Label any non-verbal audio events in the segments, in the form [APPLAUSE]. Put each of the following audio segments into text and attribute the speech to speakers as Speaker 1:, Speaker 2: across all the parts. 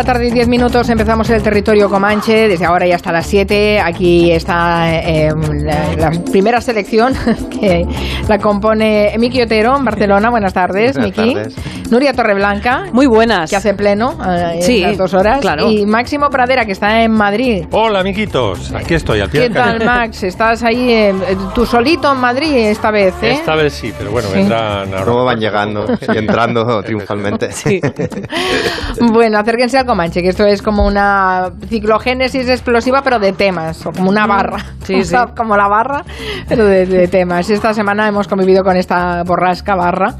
Speaker 1: la tarde y 10 minutos. Empezamos el territorio Comanche. Desde ahora y hasta las 7. Aquí está eh, la, primera selección [LAUGHS] que la compone Miki Otero en Barcelona. [LAUGHS] Buenas tardes,
Speaker 2: Buenas
Speaker 1: Miki.
Speaker 2: tardes.
Speaker 1: Nuria Torreblanca.
Speaker 3: Muy buenas.
Speaker 1: Que hace pleno eh, en
Speaker 3: Sí,
Speaker 1: las dos horas.
Speaker 3: claro.
Speaker 1: Y Máximo Pradera, que está en Madrid.
Speaker 4: Hola, amiguitos. Aquí estoy, al pie
Speaker 1: ¿Qué
Speaker 4: del
Speaker 1: tal. Max? ¿Estás ahí eh, tú solito en Madrid esta vez? ¿eh?
Speaker 4: Esta vez sí, pero bueno,
Speaker 1: Sí.
Speaker 4: vendrán.
Speaker 2: ¿Cómo van llegando y entrando [LAUGHS] triunfalmente?
Speaker 3: Sí.
Speaker 1: Bueno, acérquense al Comanche, que esto es como una ciclogénesis explosiva, pero de temas, o como una barra.
Speaker 3: Sí, [LAUGHS] sí.
Speaker 1: como la barra, pero de, de temas. Esta semana hemos convivido con esta borrasca barra,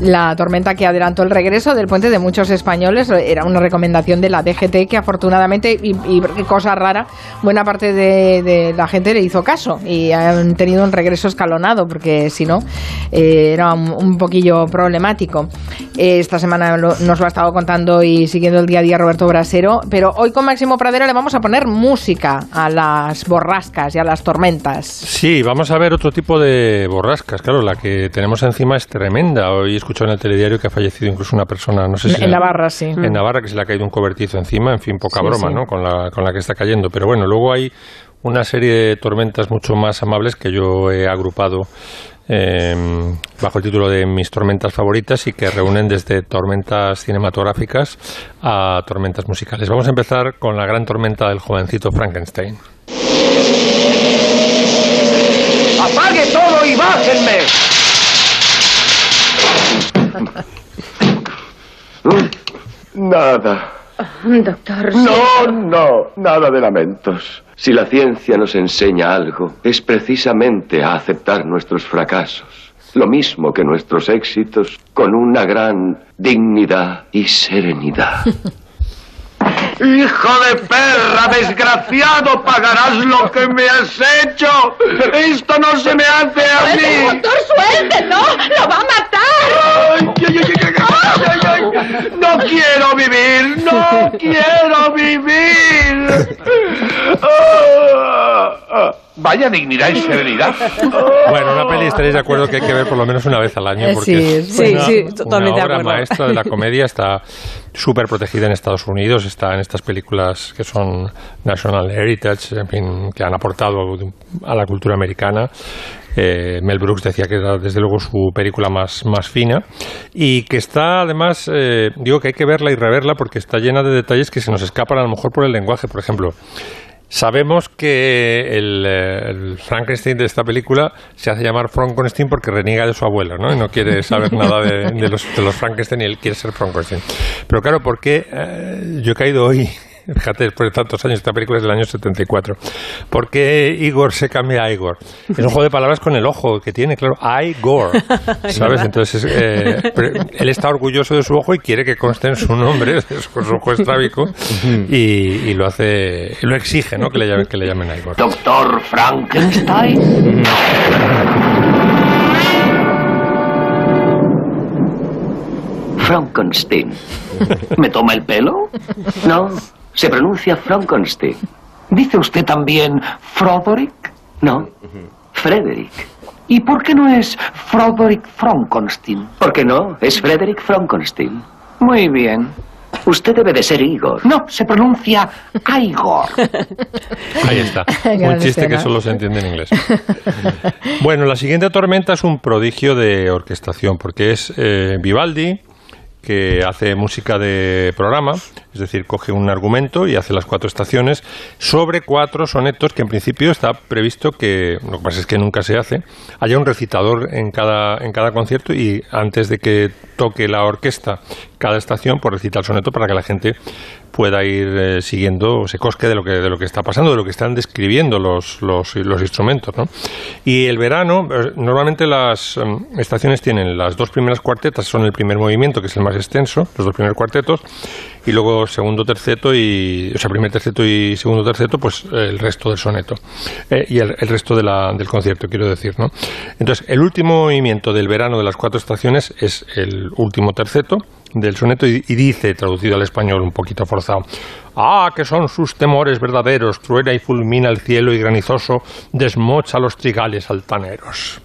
Speaker 1: la tormenta que adelantó el regreso del puente de muchos españoles. Era una recomendación de la DGT que afortunadamente, y, cosa rara, buena parte de, la gente le hizo caso y han tenido un regreso escalonado, porque si no, eh, era un, poquillo problemático. Eh, esta semana nos lo ha estado contando y siguiendo el día a día Roberto Brasero, pero hoy con Máximo Pradera le vamos a poner música a las borrascas y a las tormentas.
Speaker 4: Sí, vamos a ver otro tipo de borrascas. Claro, la que tenemos encima es tremenda. Hoy he escuchado en el telediario que ha fallecido incluso una persona, no sé si...
Speaker 1: En Navarra, sí.
Speaker 4: En Navarra, que se le ha caído un cobertizo encima. En fin, poca
Speaker 1: Sí,
Speaker 4: broma,
Speaker 1: sí.
Speaker 4: ¿no? Con la, con la que está cayendo. Pero bueno, luego hay una serie de tormentas mucho más amables que yo he agrupado eh, bajo el título de mis tormentas favoritas y que reúnen desde tormentas cinematográficas a tormentas musicales. Vamos a empezar con la gran tormenta del jovencito Frankenstein.
Speaker 5: ¡Apague todo y bájenme!
Speaker 6: Nada.
Speaker 7: Doctor,
Speaker 6: No, no, nada de lamentos. Si la ciencia nos enseña algo, es precisamente a aceptar nuestros fracasos, lo mismo que nuestros éxitos, con una gran dignidad y serenidad. [LAUGHS]
Speaker 5: ¡Hijo de perra, desgraciado! ¡Pagarás lo que me has hecho! ¡Esto no se me hace a mí!
Speaker 7: doctor, suéltelo, lo va a matar.
Speaker 6: Ay, ay, ay.
Speaker 5: ¡No quiero vivir! ¡No quiero vivir! Vaya dignidad y serenidad. [LAUGHS]
Speaker 4: Bueno, una peli estaréis de acuerdo que hay que ver por lo menos una vez al año
Speaker 1: Eh,
Speaker 4: porque
Speaker 1: sí,
Speaker 4: es
Speaker 1: sí,
Speaker 4: una,
Speaker 3: sí,
Speaker 4: una obra
Speaker 3: acuerdo.
Speaker 4: maestra de la [LAUGHS] comedia, está súper protegida en Estados Unidos, está en estas películas que son National Heritage, en fin, que han aportado a la cultura americana. Eh, Mel Brooks decía que era desde luego su película más, más fina y que está además, eh, digo que hay que verla y reverla porque está llena de detalles que se nos escapan a lo mejor por el lenguaje, por ejemplo. Sabemos que el, Frankenstein de esta película se hace llamar Frankenstein porque reniega de su abuelo, ¿no? Y no quiere saber nada de, de los, de los Frankenstein y él quiere ser Frankenstein. Pero claro, ¿por qué eh, yo he caído hoy? Fíjate, después de tantos años, esta película es del año 74. ¿Por qué Igor se cambia a Igor? Es un juego de palabras con el ojo que tiene, claro. Igor. [LAUGHS] ¿Sabes? Entonces, eh, él está orgulloso de su ojo y quiere que conste en su nombre, [LAUGHS] con su ojo estrábico, y, y lo hace, lo exige, ¿no? Que le llamen, que le llamen Igor.
Speaker 5: Doctor Frankenstein.
Speaker 8: Frankenstein. ¿Me toma el pelo? No, se pronuncia Frankenstein.
Speaker 5: ¿Dice usted también Froderick?
Speaker 8: No, Frederick.
Speaker 5: ¿Y por qué no es Froderick Frankenstein?
Speaker 8: ¿Por qué no? Es Frederick Frankenstein.
Speaker 5: Muy bien.
Speaker 8: Usted debe de ser Igor.
Speaker 5: No, se pronuncia Igor.
Speaker 4: Ahí está. [LAUGHS] Un chiste que solo se entiende en inglés. Bueno, la siguiente tormenta es un prodigio de orquestación, porque es eh, Vivaldi, que hace música de programa, es decir, coge un argumento y hace las cuatro estaciones sobre cuatro sonetos que en principio está previsto que, lo que pasa es que nunca se hace, haya un recitador en cada, en cada concierto y antes de que toque la orquesta cada estación, pues recita el soneto para que la gente pueda ir eh, siguiendo, se cosque de lo que de lo que está pasando, de lo que están describiendo los, instrumentos. ¿no? Y el verano, eh, normalmente las em, estaciones tienen las dos primeras cuartetas, son el primer movimiento, que es el más extenso, los dos primeros cuartetos, y luego segundo terceto y, o sea, primer terceto y segundo terceto, pues el resto del soneto. Eh, y el, resto del concierto, quiero decir, ¿no? Entonces, el último movimiento del verano de las cuatro estaciones es el último terceto del soneto y, dice, traducido al español un poquito forzado, Ah, que son sus temores verdaderos, truena y fulmina el cielo y granizoso desmocha los trigales altaneros.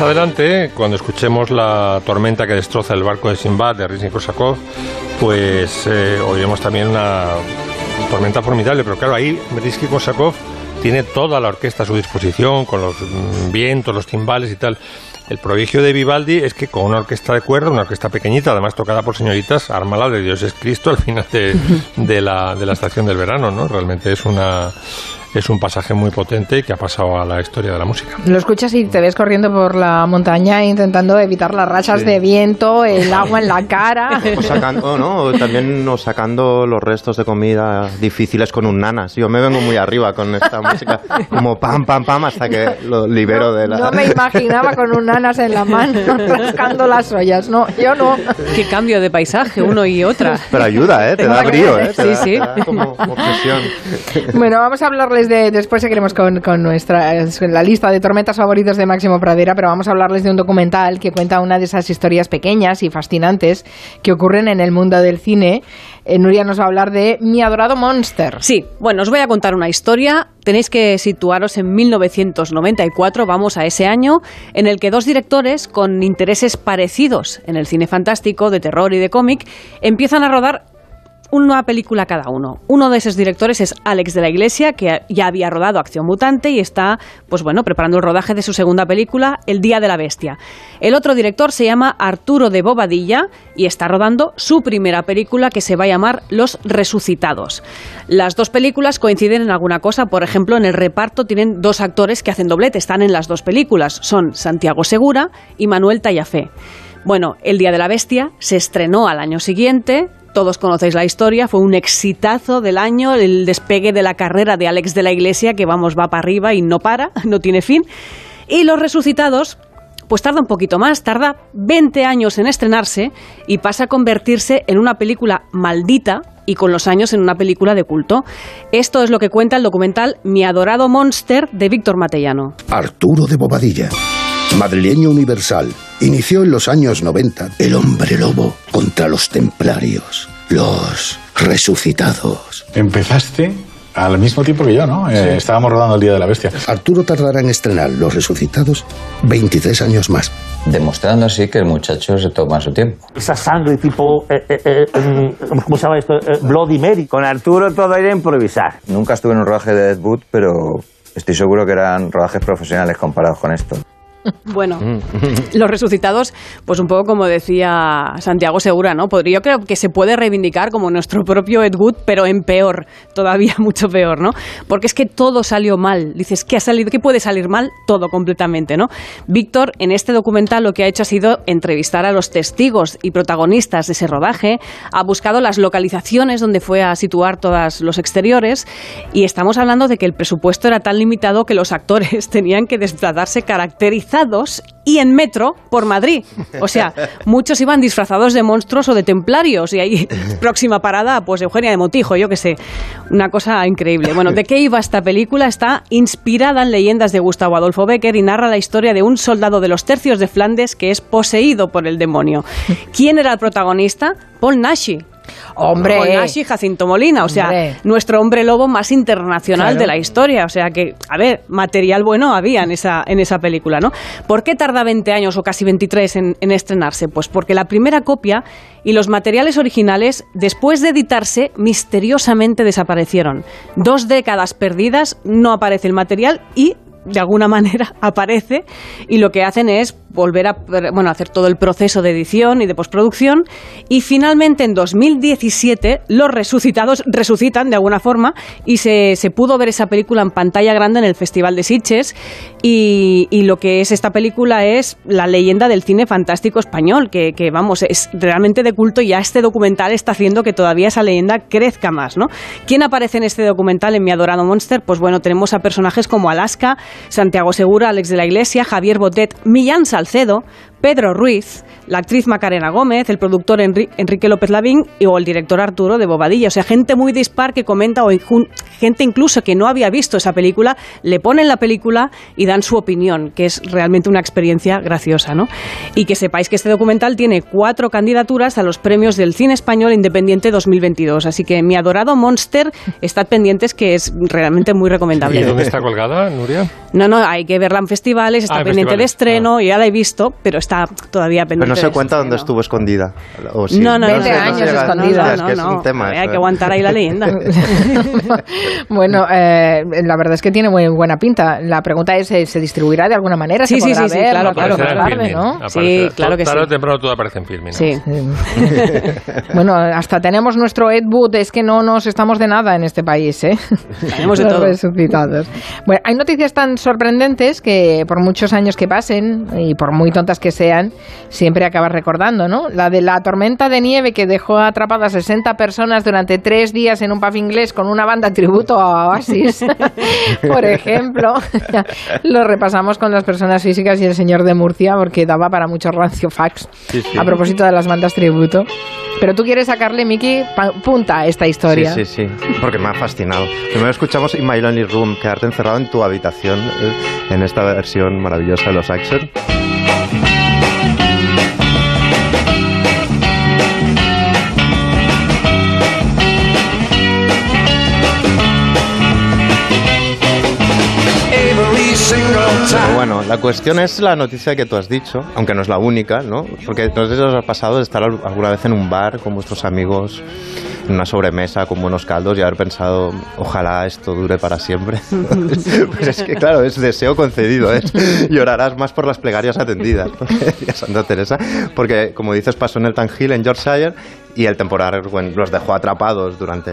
Speaker 4: Más adelante, cuando escuchemos la tormenta que destroza el barco de Simbad de Rizny Korsakov, pues eh, oiremos también una tormenta formidable. Pero claro, ahí Rizny Korsakov tiene toda la orquesta a su disposición, con los vientos, los timbales y tal. El prodigio de Vivaldi es que con una orquesta de cuerda, una orquesta pequeñita, además tocada por señoritas, arma de Dios es Cristo al final de, [LAUGHS] de, la, de la estación del verano, ¿no? Realmente es una es un pasaje muy potente que ha pasado a la historia de la música.
Speaker 1: Lo escuchas y te ves corriendo por la montaña intentando evitar las rachas de viento, el agua en la cara. [LAUGHS]
Speaker 2: O sacando, ¿no? También o sacando los restos de comida difíciles con un nanas. Yo me vengo muy arriba con esta [LAUGHS] música, como pam, pam, pam, hasta que lo libero
Speaker 1: no,
Speaker 2: de la...
Speaker 1: No me imaginaba con un nanas en la mano [LAUGHS] rascando las ollas. No, yo no.
Speaker 3: Qué cambio de paisaje, uno y otra.
Speaker 2: Pero ayuda, ¿eh? Te da brío, ¿eh? Te
Speaker 3: Sí,
Speaker 2: da-
Speaker 3: sí.
Speaker 2: te da como obsesión.
Speaker 1: Bueno, vamos a Después seguiremos con, con nuestra la lista de tormentas favoritos de Máximo Pradera, pero vamos a hablarles de un documental que cuenta una de esas historias pequeñas y fascinantes que ocurren en el mundo del cine. Eh, Nuria nos va a hablar de Mi adorado Monster.
Speaker 3: Sí, bueno, os voy a contar una historia. Tenéis que situaros en 1994, vamos a ese año, en el que dos directores con intereses parecidos en el cine fantástico, de terror y de cómic, empiezan a rodar una película cada uno. Uno de esos directores es Alex de la Iglesia, que ya había rodado Acción Mutante y está, pues bueno, preparando el rodaje de su segunda película, El Día de la Bestia. El otro director se llama Arturo de Bobadilla y está rodando su primera película que se va a llamar Los Resucitados. Las dos películas coinciden en alguna cosa, por ejemplo, en el reparto tienen dos actores que hacen doblete, están en las dos películas, son Santiago Segura y Manuel Tallafé. Bueno, El Día de la Bestia se estrenó al año siguiente. Todos conocéis la historia, fue un exitazo del año, el despegue de la carrera de Alex de la Iglesia, que vamos, va para arriba y no para, [LAUGHS] no tiene fin. Y Los Resucitados, pues tarda un poquito más, tarda 20 años en estrenarse y pasa a convertirse en una película maldita y con los años en una película de culto. Esto es lo que cuenta el documental Mi adorado monster de Víctor Matellano.
Speaker 9: Arturo de Bobadilla, madrileño universal, inició en los años 90 el hombre lobo contra los templarios, los resucitados.
Speaker 10: Empezaste al mismo tiempo que yo, ¿no? Eh, estábamos rodando el Día de la Bestia.
Speaker 9: Arturo tardará en estrenar Los resucitados 23 años más.
Speaker 11: Demostrando así que el muchacho se toma su tiempo.
Speaker 12: Esa sangre tipo, eh, eh, eh, mm, ¿cómo se llama esto? Eh, Bloody Mary. Con Arturo todo era improvisar.
Speaker 11: Nunca estuve en un rodaje de Ed Wood, pero estoy seguro que eran rodajes profesionales comparados con esto. [LAUGHS]
Speaker 3: Bueno, [LAUGHS] los resucitados, pues un poco como decía Santiago Segura, ¿no? Podría, yo creo que se puede reivindicar como nuestro propio Ed Wood, pero en peor, todavía [LAUGHS] mucho peor, ¿no? Porque es que todo salió mal. Dices, ¿qué ha salido? ¿Qué puede salir mal? Todo completamente, ¿no? Víctor, en este documental lo que ha hecho ha sido entrevistar a los testigos y protagonistas de ese rodaje, ha buscado las localizaciones donde fue a situar todos los exteriores y estamos hablando de que el presupuesto era tan limitado que los actores tenían que desplazarse caracterizados y en metro por Madrid. O sea, muchos iban disfrazados de monstruos o de templarios y ahí [LAUGHS] próxima parada, pues Eugenia de Montijo, yo qué sé. Una cosa increíble. Bueno, ¿de qué iba esta película? Está inspirada en leyendas de Gustavo Adolfo Becker y narra la historia de un soldado de los tercios de Flandes que es poseído por el demonio. ¿Quién era el protagonista? Paul Nashi.
Speaker 1: Hombre.
Speaker 3: Y Jacinto Molina, o sea,
Speaker 1: Hombre.
Speaker 3: nuestro hombre lobo más internacional
Speaker 1: Claro.
Speaker 3: de la historia. O sea que, a ver, material bueno había en esa, en esa película, ¿no? ¿Por qué tarda 20 años o casi 23 en, en estrenarse? Pues porque la primera copia y los materiales originales, después de editarse, misteriosamente desaparecieron. Dos décadas perdidas, no aparece el material y de alguna manera [LAUGHS] aparece y lo que hacen es volver a bueno, hacer todo el proceso de edición y de postproducción y finalmente en 2017 los resucitados resucitan de alguna forma y se, se pudo ver esa película en pantalla grande en el Festival de Sitges y, y lo que es esta película es la leyenda del cine fantástico español que, que, vamos es realmente de culto y ya este documental está haciendo que todavía esa leyenda crezca más ¿no? ¿quién aparece en este documental en Mi Adorado Monster? pues bueno tenemos a personajes como Alaska Santiago Segura, Alex de la Iglesia, Javier Botet, Millán Salcedo, Pedro Ruiz, la actriz Macarena Gómez, el productor Enri- Enrique López Lavín o el director Arturo de Bobadilla. O sea, gente muy dispar que comenta o gente incluso que no había visto esa película, le ponen la película y dan su opinión, que es realmente una experiencia graciosa, ¿no? Y que sepáis que este documental tiene cuatro candidaturas a los premios del Cine Español Independiente 2022. Así que mi adorado Monster, estad pendientes que es realmente muy recomendable.
Speaker 4: ¿Y dónde está colgada, Nuria?
Speaker 3: No, no, hay que verla en festivales, está
Speaker 4: Ah, en
Speaker 3: pendiente de
Speaker 4: festivales,
Speaker 3: estreno, ya la he visto, pero está todavía pendiente.
Speaker 2: Pero no se
Speaker 3: de
Speaker 2: cuenta dónde estuvo escondida. O sí.
Speaker 3: No, no, no,
Speaker 1: 20
Speaker 3: no,
Speaker 1: años
Speaker 3: no, no,
Speaker 1: escondida.
Speaker 3: no,
Speaker 2: Es que es
Speaker 3: no,
Speaker 2: un tema
Speaker 3: Hay que
Speaker 2: ¿eh?
Speaker 3: aguantar ahí la leyenda. [LAUGHS]
Speaker 1: bueno, eh, la verdad es que tiene muy buena pinta. La pregunta es, ¿se, se distribuirá de alguna manera?
Speaker 3: Sí,
Speaker 1: ¿Se
Speaker 3: sí, sí, sí,
Speaker 1: ver?
Speaker 3: claro, claro,
Speaker 1: tarde.
Speaker 3: Sí, claro que
Speaker 4: Tarde
Speaker 3: sí.
Speaker 4: o temprano todo aparece en Filmin.
Speaker 3: Sí. [LAUGHS]
Speaker 1: bueno, hasta tenemos nuestro Ed Wood, es que no nos estamos de nada en este país, ¿eh?
Speaker 3: Tenemos de todo.
Speaker 1: resucitados. Bueno, hay noticias tan sorprendentes que por muchos años que pasen y por muy tontas que sean, siempre acabas recordando, ¿no? La de la tormenta de nieve que dejó atrapadas 60 personas durante tres días en un pub inglés con una banda tributo a Oasis, [LAUGHS] por ejemplo. [LAUGHS] Lo repasamos con las personas físicas y el señor de Murcia porque daba para muchos rancio
Speaker 2: Sí, sí.
Speaker 1: a propósito de las bandas tributo. Pero tú quieres sacarle, Miki, punta a esta historia.
Speaker 2: Sí, sí, sí, porque me ha fascinado. Primero escuchamos In My Lonely Room, quedarte encerrado en tu habitación, en esta versión maravillosa de los Action. Pero bueno, la cuestión es la noticia que tú has dicho, aunque no es la única, ¿no? Porque no sé si os ha pasado de estar al- alguna vez en un bar con vuestros amigos, una sobremesa con buenos caldos y haber pensado, ojalá esto dure para siempre. [LAUGHS] pues es que, claro, es deseo concedido, ¿eh? [LAUGHS] Llorarás más por las plegarias atendidas, [LAUGHS] Santa Teresa. Porque, como dices, pasó en el Tan Hill, en Yorkshire, y el temporal bueno, los dejó atrapados durante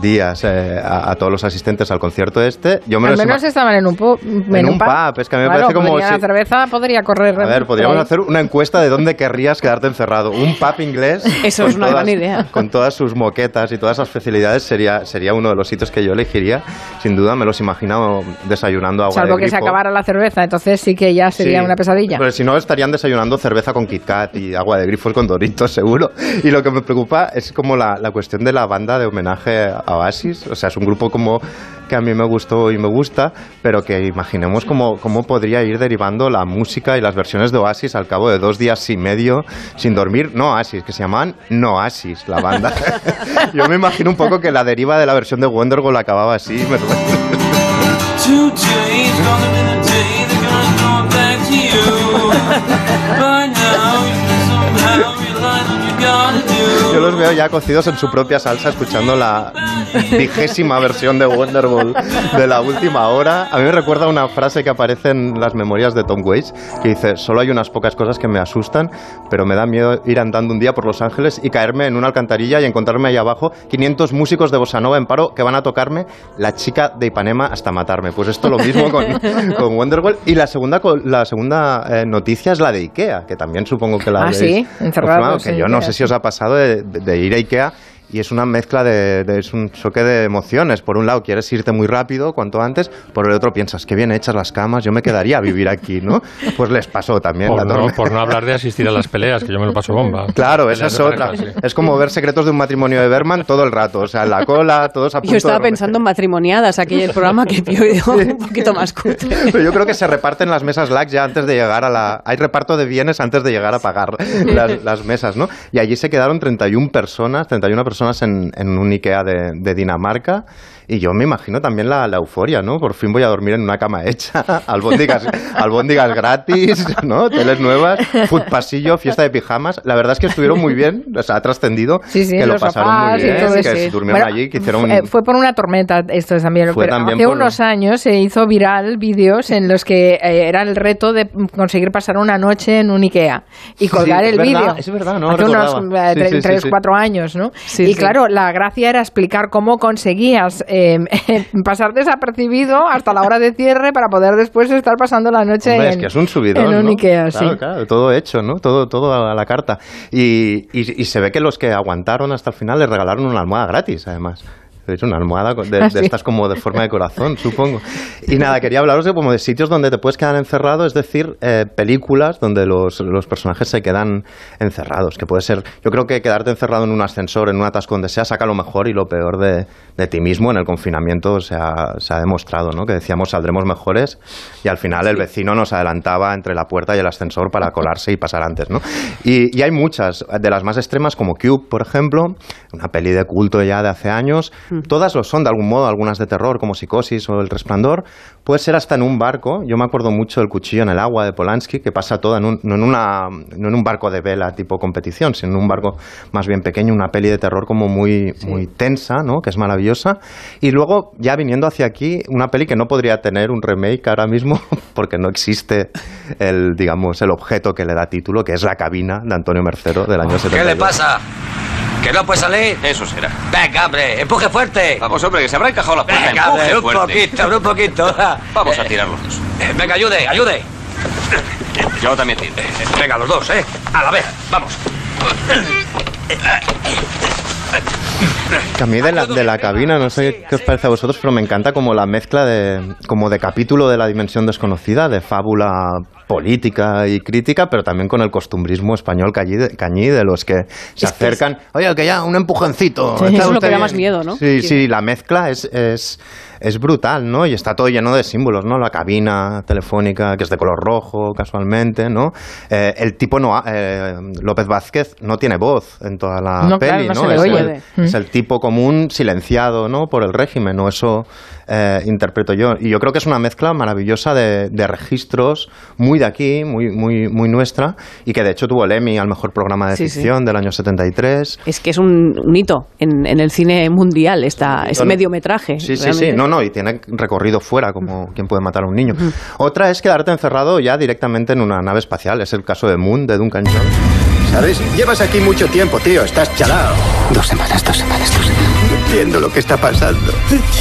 Speaker 2: días eh, a, a todos los asistentes al concierto este. Yo me
Speaker 1: Al menos estaban en un pub. En,
Speaker 2: un pub, es que a mí me
Speaker 1: Claro,
Speaker 2: parece como
Speaker 1: podría-
Speaker 2: si-
Speaker 1: La cerveza podría correr.
Speaker 2: A ver, podríamos hacer una encuesta de dónde querrías quedarte encerrado. Un pub inglés. [LAUGHS]
Speaker 3: Eso es una gran idea.
Speaker 2: Con todas sus moquetas y todas las facilidades sería, sería uno de los sitios que yo elegiría. Sin duda, me los imagino desayunando agua
Speaker 1: Salvo
Speaker 2: de
Speaker 1: que se
Speaker 2: grifo.
Speaker 1: acabara la cerveza, entonces sí que ya sería
Speaker 2: Sí,
Speaker 1: una pesadilla.
Speaker 2: Pero si no, estarían desayunando cerveza con Kit Kat y agua de grifos con Doritos, seguro. Y lo que me preocupa es como la, la cuestión de la banda de homenaje a Oasis. O sea, es un grupo como que a mí me gustó y me gusta, pero que imaginemos cómo, cómo podría ir derivando la música y las versiones de Oasis al cabo de dos días y medio sin dormir. No Oasis, que se llamaban No Oasis, la banda. [LAUGHS] Yo me imagino un poco que la deriva de la versión de Wonderwall acababa así. [LAUGHS] Yo los veo ya cocidos en su propia salsa escuchando la vigésima versión de Wonderwall de la última hora. A mí me recuerda una frase que aparece en las memorias de Tom Waits que dice, solo hay unas pocas cosas que me asustan, pero me da miedo ir andando un día por Los Ángeles y caerme en una alcantarilla y encontrarme ahí abajo 500 músicos de Bossa Nova en paro que van a tocarme la chica de Ipanema hasta matarme. Pues esto lo mismo con, [LAUGHS] con Wonderwall. Y la segunda, la segunda eh, noticia es la de Ikea, que también supongo que la
Speaker 1: Ah, sí, encerrados
Speaker 2: confirmado, que yo no sé si os ha pasado de, de- ir a Ikea y es una mezcla de, de- es un choque de emociones. Por un lado quieres irte muy rápido, cuanto antes, por el otro piensas, qué bien hechas las camas, yo me quedaría a vivir aquí, ¿no? Pues les pasó también la
Speaker 4: Por no,
Speaker 2: tormenta.
Speaker 4: por no hablar de asistir a las peleas, que yo me lo paso bomba.
Speaker 2: Claro, esa es otra.
Speaker 4: pareja, sí.
Speaker 2: Es como ver secretos de un matrimonio de Berman todo el rato, o sea, en la cola, todos a punto
Speaker 3: Yo estaba
Speaker 2: de-
Speaker 3: pensando en matrimoniadas, aquí el programa que yo veo un poquito más cutre.
Speaker 2: Pero yo creo que se reparten las mesas LAC ya antes de llegar a la... Hay reparto de bienes antes de llegar a pagar las, las mesas, ¿no? Y allí se quedaron 31 personas, 31 personas en, en un Ikea de, de Dinamarca. Y yo me imagino también la, la euforia, ¿no? Por fin voy a dormir en una cama hecha, [LAUGHS] albóndigas, albóndigas gratis, [LAUGHS] ¿no? Teles nuevas, food pasillo, fiesta de pijamas. La verdad es que estuvieron muy bien, o sea, ha trascendido
Speaker 1: Sí, sí,
Speaker 2: que lo pasaron muy bien, que se durmieron
Speaker 1: Bueno,
Speaker 2: allí, que hicieron...
Speaker 1: fue, fue por una tormenta esto también.
Speaker 2: Fue
Speaker 1: pero
Speaker 2: también
Speaker 1: hace
Speaker 2: por-
Speaker 1: unos años se hizo viral vídeos en los que eh, era el reto de conseguir pasar una noche en un Ikea y colgar el vídeo.
Speaker 2: es verdad, no
Speaker 1: Hace unos
Speaker 2: recordaba.
Speaker 1: eh,
Speaker 2: Sí,
Speaker 1: tre-
Speaker 2: sí, sí,
Speaker 1: tres,
Speaker 2: sí.
Speaker 1: cuatro años, ¿no?
Speaker 3: Sí,
Speaker 1: y
Speaker 3: sí.
Speaker 1: claro, la gracia era explicar cómo conseguías eh, [LAUGHS] pasar desapercibido hasta la hora de cierre para poder después estar pasando la noche
Speaker 2: Hombre,
Speaker 1: en,
Speaker 2: es que es un subidón,
Speaker 1: en un
Speaker 2: ¿no?
Speaker 1: Ikea,
Speaker 2: claro,
Speaker 1: sí.
Speaker 2: claro, todo hecho, ¿no? Todo, todo a la carta. Y, y- y se ve que los que aguantaron hasta el final les regalaron una almohada gratis, además. Es una almohada de, [LAUGHS]
Speaker 1: Ah,
Speaker 2: de estas como de forma de corazón, [LAUGHS] supongo. Y nada, quería hablaros de como de sitios donde te puedes quedar encerrado, es decir, eh, películas donde los, los personajes se quedan encerrados, que puede ser, yo creo que quedarte encerrado en un ascensor, en un atasco donde sea, saca lo mejor y lo peor de, de ti mismo en el confinamiento se ha, se ha demostrado, ¿no? Que decíamos saldremos mejores y al final el vecino nos adelantaba entre la puerta y el ascensor para colarse y pasar antes, ¿no? Y, y hay muchas, de las más extremas como Cube, por ejemplo, una peli de culto ya de hace años, todas lo son de algún modo, algunas de terror como Psicosis o El Resplandor, puede ser hasta en un barco, yo me acuerdo mucho del Cuchillo en el agua de Polanski, que pasa toda en un, no, en una, no en un barco de vela tipo competición, sino en un barco más bien pequeño, una peli de terror como muy, muy tensa, ¿no? que es maravillosa, y luego ya viniendo hacia aquí, una peli que no podría tener un remake ahora mismo, [LAUGHS] porque no existe el, digamos, el objeto que le da título, que es La cabina de Antonio Mercero del año 70.
Speaker 13: ¿Qué le pasa? ¿Que no puede salir? Eso será. Venga, hombre, empuje fuerte.
Speaker 14: Vamos, hombre, que se habrá encajado la puerta.
Speaker 13: Venga,
Speaker 14: Empuje
Speaker 13: hombre, un
Speaker 14: fuerte.
Speaker 13: poquito, un poquito. [LAUGHS]
Speaker 14: Vamos a
Speaker 13: Eh,
Speaker 14: tirar los dos.
Speaker 13: eh, Venga, ayude, ayude.
Speaker 14: Yo también tiro.
Speaker 13: Venga, los dos, ¿eh? A la vez, vamos.
Speaker 2: Que a mí de la, de la cabina, no sé qué os parece a vosotros, pero me encanta como la mezcla de, como de capítulo de la dimensión desconocida, de fábula política y crítica, pero también con el costumbrismo español cañí de, los que se acercan, oye, que ya, un empujoncito.
Speaker 15: Sí,
Speaker 2: ¿está
Speaker 15: eso es lo que da
Speaker 2: bien?".
Speaker 15: más miedo, ¿no?
Speaker 2: Sí,
Speaker 15: Sí.
Speaker 2: sí, la mezcla es, es, es brutal, ¿no? Y está todo lleno de símbolos, ¿no? La cabina telefónica, que es de color rojo, casualmente, ¿no? Eh, el tipo no, ha- eh, López Vázquez no tiene voz en toda la
Speaker 16: No, claro,
Speaker 2: peli,
Speaker 16: no
Speaker 2: ¿no? es,
Speaker 16: oye.
Speaker 2: el, es el tipo común silenciado, ¿no? Por el régimen, o eso eh, interpreto yo. Y yo creo que es una mezcla maravillosa de, de registros muy de aquí, muy, muy, muy nuestra, y que de hecho tuvo el Emmy al mejor programa de
Speaker 15: Sí, sí.
Speaker 2: ficción del año 73.
Speaker 15: Es que es un, un hito en, en el cine mundial, esta, este
Speaker 2: Bueno,
Speaker 15: mediometraje.
Speaker 2: Sí, sí, sí, no, no, y tiene recorrido fuera, como quien puede matar a un niño. Otra es quedarte encerrado ya directamente en una nave espacial, es el caso de Moon, de Duncan Jones.
Speaker 9: ¿Sabes? Llevas aquí mucho tiempo, tío. Estás chalao. Dos semanas, dos semanas, dos semanas. Entiendo lo que está pasando.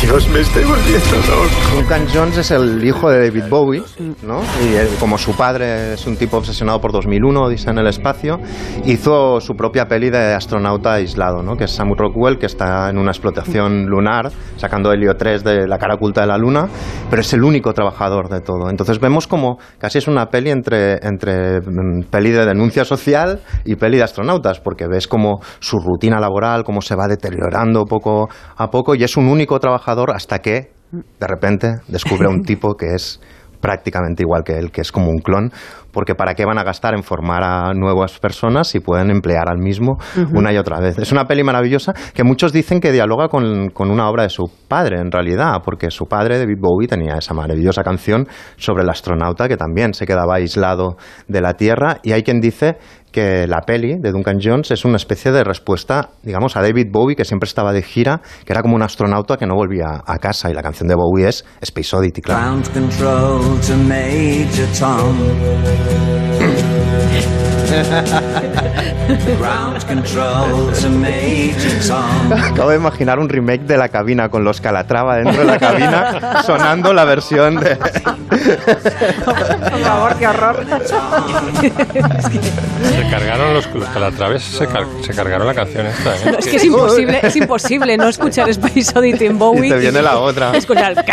Speaker 9: Dios, me estoy volviendo loco.
Speaker 2: Duncan Jones es el hijo de David Bowie, ¿no? Y él, como su padre es un tipo obsesionado por 2001, Odisea en el espacio, hizo su propia peli de astronauta aislado, ¿no? Que es Sam Rockwell, que está en una explotación lunar, sacando helio 3 de la cara oculta de la luna, pero es el único trabajador de todo. Entonces vemos como casi es una peli entre, entre mm, peli de denuncia social y peli de astronautas, porque ves como su rutina laboral, cómo se va deteriorando poco a poco, y es un único trabajador hasta que de repente descubre a un [LAUGHS] tipo que es prácticamente igual que él, que es como un clon, porque ¿para qué van a gastar en formar a nuevas personas si pueden emplear al mismo una y otra vez? Es una peli maravillosa que muchos dicen que dialoga con, con una obra de su padre, en realidad, porque su padre, David Bowie, tenía esa maravillosa canción sobre el astronauta que también se quedaba aislado de la Tierra, y hay quien dice que la peli de Duncan Jones es una especie de respuesta, digamos, a David Bowie, que siempre estaba de gira, que era como un astronauta que no volvía a casa, y la canción de Bowie es Space Oddity, claro. [LAUGHS] Acabo de imaginar un remake de la cabina con los Calatrava dentro de la cabina sonando la versión de...
Speaker 16: Por favor, qué horror.
Speaker 4: Se cargaron los, los calatraves, se, car- se cargaron la canción esta. ¿eh?
Speaker 15: No, es que es imposible, es imposible no escuchar Space Oddity en Bowie.
Speaker 2: Y te viene la otra.
Speaker 15: Escuchar de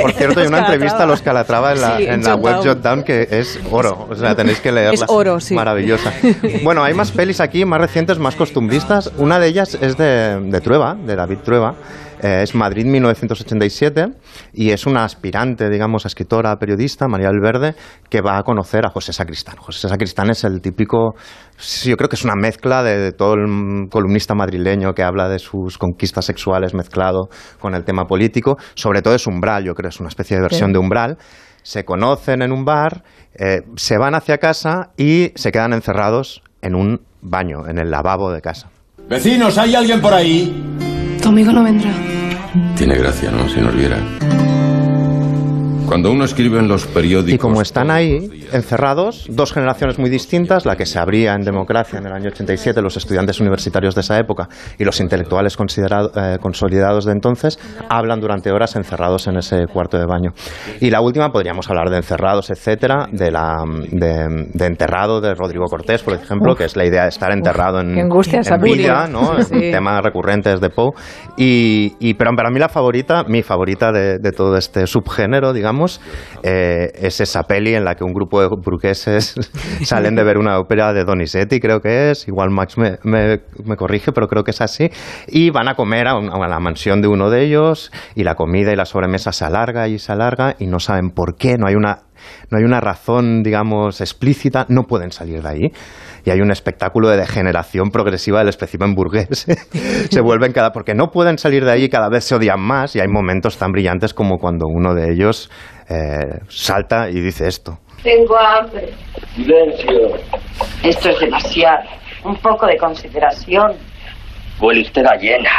Speaker 2: Por cierto, hay una entrevista a los Calatrava en la,
Speaker 15: Sí,
Speaker 2: en
Speaker 15: en
Speaker 2: la web
Speaker 15: Jotdown.
Speaker 2: Jotdown que es oro, o sea, tenéis que leerla.
Speaker 15: Es oro, sí.
Speaker 2: Maravillosa. [LAUGHS] Bueno, hay más pelis aquí, más recientes, más costumbristas. Una de ellas es de, de Trueba, de David Trueba. Eh, es Madrid 1987 y es una aspirante, digamos, a escritora, periodista, María Alverde, que va a conocer a José Sacristán. José Sacristán es el típico, yo creo que es una mezcla de, de todo el columnista madrileño que habla de sus conquistas sexuales mezclado con el tema político. Sobre todo es umbral, yo creo, es una especie de versión de umbral. Se conocen en un bar, eh, se van hacia casa y se quedan encerrados en un baño, en el lavabo de casa.
Speaker 17: Vecinos, ¿hay alguien por ahí?
Speaker 18: Tu amigo no vendrá.
Speaker 17: Tiene gracia, ¿no? Si nos viera. Cuando uno escribe en los periódicos...
Speaker 2: Y como están ahí, encerrados, dos generaciones muy distintas, la que se abría en democracia en el año 87, los estudiantes universitarios de esa época y los intelectuales considerado- eh, consolidados de entonces, hablan durante horas encerrados en ese cuarto de baño. Y la última, podríamos hablar de encerrados, etcétera, de, la, de, de enterrado de Rodrigo Cortés, por ejemplo,
Speaker 16: Uf.
Speaker 2: que es la idea de estar enterrado en,
Speaker 16: qué angustia esa
Speaker 2: en vida. ¿no? [LAUGHS]
Speaker 16: Sí.
Speaker 2: tema recurrente desde Poe. Y, y- pero para mí la favorita, mi favorita de, de todo este subgénero, digamos, eh, es esa peli en la que un grupo de burgueses [LAUGHS] salen de ver una ópera de Donizetti, creo que es, igual Max me, me- corrige, pero creo que es así, y van a comer a, un- a la mansión de uno de ellos, y la comida y la sobremesa se alarga y se alarga, y no saben por qué, no hay una no hay una razón, digamos, explícita, no pueden salir de ahí. Y hay un espectáculo de degeneración progresiva del espécimen burgués. [LAUGHS] se vuelven cada... porque no pueden salir de ahí y cada vez se odian más y hay momentos tan brillantes como cuando uno de ellos eh, salta y dice esto.
Speaker 19: Tengo hambre.
Speaker 20: Silencio.
Speaker 19: Esto es demasiado. Un poco de consideración.
Speaker 20: Huele usted a llena.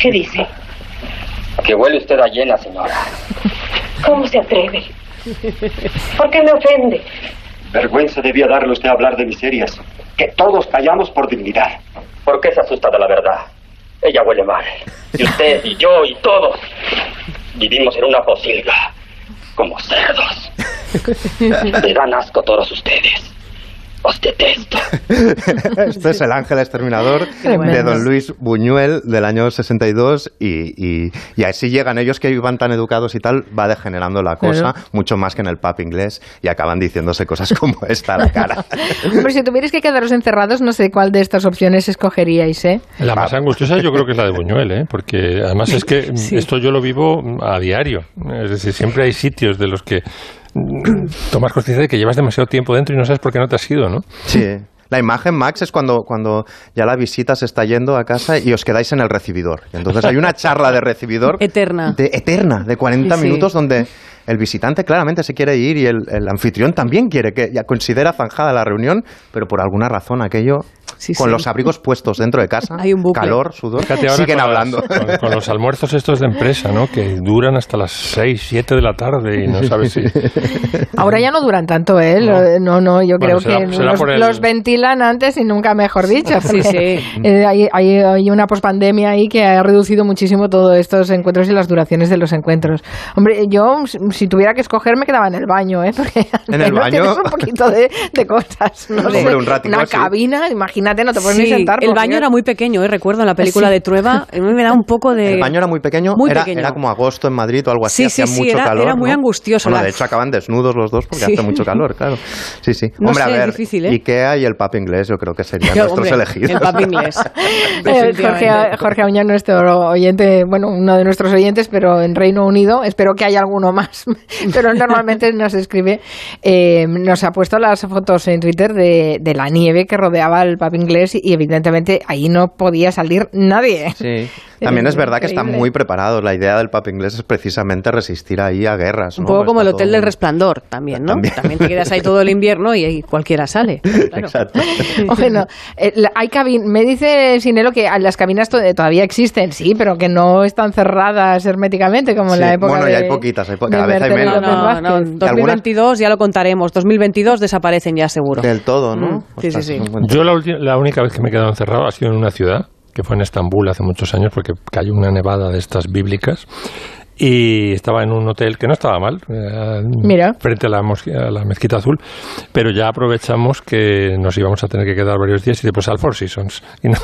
Speaker 19: ¿Qué dice?
Speaker 20: Que huele usted a llena, señora.
Speaker 19: ¿Cómo se atreve? ¿Por qué me ofende?
Speaker 20: Vergüenza debía darle usted a hablar de miserias. Que todos callamos por dignidad. ¿Por qué se asusta de la verdad? Ella huele mal. Y usted, y yo, y todos. Vivimos en una posilga. Como cerdos. [LAUGHS] Me dan asco todos ustedes. Os detesto. [LAUGHS]
Speaker 2: Este es el ángel exterminador de don Luis Buñuel del año 62 y, y, y así llegan ellos que iban tan educados y tal, va degenerando la cosa
Speaker 1: Claro.
Speaker 2: mucho más que en el pub inglés y acaban diciéndose cosas [LAUGHS] como esta a la cara.
Speaker 1: Hombre, si tuvierais que quedaros encerrados, no sé cuál de estas opciones escogeríais, ¿eh?
Speaker 4: La más angustiosa yo creo que es la de Buñuel, ¿eh? porque además es que [LAUGHS] esto yo lo vivo a diario. Es decir, siempre hay sitios de los que tomas conciencia de que llevas demasiado tiempo dentro y no sabes por qué no te has ido, ¿no?
Speaker 2: Sí. La imagen, Max, es cuando, cuando ya la visita se está yendo a casa y os quedáis en el recibidor. Y entonces hay una charla de recibidor [LAUGHS]
Speaker 3: Eterna.
Speaker 2: de, eterna, de 40
Speaker 3: Sí, sí.
Speaker 2: minutos, donde el visitante claramente se quiere ir y el, el anfitrión también quiere, que ya considera zanjada la reunión, pero por alguna razón aquello, con
Speaker 3: sí.
Speaker 2: los abrigos puestos dentro de casa,
Speaker 3: Hay un
Speaker 2: calor, sudor, siguen
Speaker 4: las-
Speaker 2: hablando.
Speaker 4: con, con los [LAUGHS] almuerzos estos de empresa, ¿no? Que duran hasta las 6, 7 de la tarde y no sabes si... [LAUGHS]
Speaker 1: Ahora ya no duran tanto, ¿eh? Lo- No, no, yo
Speaker 4: Bueno,
Speaker 1: creo
Speaker 4: será-
Speaker 1: que
Speaker 4: será
Speaker 1: los,
Speaker 4: el-
Speaker 1: los ventilan antes y nunca mejor dicho. [LAUGHS]
Speaker 3: Sí, sí.
Speaker 1: eh, hay, hay, hay una pospandemia ahí que ha reducido muchísimo todos estos encuentros y las duraciones de los encuentros. Hombre, yo si- tuviera que escoger me quedaba en el baño, ¿eh? [LAUGHS] Porque
Speaker 2: ¿En el baño?
Speaker 1: tienes un poquito de, de cosas. No
Speaker 2: Hombre,
Speaker 1: sé,
Speaker 2: un ratito
Speaker 1: una
Speaker 2: así.
Speaker 1: cabina, imagínate, no te puedes ni sentar.
Speaker 3: el baño era muy pequeño, ¿eh? recuerdo en la película
Speaker 1: Sí.
Speaker 3: de Trueba, [LAUGHS] a mí me da un poco de...
Speaker 2: El baño era muy pequeño,
Speaker 3: Muy
Speaker 2: era,
Speaker 3: pequeño.
Speaker 2: era como agosto en Madrid o algo así,
Speaker 3: Sí, sí,
Speaker 2: hacía
Speaker 3: sí,
Speaker 2: mucho
Speaker 3: era-
Speaker 2: calor.
Speaker 3: era muy
Speaker 2: ¿no?
Speaker 3: angustioso,
Speaker 2: Bueno,
Speaker 3: la-
Speaker 2: de hecho acaban desnudos los dos porque [LAUGHS]
Speaker 3: Sí.
Speaker 2: hace mucho calor, claro. Sí, sí.
Speaker 3: No
Speaker 2: Hombre,
Speaker 3: sé,
Speaker 2: a
Speaker 3: es
Speaker 2: ver,
Speaker 3: difícil, ¿eh?
Speaker 2: Ikea y el pub inglés yo creo que serían
Speaker 3: Yo,
Speaker 2: nuestros
Speaker 3: hombre,
Speaker 2: elegidos.
Speaker 3: el pub inglés.
Speaker 1: Eh. Jorge, Jorge nuestro oyente, bueno, uno de nuestros oyentes, pero en Reino Unido, espero que haya alguno más, [LAUGHS] pero normalmente nos escribe, eh, nos ha puesto las fotos en Twitter de, de la nieve que rodeaba el pub inglés y evidentemente ahí no podía salir nadie.
Speaker 2: Sí. También es verdad que están muy preparados. La idea del pub inglés es precisamente resistir ahí a guerras.
Speaker 3: Un poco
Speaker 2: Pues
Speaker 3: como el Hotel
Speaker 2: todo
Speaker 3: del
Speaker 2: muy-
Speaker 3: Resplandor también, ¿no?
Speaker 2: También.
Speaker 3: También. te quedas ahí todo el invierno y, ahí cualquiera sale. [LAUGHS] Claro.
Speaker 2: Exacto. [LAUGHS]
Speaker 1: Bueno, eh, hay cabin me dice Sinelo que las cabinas to- todavía existen, sí, pero que no están cerradas herméticamente como en la época
Speaker 2: bueno,
Speaker 1: de,
Speaker 2: ya hay poquitas, hay po- cada vez hay menos.
Speaker 3: No, no,
Speaker 2: Y algunas-
Speaker 3: 2022 ya lo contaremos. 2022 desaparecen ya seguro.
Speaker 2: Del todo, ¿no?
Speaker 3: Mm, sí, sí, sí.
Speaker 4: Yo la única vez que me he quedado encerrado ha sido en una ciudad, que fue en Estambul hace muchos años, porque cayó una nevada de estas bíblicas. Y estaba en un hotel que no estaba mal, eh,
Speaker 1: Mira.
Speaker 4: frente a la, a la mezquita azul, pero ya aprovechamos que nos íbamos a tener que quedar varios días y después al Four Seasons. [LAUGHS] Y no-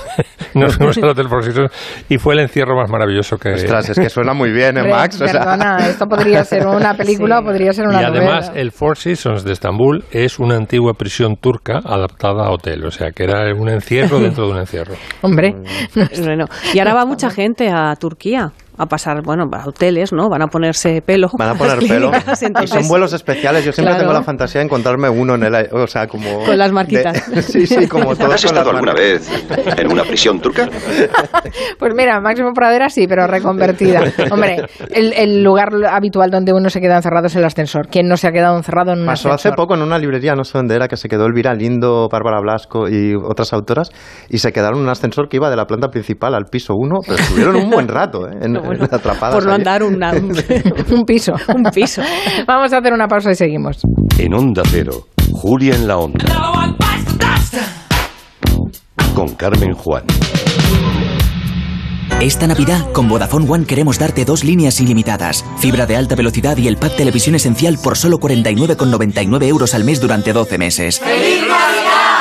Speaker 4: nos fuimos al Hotel Four Seasons y fue el encierro más maravilloso que...
Speaker 2: Ostras, es que suena muy bien, ¿eh, Max? O sea,
Speaker 1: Perdona, [LAUGHS] esto podría ser una película o podría ser una
Speaker 4: y además
Speaker 1: novela.
Speaker 4: el Four Seasons de Estambul es una antigua prisión turca adaptada a hotel, o sea que era un encierro dentro de un encierro. [LAUGHS]
Speaker 1: Hombre,
Speaker 3: Bueno, y ahora va mucha gente a Turquía a pasar, bueno, a hoteles, ¿no? Van a ponerse pelo.
Speaker 2: Van a [LAUGHS] poner pelo.
Speaker 3: clínicas,
Speaker 2: Y son vuelos especiales. Yo siempre
Speaker 3: Claro.
Speaker 2: tengo la fantasía de encontrarme uno en el... aire, O sea, como... [LAUGHS]
Speaker 3: Con las marquitas.
Speaker 2: de- [LAUGHS] sí, sí, como todos
Speaker 21: ¿Has estado alguna vez en una prisión turca?
Speaker 1: Pues mira, Máximo Pradera sí, pero reconvertida. Hombre, el, el lugar habitual donde uno se queda encerrado es el ascensor. ¿Quién no se ha quedado encerrado en un
Speaker 2: Pasó
Speaker 1: ascensor?
Speaker 2: hace poco en una librería, no sé dónde era, que se quedó Elvira Lindo, Bárbara Blasco y otras autoras, y se quedaron en un ascensor que iba de la planta principal al piso 1, pero estuvieron un buen rato, ¿eh? En, [LAUGHS]
Speaker 3: Bueno,
Speaker 2: atrapadas
Speaker 3: por no
Speaker 2: ahí.
Speaker 3: andar una- un, [LAUGHS] [LAUGHS]
Speaker 1: un piso.
Speaker 3: un piso.
Speaker 1: Vamos a hacer una pausa y seguimos.
Speaker 6: En Onda Cero, Julia en la Onda. Con Carmen Juan.
Speaker 22: Esta Navidad, con Vodafone One queremos darte dos líneas ilimitadas, fibra de alta velocidad y el pack televisión esencial por solo 49,99 euros al mes durante 12 meses.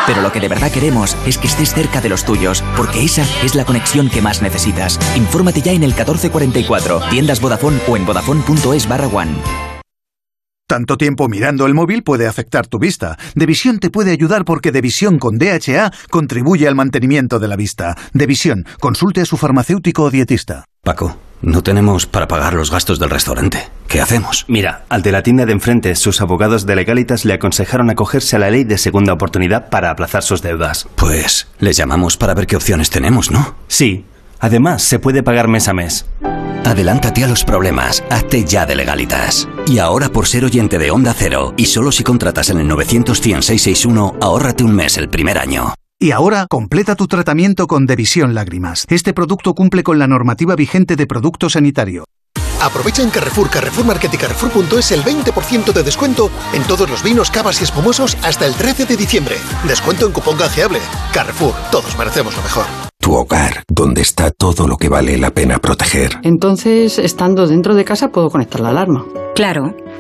Speaker 22: Pero lo que de verdad queremos es que estés cerca de los tuyos, porque esa es la conexión que más necesitas. Infórmate ya en el 1444, tiendas Vodafone o en vodafone.es barra one.
Speaker 23: Tanto tiempo mirando el móvil puede afectar tu vista. Devisión te puede ayudar porque Devisión con DHA contribuye al mantenimiento de la vista. Devisión, consulte a su farmacéutico o dietista.
Speaker 24: Paco, no tenemos para pagar los gastos del restaurante. ¿Qué hacemos?
Speaker 21: Mira, al de la tienda de enfrente, sus abogados de Legalitas le aconsejaron acogerse a la ley de segunda oportunidad para aplazar sus deudas.
Speaker 24: Pues les llamamos para ver qué opciones tenemos, ¿no?
Speaker 21: Sí. Además, se puede pagar mes a mes.
Speaker 24: Adelántate a los problemas, hazte ya de legalitas. Y ahora por ser oyente de Onda Cero, y solo si contratas en el 900-100-661, ahórrate un mes el primer año.
Speaker 25: Y ahora, completa tu tratamiento con Devisión Lágrimas. Este producto cumple con la normativa vigente de producto sanitario.
Speaker 26: Aprovecha en Carrefour, Carrefour Market y Carrefour.es el 20% de descuento en todos los vinos, cavas y espumosos hasta el 13 de diciembre. Descuento en cupón canjeable. Carrefour, todos merecemos lo mejor.
Speaker 27: Tu hogar, donde está todo lo que vale la pena proteger.
Speaker 28: Entonces, estando dentro de casa, puedo conectar la alarma.
Speaker 29: Claro.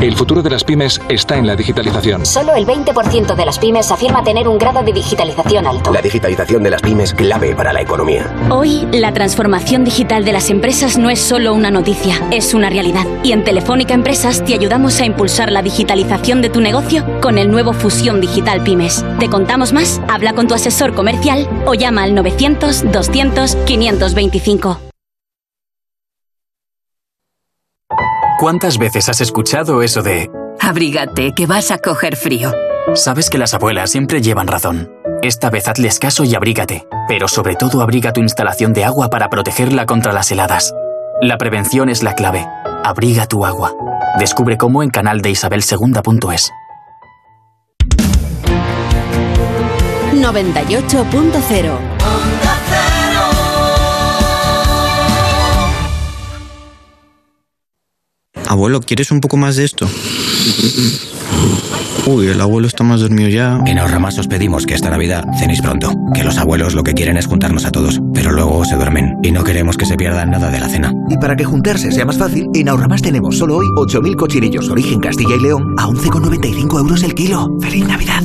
Speaker 30: El futuro de las pymes está en la digitalización.
Speaker 31: Solo el 20% de las pymes afirma tener un grado de digitalización alto.
Speaker 32: La digitalización de las pymes clave para la economía.
Speaker 33: Hoy, la transformación digital de las empresas no es solo una noticia, es una realidad. Y en Telefónica Empresas te ayudamos a impulsar la digitalización de tu negocio con el nuevo Fusión Digital Pymes. ¿Te contamos más? Habla con tu asesor comercial o llama al 900 200 525.
Speaker 34: ¿Cuántas veces has escuchado eso de...
Speaker 35: Abrígate, que vas a coger frío.
Speaker 34: Sabes que las abuelas siempre llevan razón. Esta vez hazles caso y abrígate, pero sobre todo abriga tu instalación de agua para protegerla contra las heladas. La prevención es la clave. Abriga tu agua. Descubre cómo en canal de isabelsegunda.es.
Speaker 36: 98.0
Speaker 37: Abuelo, ¿quieres un poco más de esto? Uy, el abuelo está más dormido ya.
Speaker 38: En Ahorramás os pedimos que esta Navidad cenéis pronto. Que los abuelos lo que quieren es juntarnos a todos, pero luego se duermen y no queremos que se pierdan nada de la cena.
Speaker 22: Y para que juntarse sea más fácil, en Ahorramás tenemos solo hoy 8.000 cochinillos origen Castilla y León a 11,95 euros el kilo. ¡Feliz Navidad!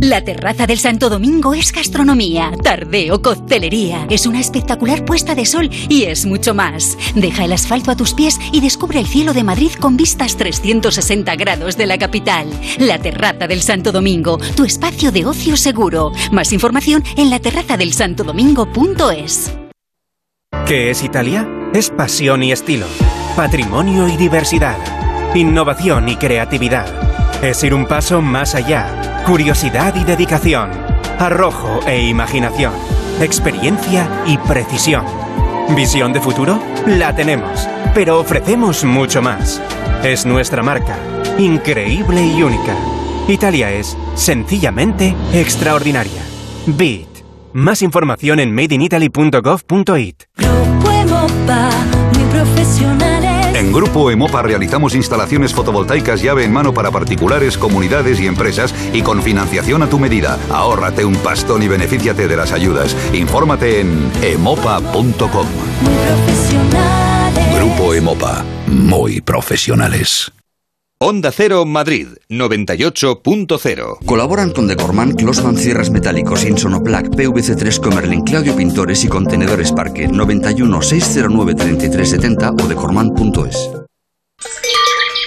Speaker 33: La terraza del Santo Domingo es gastronomía, tardeo, coctelería. Es una espectacular puesta de sol y es mucho más. Deja el asfalto a tus pies y descubre el cielo de Madrid con vistas 360 grados de la capital. La terraza del Santo Domingo, tu espacio de ocio seguro. Más información en la terrazadelsantodomingo.es.
Speaker 39: ¿Qué es Italia? Es pasión y estilo, patrimonio y diversidad, innovación y creatividad. Es ir un paso más allá, curiosidad y dedicación, arrojo e imaginación, experiencia y precisión. ¿Visión de futuro? La tenemos, pero ofrecemos mucho más. Es nuestra marca, increíble y única. Italia es, sencillamente, extraordinaria. Beat. Más información en madeinitaly.gov.it.
Speaker 36: muy profesionales.
Speaker 23: En Grupo Emopa realizamos instalaciones fotovoltaicas llave en mano para particulares, comunidades y empresas y con financiación a tu medida. Ahórrate un pastón y benefíciate de las ayudas. Infórmate en emopa.com.
Speaker 36: Grupo
Speaker 40: Emopa. Muy profesionales.
Speaker 41: Onda Cero Madrid 98.0
Speaker 42: Colaboran con Decorman, Closman Cierres Metálicos, Insonoplac, PVC3 Comerlin, Claudio Pintores y Contenedores Parque 91 609 3370 o decorman.es.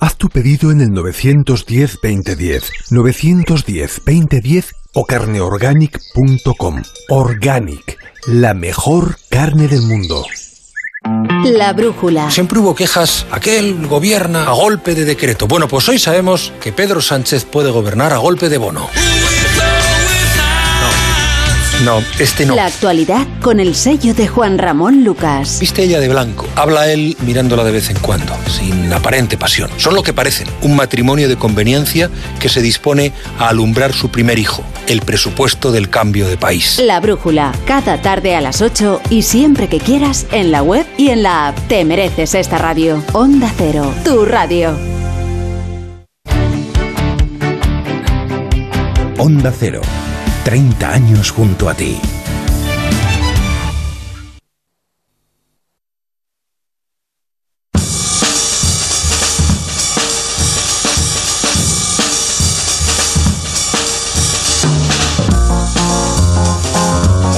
Speaker 43: Haz tu pedido en el 910-2010, 910-2010 o carneorganic.com. Organic, la mejor carne del mundo.
Speaker 33: La brújula.
Speaker 44: Siempre hubo quejas, aquel gobierna a golpe de decreto. Bueno, pues hoy sabemos que Pedro Sánchez puede gobernar a golpe de bono. No, este no.
Speaker 33: La actualidad con el sello de Juan Ramón Lucas.
Speaker 44: Viste ella de blanco. Habla él mirándola de vez en cuando, sin aparente pasión. Son lo que parecen, un matrimonio de conveniencia que se dispone a alumbrar su primer hijo, el presupuesto del cambio de país.
Speaker 33: La brújula, cada tarde a las 8 y siempre que quieras en la web y en la app. Te mereces esta radio. Onda Cero, tu radio.
Speaker 45: Onda Cero. 30 años junto a ti.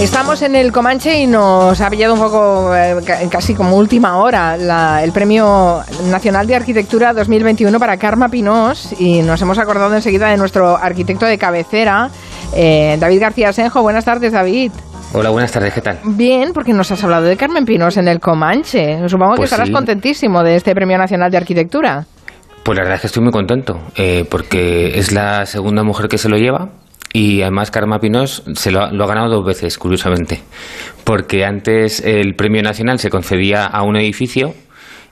Speaker 1: Estamos en el Comanche y nos ha pillado un poco, eh, ca- casi como última hora, la- el Premio Nacional de Arquitectura 2021 para Karma Pinós y nos hemos acordado enseguida de nuestro arquitecto de cabecera, eh, David García Senjo. Buenas tardes, David.
Speaker 46: Hola, buenas tardes, ¿qué tal?
Speaker 1: Bien, porque nos has hablado de Carmen Pinós en el Comanche. Supongo que
Speaker 46: Pues
Speaker 1: estarás
Speaker 46: sí.
Speaker 1: contentísimo de este Premio Nacional de Arquitectura.
Speaker 46: Pues la verdad es que estoy muy contento, eh, porque es la segunda mujer que se lo lleva y además Karma Pinós se lo, ha- lo ha ganado dos veces, curiosamente, porque antes el premio nacional se concedía a un edificio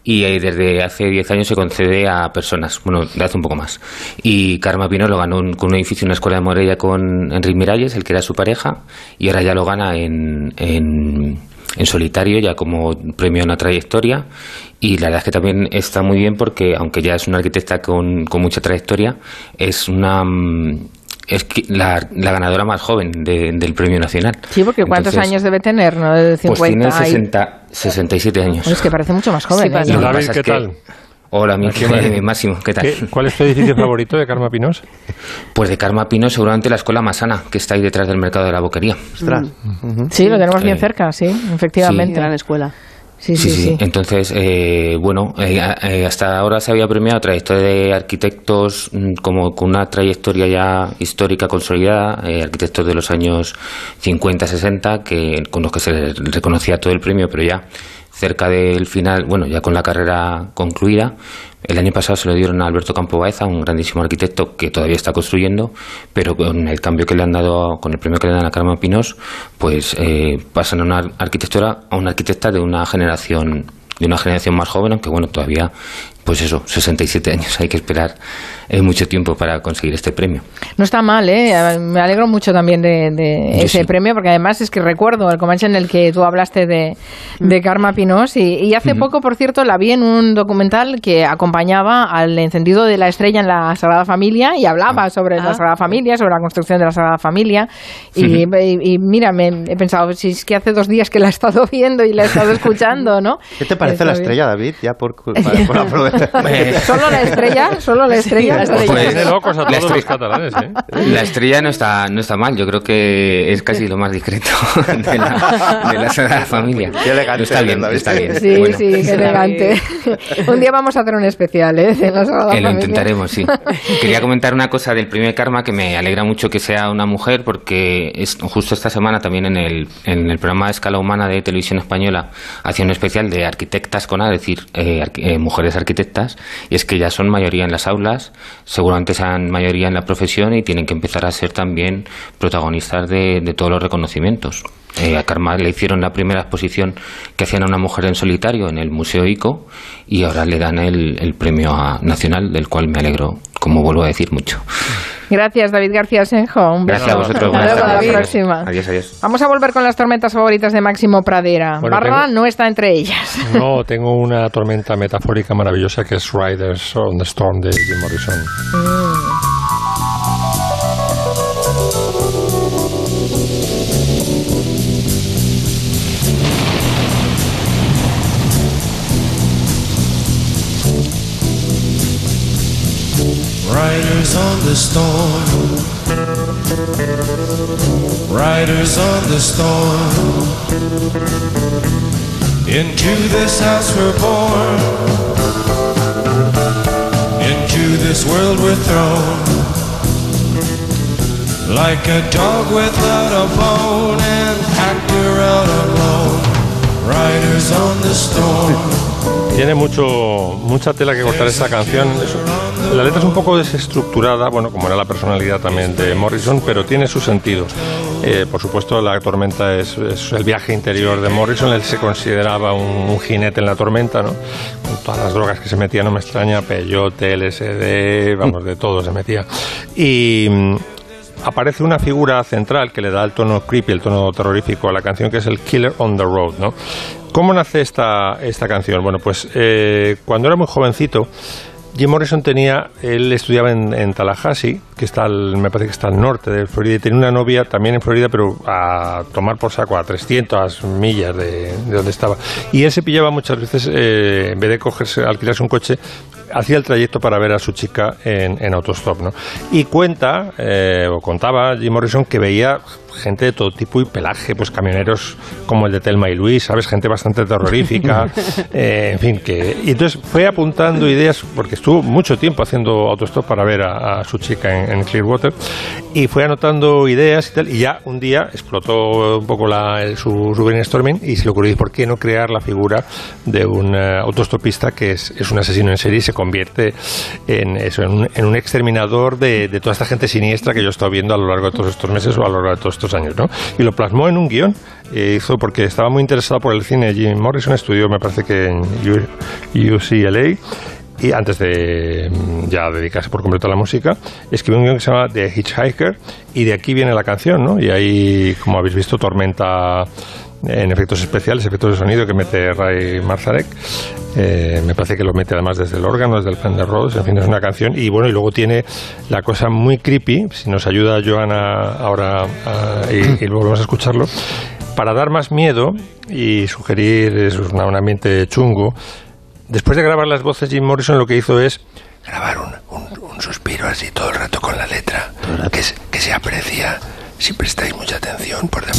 Speaker 46: y desde hace 10 años se concede a personas, bueno, de hace un poco más. Y Karma Pinós lo ganó un- con un edificio en una escuela de Morella con Enrique Miralles, el que era su pareja, y ahora ya lo gana en, en, solitario, ya como premio a una trayectoria. Y la verdad es que también está muy bien porque, aunque ya es una arquitecta con, con mucha trayectoria, es una. Mm, Es que la, la ganadora más joven de- del premio nacional.
Speaker 1: Sí, porque ¿cuántos
Speaker 46: Entonces,
Speaker 1: años debe tener? ¿No? De 50
Speaker 46: Pues tiene
Speaker 1: y-
Speaker 46: 60, 67 años.
Speaker 1: Es que parece mucho más joven. ¿eh?
Speaker 46: Hola, mi [LAUGHS] Máximo, ¿qué tal?
Speaker 4: ¿Qué- ¿Cuál es tu edificio favorito de Karma Pinós?
Speaker 46: Pues de Karma Pino, seguramente la escuela Masana, que está ahí detrás del mercado de la boquería.
Speaker 1: Sí, lo tenemos bien
Speaker 46: Eh,
Speaker 1: cerca, sí, efectivamente.
Speaker 46: sí. Gran
Speaker 1: escuela. Sí,
Speaker 46: Sí,
Speaker 1: sí,
Speaker 46: sí. Entonces, eh, bueno, eh, eh, hasta ahora se había premiado trayectoria de arquitectos mm, como con una trayectoria ya histórica consolidada, eh, arquitectos de los años 50, 60, que, con los que se reconocía todo el premio, pero ya cerca del final, bueno, ya con la carrera concluida. El año pasado se lo dieron a Alberto Campo Baeza, un grandísimo arquitecto que todavía está construyendo, pero con el cambio que le han dado, con el premio que le dan a Carmen Pinós, pues eh, pasan a una arquitectura, a una arquitecta de una generación de una generación más joven, aunque bueno, todavía, pues eso, 67 años, hay que esperar eh, mucho tiempo para conseguir este premio.
Speaker 1: No está mal, ¿eh? Me alegro mucho también de, ese
Speaker 46: sí.
Speaker 1: premio, porque además es que recuerdo el Comanche en el que tú hablaste de, de Karma Pinós y, y hace poco, por cierto, la vi en un documental que acompañaba al encendido de la estrella en la Sagrada Familia y hablaba sobre la Sagrada Familia, sobre la construcción de la Sagrada Familia y, y- y mira, me he pensado, si es que hace dos días que la he estado [LAUGHS] viendo y la he estado escuchando, ¿no?
Speaker 2: ¿Qué te parece
Speaker 1: Está
Speaker 2: la
Speaker 1: bien.
Speaker 2: estrella, David? Ya por, por, por [LAUGHS] aprovechar. [LAUGHS]
Speaker 1: Solo la estrella, solo la estrella.
Speaker 46: Pues,
Speaker 4: Tiene locos a
Speaker 46: la
Speaker 4: los
Speaker 46: estrella-
Speaker 4: catalanes, ¿eh?
Speaker 46: La estrella no está, no está mal, yo creo que es casi lo más discreto [LAUGHS] de la, de la Sagrada Familia.
Speaker 2: Qué elegante
Speaker 46: No está bien, está bien.
Speaker 1: Sí,
Speaker 46: Bueno.
Speaker 1: sí, qué elegante. [LAUGHS] un día vamos a hacer un especial, ¿eh? De la Sagrada
Speaker 46: Que lo
Speaker 1: Familia.
Speaker 46: intentaremos, sí. Quería comentar una cosa del de Karma que me alegra mucho que sea una mujer porque es justo esta semana también en el, en el programa Escala Humana de Televisión Española hacía un especial de arquitectas con A, es decir, eh, arqui- eh, mujeres arquitectas, y es que ya son mayoría en las aulas, seguramente sean mayoría en la profesión y tienen que empezar a ser también protagonistas de, todos los reconocimientos. Eh, a Karma le hicieron la primera exposición que hacían a una mujer en solitario en el Museo ICO y ahora le dan el, el premio a- nacional, del cual me alegro, como vuelvo a decir, mucho.
Speaker 1: Gracias, David García Senjo. Un beso.
Speaker 46: Gracias a vosotros.
Speaker 1: Hasta luego, la próxima.
Speaker 46: Adiós, adiós.
Speaker 1: Vamos a volver con las tormentas favoritas de Máximo Pradera.
Speaker 4: Bueno,
Speaker 1: Barra
Speaker 4: tengo-
Speaker 1: no está entre ellas. [LAUGHS]
Speaker 4: No, tengo una tormenta metafórica maravillosa que es Riders on the Storm de Jim Morrison.
Speaker 47: Riders on the storm. Riders on the storm. Into this house we're born. Into this world we're thrown. Like a dog without a bone and hacked around alone. Riders on the storm.
Speaker 4: Tiene mucho, mucha tela que cortar esta canción. La letra es un poco desestructurada, bueno, como era la personalidad también de Morrison, pero tiene su sentido. Eh, por supuesto, la tormenta es, el viaje interior de Morrison. Él se consideraba un, un jinete en la tormenta, ¿no? Con todas las drogas que se metía, no me extraña, peyote, LSD, vamos, de todo se metía. Y mm, aparece una figura central que le da el tono creepy, el tono terrorífico a la canción, que es el Killer on the Road, ¿no? ¿Cómo nace esta, esta canción? Bueno, pues eh, cuando era muy jovencito, Jim Morrison tenía, él estudiaba en, en Tallahassee, que está al, me parece que está al norte de Florida, y tenía una novia también en Florida, pero a tomar por saco, a 300 millas de, de donde estaba. Y él se pillaba muchas veces, eh, en vez de cogerse, alquilarse un coche, hacía el trayecto para ver a su chica en, en autostop, ¿no? Y cuenta, eh, o contaba Jim Morrison, que veía gente de todo tipo y pelaje, pues camioneros como el de Telma y Luis, ¿sabes? Gente bastante terrorífica, [LAUGHS] eh, en fin, que... Y entonces fue apuntando ideas, porque estuvo mucho tiempo haciendo autostop para ver a, a su chica en, en Clearwater, y fue anotando ideas y tal, y ya un día explotó un poco la, el- su, su brainstorming y se le ocurrió, ¿por qué no crear la figura de un eh, autostopista que es, es un asesino en serie y se convierte en, eso, en, un, en un exterminador de, de toda esta gente siniestra que yo he estado viendo a lo largo de todos estos meses o a lo largo de todos estos años, ¿no? Y lo plasmó en un guion, eh, hizo porque estaba muy interesado por el cine. Jim Morrison estudió, me parece que en UCLA y antes de mm, ya dedicarse por completo a la música, escribió un guion que se llama The Hitchhiker y de aquí viene la canción, ¿no? Y ahí, como habéis visto, tormenta en efectos especiales, efectos de sonido que mete Ray Marzarek. Eh, me parece que lo mete además desde el órgano, desde el Fender Rhodes, en fin, es una canción. Y bueno, y luego tiene la cosa muy creepy, si nos ayuda Joana ahora a- y, y volvemos a escucharlo, para dar más miedo y sugerir una- un ambiente chungo. Después de grabar las voces, Jim Morrison lo que hizo es grabar un, un- un suspiro así todo el rato con la letra, que, se- que se aprecia si prestáis mucha atención por debajo.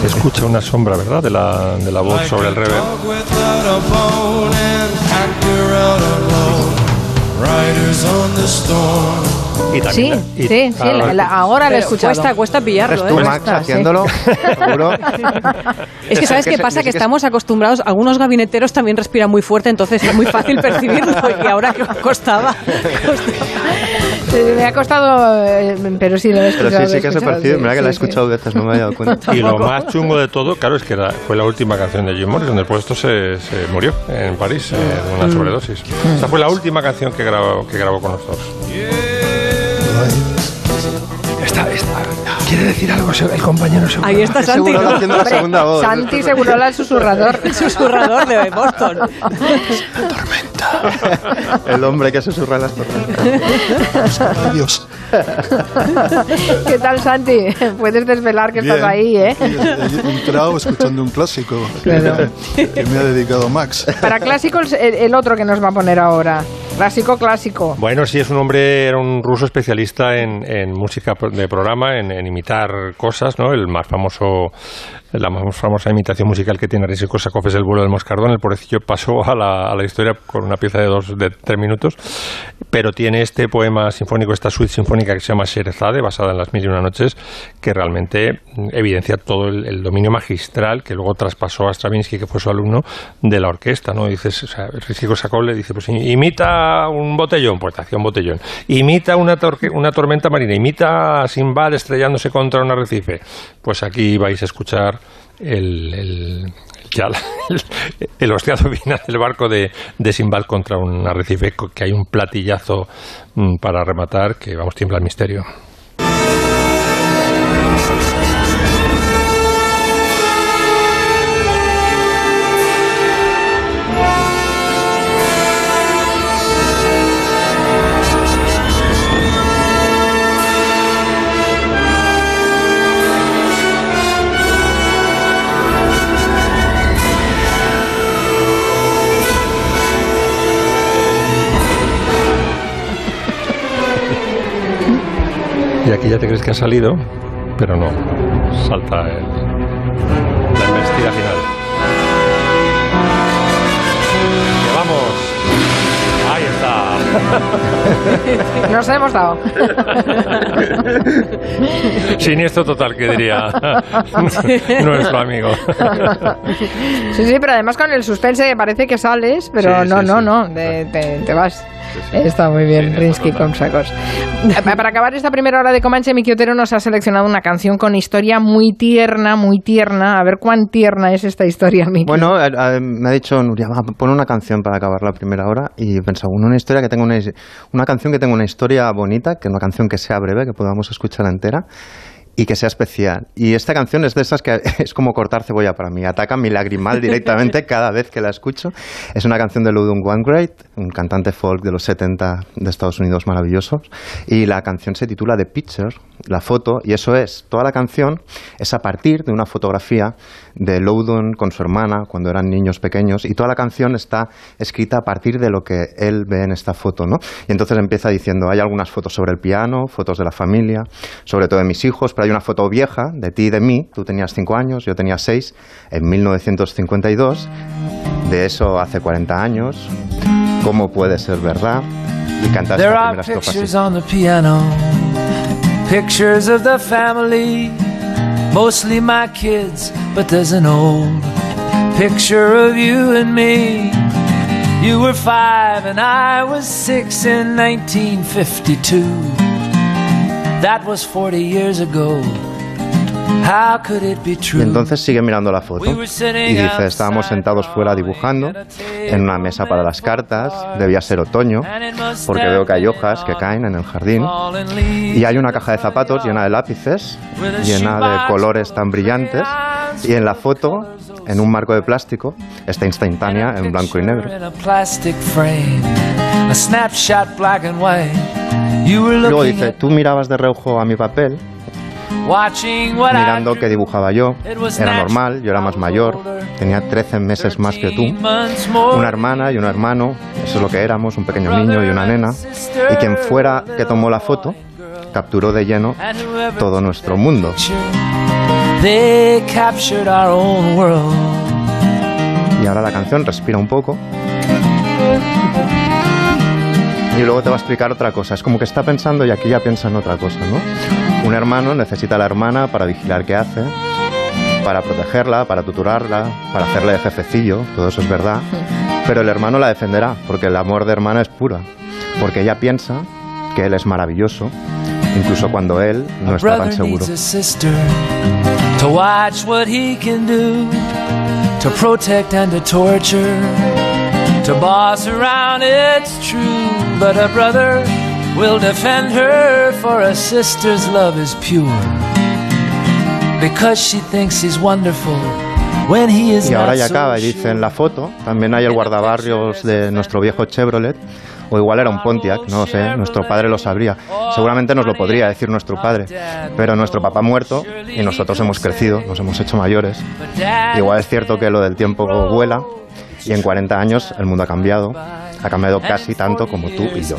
Speaker 4: Se escucha una sombra, ¿verdad? De la, de la voz sobre el rever.
Speaker 47: The storm.
Speaker 4: Y
Speaker 1: Sí, sí, sí, la- la- ahora lo he
Speaker 3: Pero
Speaker 1: escuchado.
Speaker 3: Cuesta, cuesta pillarlo,
Speaker 2: ¿Eres
Speaker 3: ¿eh?
Speaker 2: tú, Max,
Speaker 1: Cuesta, sí.
Speaker 2: haciéndolo? ¿Seguro? [LAUGHS]
Speaker 3: Es que sabes qué pasa, que
Speaker 2: que-
Speaker 3: estamos acostumbrados, algunos gabineteros también respiran muy fuerte, entonces es muy fácil [LAUGHS] percibirlo y ahora que costaba.
Speaker 1: Sí, me ha costado, eh, pero sí lo he
Speaker 2: Pero
Speaker 1: escuchado.
Speaker 2: sí, sí que se percibe.
Speaker 1: sí,
Speaker 2: Mira que la he
Speaker 1: sí, sí.
Speaker 2: escuchado veces, no me había dado cuenta. [LAUGHS]
Speaker 4: Y lo más chungo de todo, claro, es que era- fue la última canción de Jim Morrison. Después esto se, se murió en París eh, de una
Speaker 1: Mm.
Speaker 4: sobredosis. Esta fue la última canción que que grabó con nosotros.
Speaker 48: Esta, esta. ¿Quiere decir algo el compañero seguro?
Speaker 3: Ahí está Santi,
Speaker 2: Seguro
Speaker 3: ¿no?
Speaker 2: haciendo la segunda voz.
Speaker 1: Santi Segurola, el susurrador.
Speaker 3: El susurrador de Boston.
Speaker 2: El hombre que susurra las tormentas.
Speaker 49: Dios.
Speaker 1: ¿Qué tal, Santi? Puedes desvelar que estás
Speaker 49: Bien.
Speaker 1: ahí, ¿eh?
Speaker 49: He entrado escuchando un clásico
Speaker 1: Claro.
Speaker 49: que me ha dedicado Max.
Speaker 1: Para clásicos, el, otro que nos va a poner ahora. Clásico, clásico.
Speaker 4: Bueno, sí, es un hombre, era un ruso especialista en, en música de programa, en, en cosas, ¿no? El más famoso, la más famosa imitación musical que tiene Rizzi Korsakov es El vuelo del moscardón. El pobrecillo pasó a la, a la historia con una pieza de dos, de tres minutos, pero tiene este poema sinfónico, esta suite sinfónica que se llama Sherazade, basada en las mil y una noches, que realmente evidencia todo el, dominio magistral que luego traspasó a Stravinsky, que fue su alumno, de la orquesta, ¿no? Dices, o sea, Korsakov le dice, pues imita un botellón, pues hacía un botellón. Imita una, torque- una tormenta marina, imita a Simbad estrellándose contra un arrecife. Pues aquí vais a escuchar el, el, ya [LAUGHS] el, el final del barco de, de Simbad contra un arrecife, que hay un platillazo mm, para rematar, que vamos, tiembla el misterio. Que ya te crees que ha salido, pero no. Salta la embestida final. [LAUGHS]
Speaker 1: Nos hemos dado.
Speaker 4: Siniestro total, que diría [LAUGHS] nuestro amigo.
Speaker 1: Sí, sí, pero además con el suspense que parece que sales, pero
Speaker 4: Sí,
Speaker 1: no,
Speaker 4: sí,
Speaker 1: no,
Speaker 4: sí.
Speaker 1: no, te, te- te vas. Está muy bien, Rinsky con sacos. Eh, Para acabar esta primera hora de Comanche, Miki Otero nos ha seleccionado una canción con historia muy tierna, muy tierna. A ver cuán tierna es esta historia, Miki.
Speaker 2: Bueno, eh, eh, me ha dicho Nuria, pon una canción para acabar la primera hora y he pensado, una historia que tenga una, una canción que tenga una historia bonita, que una canción que sea breve, que podamos escuchar entera y que sea especial. Y esta canción es de esas que [LAUGHS] es como cortar cebolla para mí, ataca mi lagrimal [LAUGHS] directamente cada vez que la escucho. Es una canción de Van Great, un cantante folk de los 70 de Estados Unidos maravillosos, y la canción se titula The Picture, la foto, y eso es, toda la canción es a partir de una fotografía de Loudon con su hermana cuando eran niños pequeños, y toda la canción está escrita a partir de lo que él ve en esta foto, ¿no? Y entonces empieza diciendo, hay algunas fotos sobre el piano, fotos de la familia, sobre todo de mis hijos, pero hay una foto vieja de ti y de mí, tú tenías cinco años, yo tenía seis, en 1952, de eso hace 40 años, ¿cómo puede ser verdad? Y canta
Speaker 50: There
Speaker 2: esta
Speaker 50: are
Speaker 2: primera estrofa así.
Speaker 50: pictures on the piano, pictures of the family, mostly my kids, but there's an old picture of you and me. You were five and I was six in 1952. That was 40 years ago.
Speaker 2: Y entonces sigue mirando la foto y dice, estábamos sentados fuera dibujando en una mesa para las cartas, debía ser otoño, porque veo que hay hojas que caen en el jardín y hay una caja de zapatos llena de lápices, llena de colores tan brillantes y en la foto, en un marco de plástico, está instantánea en blanco y negro.
Speaker 50: in a plastic frame, a snapshot black and white. You were
Speaker 2: Luego dice, tú mirabas de reojo a mi papel, mirando qué dibujaba yo. Era normal, yo era más mayor, tenía 13 meses más que tú. Una hermana y un hermano, eso es lo que éramos, un pequeño niño y una nena. Y quien fuera que tomó la foto, capturó de lleno todo nuestro mundo. Y ahora la canción respira un poco. [LAUGHS] Y luego te va a explicar otra cosa. Es como que está pensando y aquí ya piensa en otra cosa, ¿no? Un hermano necesita a la hermana para vigilar qué hace, para protegerla, para tutorarla, para hacerle de jefecillo, todo eso es verdad. Pero el hermano la defenderá, porque el amor de hermana es pura. Porque ella piensa que él es maravilloso, incluso cuando él no está tan seguro.
Speaker 50: to watch what he can do, to protect and to torture, to boss around. It's true, but a brother will defend her, for a sister's love is pure. Because she thinks he's wonderful when he is
Speaker 2: Y ahora ya acaba y dice en la foto, también hay el [LAUGHS] guardabarrios de nuestro viejo Chevrolet, o igual era un Pontiac, no sé, nuestro padre lo sabría. Seguramente nos lo podría decir nuestro padre, pero nuestro papá ha muerto y nosotros hemos crecido, nos hemos hecho mayores. Igual es cierto que lo del tiempo vuela y en 40 años el mundo ha cambiado, ha cambiado casi tanto como tú y yo.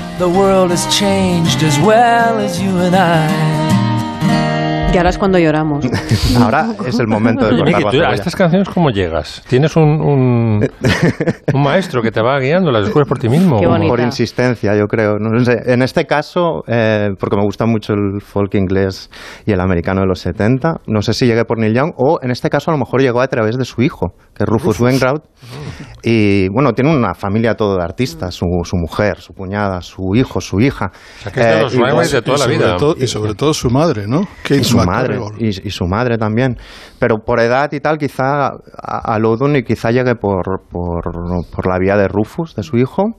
Speaker 3: Y ahora es cuando lloramos. [LAUGHS]
Speaker 2: Ahora es el momento de cortar la
Speaker 4: tú a estas canciones cómo llegas? ¿Tienes un, un, [LAUGHS] un maestro que te va guiando? ¿Las descubres por ti mismo?
Speaker 2: Por insistencia, yo creo. No sé, En este caso, eh, porque me gusta mucho el folk inglés y el americano de los 70, no sé si llegué por Neil Young o en este caso a lo mejor llegó a través de su hijo, que es Rufus Wainwright. Y bueno, tiene una familia todo de artistas, su, su mujer, su cuñada, su hijo, su hija.
Speaker 4: sea, que es de los
Speaker 2: y-
Speaker 4: Wainwright de toda la
Speaker 49: sobre
Speaker 4: vida.
Speaker 49: todo- y sobre todo su madre, ¿no? Kate
Speaker 2: y su madre y, y su madre también. Pero por edad y tal quizá a, a y quizá llegue por, por, por la vía de Rufus de su hijo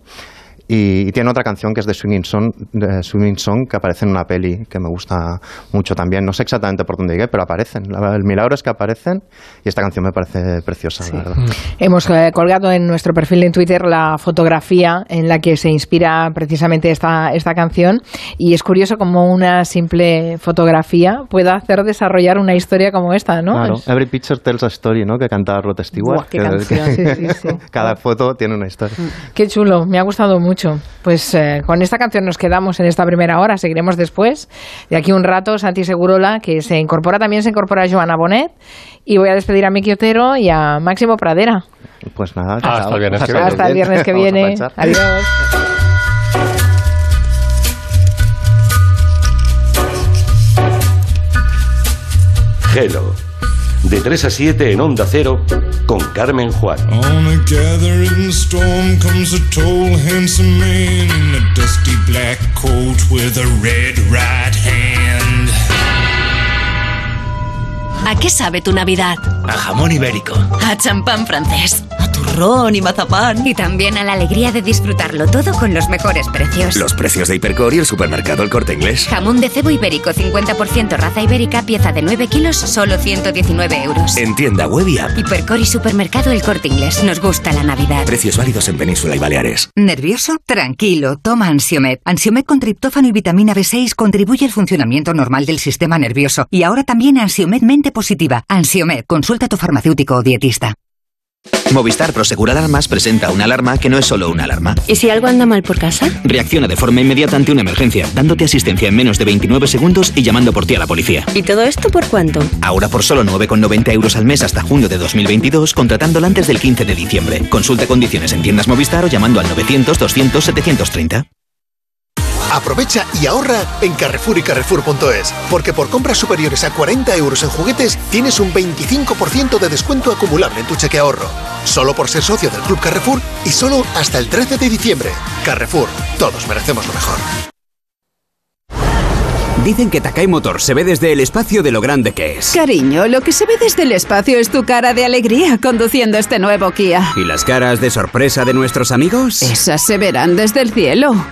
Speaker 2: y, y tiene otra canción que es de Swinging Song, de Swinging Song que aparece en una peli que me gusta mucho también no sé exactamente por dónde llegué pero aparecen el milagro es que aparecen y esta canción me parece preciosa la verdad
Speaker 1: Hemos eh, colgado en nuestro perfil en Twitter la fotografía en la que se inspira precisamente esta, esta canción y es curioso como una simple fotografía pueda hacer desarrollar una historia como esta, ¿no?
Speaker 2: Claro,
Speaker 1: Es-
Speaker 2: Every Picture Tells a Story, ¿no? Que cantaba Rod Stewart.
Speaker 1: Buah, qué
Speaker 2: que-
Speaker 1: canción,
Speaker 2: que-
Speaker 1: sí, sí, sí. [LAUGHS]
Speaker 2: Cada foto tiene una historia.
Speaker 1: Qué chulo, me ha gustado mucho. Mucho. Pues eh, con esta canción nos quedamos en esta primera hora, seguiremos después. De aquí un rato, Santi Segurola, que se incorpora, también se incorpora Joana Bonet. Y voy a despedir a Miki Otero y a Máximo Pradera.
Speaker 2: Pues nada,
Speaker 4: hasta el viernes que viene.
Speaker 1: Hasta el viernes que viene. Adiós.
Speaker 21: Hello. De 3 a 7 en Onda Cero con Carmen Juan.
Speaker 51: On
Speaker 52: ¿A qué sabe tu Navidad?
Speaker 53: A jamón ibérico.
Speaker 52: A champán francés.
Speaker 53: A turrón y mazapán.
Speaker 52: Y también a la alegría de disfrutarlo todo con los mejores precios.
Speaker 21: Los precios de Hipercor y el supermercado El Corte Inglés.
Speaker 52: Jamón de cebo ibérico 50% raza ibérica, pieza de 9 kilos, solo 119 euros.
Speaker 21: En tienda web y app.
Speaker 52: Hipercor y supermercado El Corte Inglés. Nos gusta la Navidad.
Speaker 21: Precios válidos en Península y Baleares.
Speaker 54: ¿Nervioso? Tranquilo. Toma Ansiomed. Ansiomed con triptófano y vitamina B6 contribuye al funcionamiento normal del sistema nervioso. Y ahora también Ansiomed mente positiva. Ansiomed. Consulta a tu farmacéutico o dietista.
Speaker 22: Movistar Prosegur Alarmas presenta una alarma que no es solo una alarma.
Speaker 52: ¿Y si algo anda mal por casa?
Speaker 22: Reacciona de forma inmediata ante una emergencia, dándote asistencia en menos de 29 segundos y llamando por ti a la policía.
Speaker 52: ¿Y todo esto por cuánto?
Speaker 22: Ahora por solo 9,90 euros al mes hasta junio de 2022, contratándola antes del 15 de diciembre. Consulta condiciones en tiendas Movistar o llamando al 900 200 730.
Speaker 26: Aprovecha y ahorra en Carrefour y Carrefour.es, porque por compras superiores a 40 euros en juguetes tienes un 25% de descuento acumulable en tu cheque ahorro. Solo por ser socio del Club Carrefour y solo hasta el 13 de diciembre. Carrefour, todos merecemos lo mejor.
Speaker 55: Dicen que Takai Motor se ve desde el espacio de lo grande que es.
Speaker 56: Cariño, lo que se ve desde el espacio es tu cara de alegría conduciendo este nuevo Kia.
Speaker 55: ¿Y las caras de sorpresa de nuestros amigos?
Speaker 56: Esas se verán desde el cielo. [LAUGHS]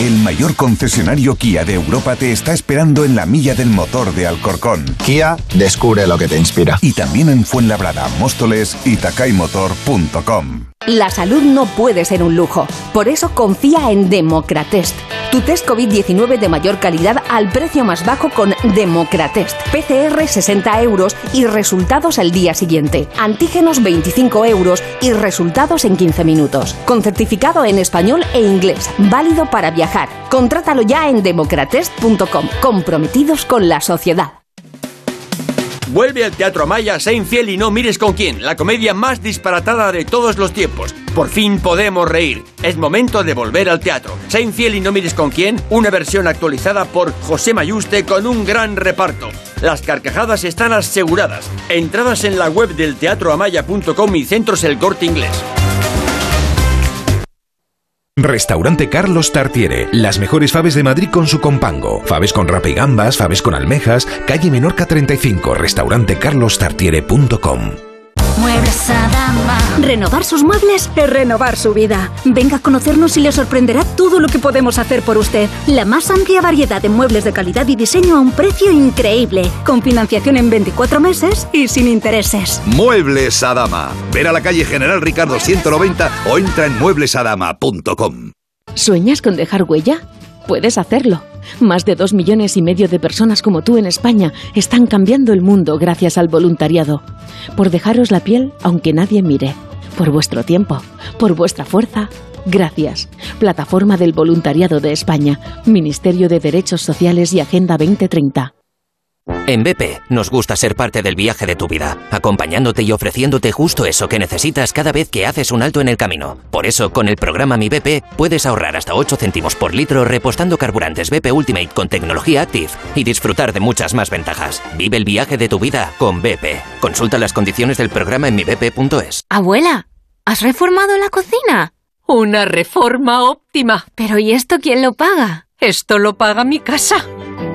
Speaker 43: El mayor concesionario Kia de Europa te está esperando en la milla del motor de Alcorcón.
Speaker 57: Kia, descubre lo que te inspira.
Speaker 43: Y también en Fuenlabrada, Móstoles y takaymotor.com.
Speaker 33: La salud no puede ser un lujo. Por eso confía en Democratest. Tu test COVID-19 de mayor calidad al precio más bajo con Democratest. PCR 60 euros y resultados al día siguiente. Antígenos 25 euros y resultados en 15 minutos. Con certificado en español e inglés. Válido para viajar. Contrátalo ya en democratest.com. Comprometidos con la sociedad.
Speaker 58: Vuelve al Teatro Amaya, sé infiel y no mires con quién, la comedia más disparatada de todos los tiempos. Por fin podemos reír. Es momento de volver al teatro. Sé infiel y no mires con quién, una versión actualizada por José Mayuste con un gran reparto. Las carcajadas están aseguradas. Entradas en la web del teatroamaya.com y centros El Corte Inglés.
Speaker 43: Restaurante Carlos Tartiere. Las mejores faves de Madrid con su compango. Faves con rapa y gambas, faves con almejas. Calle Menorca 35. Restaurantecarlostartiere.com.
Speaker 52: Muebles Adama.
Speaker 33: Renovar sus muebles es renovar su vida. Venga a conocernos y le sorprenderá todo lo que podemos hacer por usted. La más amplia variedad de muebles de calidad y diseño a un precio increíble. Con financiación en 24 meses y sin intereses.
Speaker 59: Muebles Adama. Ver a la calle General Ricardo 190 o entra en mueblesadama.com.
Speaker 33: ¿Sueñas con dejar huella? Puedes hacerlo. Más de dos millones y medio de personas como tú en España están cambiando el mundo gracias al voluntariado. Por dejaros la piel aunque nadie mire. Por vuestro tiempo. Por vuestra fuerza. Gracias. Plataforma del Voluntariado de España. Ministerio de Derechos Sociales y Agenda 2030.
Speaker 58: En BP nos gusta ser parte del viaje de tu vida, acompañándote y ofreciéndote justo eso que necesitas cada vez que haces un alto en el camino. Por eso, con el programa Mi BP puedes ahorrar hasta 8 céntimos por litro repostando carburantes BP Ultimate con tecnología Active y disfrutar de muchas más ventajas. Vive el viaje de tu vida con BP. Consulta las condiciones del programa en mibp.es.
Speaker 52: Abuela, ¿has reformado la cocina?
Speaker 60: Una reforma óptima.
Speaker 52: Pero ¿y esto quién lo paga?
Speaker 60: Esto lo paga mi casa.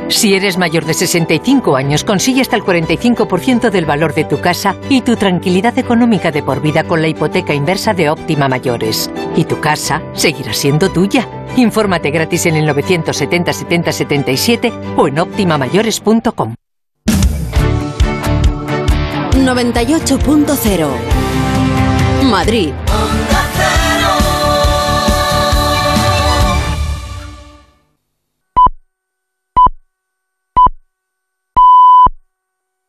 Speaker 60: Si eres mayor de 65 años, consigue hasta el 45% del valor de tu casa y tu tranquilidad económica de por vida con la hipoteca inversa de Óptima Mayores. Y tu casa seguirá siendo tuya. Infórmate gratis en el 970 70 77 o en optimamayores.com.
Speaker 61: 98.0 Madrid.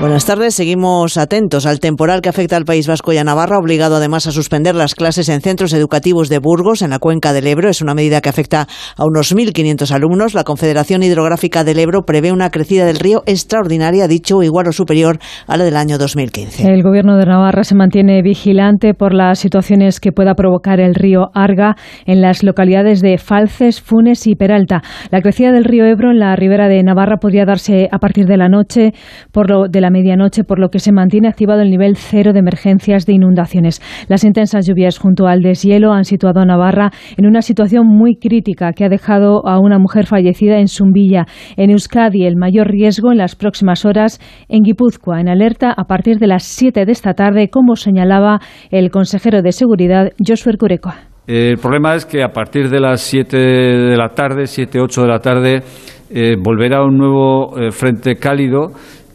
Speaker 62: Buenas tardes, seguimos atentos al temporal que afecta al País Vasco y a Navarra, obligado además a suspender las clases en centros educativos de Burgos, en la cuenca del Ebro. Es una medida que afecta a unos 1.500 alumnos. La Confederación Hidrográfica del Ebro prevé una crecida del río extraordinaria, dicho igual o superior a la del año 2015.
Speaker 63: El Gobierno de Navarra se mantiene vigilante por las situaciones que pueda provocar el río Arga en las localidades de Falces, Funes y Peralta. La crecida del río Ebro en la ribera de Navarra podría darse a partir de la noche por lo de la medianoche, por lo que se mantiene activado el nivel cero de emergencias de inundaciones. Las intensas lluvias junto al deshielo han situado a Navarra en una situación muy crítica que ha dejado a una mujer fallecida en Zumbilla. En Euskadi, el mayor riesgo en las próximas horas en Guipúzcoa, en alerta a partir de las 7 de esta tarde, como señalaba el consejero de Seguridad, Josué Curecoa.
Speaker 64: El problema es que a partir de las 7 de la tarde, 7, 8 de la tarde, eh, volverá un nuevo eh, frente cálido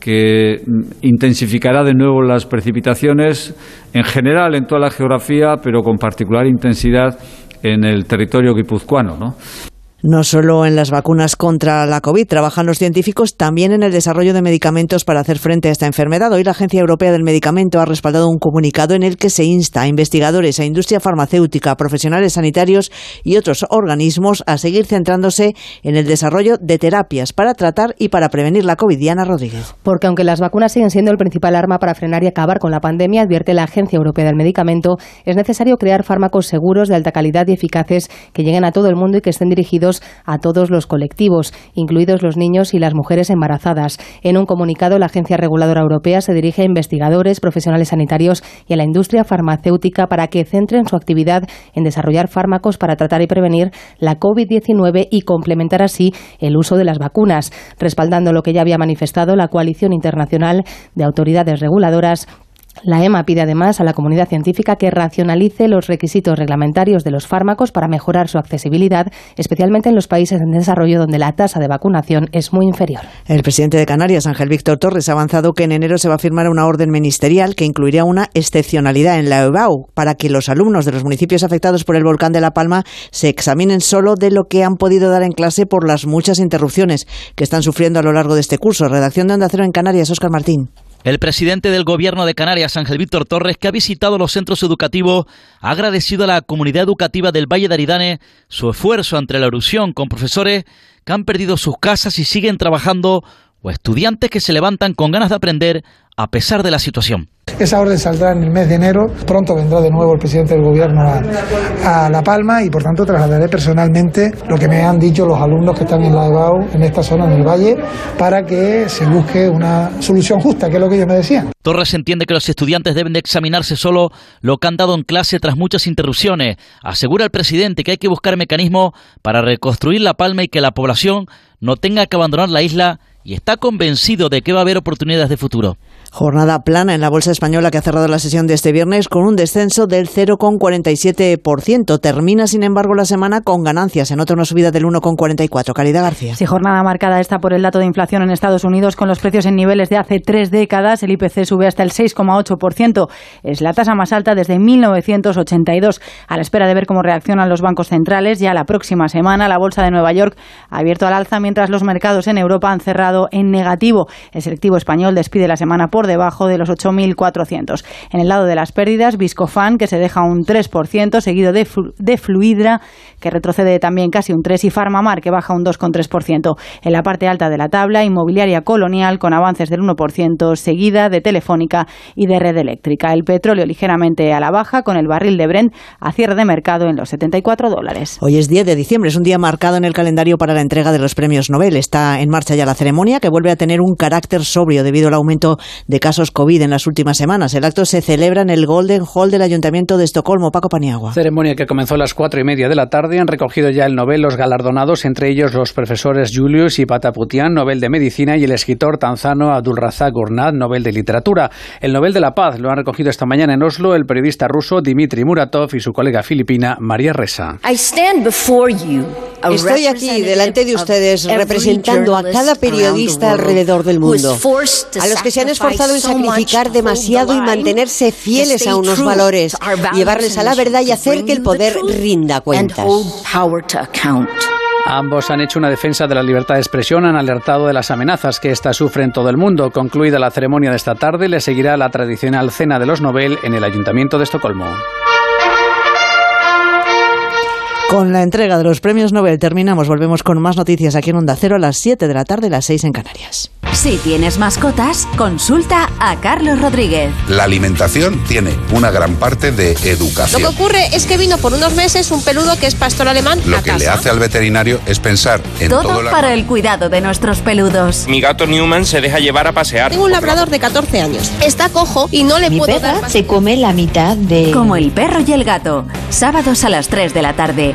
Speaker 64: que intensificará de nuevo las precipitaciones en general en toda la geografía, pero con particular intensidad en el territorio guipuzcoano. ¿no?
Speaker 62: No solo en las vacunas contra la COVID trabajan los científicos, también en el desarrollo de medicamentos para hacer frente a esta enfermedad. Hoy la Agencia Europea del Medicamento ha respaldado un comunicado en el que se insta a investigadores, a industria farmacéutica, a profesionales sanitarios y otros organismos a seguir centrándose en el desarrollo de terapias para tratar y para prevenir la COVID. Diana Rodríguez.
Speaker 65: Porque aunque las vacunas siguen siendo el principal arma para frenar y acabar con la pandemia, advierte la Agencia Europea del Medicamento, es necesario crear fármacos seguros, de alta calidad y eficaces que lleguen a todo el mundo y que estén dirigidos a todos los colectivos, incluidos los niños y las mujeres embarazadas. En un comunicado, la Agencia Reguladora Europea se dirige a investigadores, profesionales sanitarios y a la industria farmacéutica para que centren su actividad en desarrollar fármacos para tratar y prevenir la COVID-19 y complementar así el uso de las vacunas, respaldando lo que ya había manifestado la Coalición Internacional de Autoridades Reguladoras la EMA pide además a la comunidad científica que racionalice los requisitos reglamentarios de los fármacos para mejorar su accesibilidad, especialmente en los países en desarrollo donde la tasa de vacunación es muy inferior.
Speaker 62: El presidente de Canarias, Ángel Víctor Torres, ha avanzado que en enero se va a firmar una orden ministerial que incluiría una excepcionalidad en la EBAU para que los alumnos de los municipios afectados por el volcán de La Palma se examinen solo de lo que han podido dar en clase por las muchas interrupciones que están sufriendo a lo largo de este curso. Redacción de Onda Cero en Canarias, Óscar Martín.
Speaker 66: El presidente del Gobierno de Canarias, Ángel Víctor Torres, que ha visitado los centros educativos, ha agradecido a la comunidad educativa del Valle de Aridane su esfuerzo ante la erupción con profesores que han perdido sus casas y siguen trabajando o estudiantes que se levantan con ganas de aprender a pesar de la situación.
Speaker 67: Esa orden saldrá en el mes de enero. Pronto vendrá de nuevo el presidente del gobierno a, La Palma y por tanto trasladaré personalmente lo que me han dicho los alumnos que están en la EBAU, en esta zona, en el valle, para que se busque una solución justa, que es lo que ellos me decían.
Speaker 66: Torres entiende que los estudiantes deben de examinarse solo lo que han dado en clase tras muchas interrupciones. Asegura el presidente que hay que buscar mecanismos para reconstruir La Palma y que la población no tenga que abandonar la isla y está convencido de que va a haber oportunidades de futuro.
Speaker 62: Jornada plana en la bolsa española que ha cerrado la sesión de este viernes con un descenso del 0,47%. Termina, sin embargo, la semana con ganancias. Se nota una subida del 1,44%. Caridad García.
Speaker 65: Sí, jornada marcada esta por el dato de inflación en Estados Unidos con los precios en niveles de hace tres décadas. El IPC sube hasta el 6,8%. Es la tasa más alta desde 1982. A la espera de ver cómo reaccionan los bancos centrales, ya la próxima semana la bolsa de Nueva York ha abierto al alza mientras los mercados en Europa han cerrado en negativo. El selectivo español despide la semana por debajo de los 8.400. En el lado de las pérdidas, Viscofan, que se deja un 3%, seguido de, de Fluidra, que retrocede también casi un 3%, y Farmamar, que baja un 2,3%. En la parte alta de la tabla, Inmobiliaria Colonial, con avances del 1%, seguida de Telefónica y de Red Eléctrica. El petróleo ligeramente a la baja, con el barril de Brent a cierre de mercado en los 74 dólares.
Speaker 62: Hoy es 10 de diciembre, es un día marcado en el calendario para la entrega de los premios Nobel. Está en marcha ya la ceremonia, que vuelve a tener un carácter sobrio debido al aumento de casos COVID en las últimas semanas. El acto se celebra en el Golden Hall del Ayuntamiento de Estocolmo. Paco Paniagua.
Speaker 68: Ceremonia que comenzó a las cuatro y media de la tarde. Han recogido ya el Nobel los galardonados, entre ellos los profesores Julius y Pataputian, Nobel de Medicina, y el escritor tanzano Abdulrazak Gurnad, Nobel de Literatura. El Nobel de la Paz lo han recogido esta mañana en Oslo el periodista ruso Dmitry Muratov y su colega filipina María Ressa.
Speaker 69: Estoy aquí delante de ustedes representando a cada periodista alrededor del mundo, a los que se han esforzado en sacrificar demasiado y mantenerse fieles a unos valores, llevarles a la verdad y hacer que el poder rinda cuentas.
Speaker 70: Ambos han hecho una defensa de la libertad de expresión, han alertado de las amenazas que ésta sufre en todo el mundo. Concluida la ceremonia de esta tarde, le seguirá la tradicional cena de los Nobel en el Ayuntamiento de Estocolmo.
Speaker 62: Con la entrega de los premios Nobel terminamos. Volvemos con más noticias aquí en Onda Cero a las 7 de la tarde, las 6 en Canarias.
Speaker 33: Si tienes mascotas, consulta a Carlos Rodríguez.
Speaker 71: La alimentación tiene una gran parte de educación.
Speaker 72: Lo que ocurre es que vino por unos meses un peludo que es pastor alemán.
Speaker 71: Lo
Speaker 72: a
Speaker 71: que
Speaker 72: casa.
Speaker 71: le hace al veterinario es pensar en
Speaker 33: Todo,
Speaker 71: todo, la-
Speaker 33: para el cuidado de nuestros peludos.
Speaker 73: Mi gato Newman se deja llevar a pasear.
Speaker 72: Tengo un labrador de 14 años. Está cojo y no le
Speaker 33: Mi
Speaker 72: puedo dar
Speaker 33: se come la mitad de... Como el perro y el gato. Sábados a las 3 de la tarde,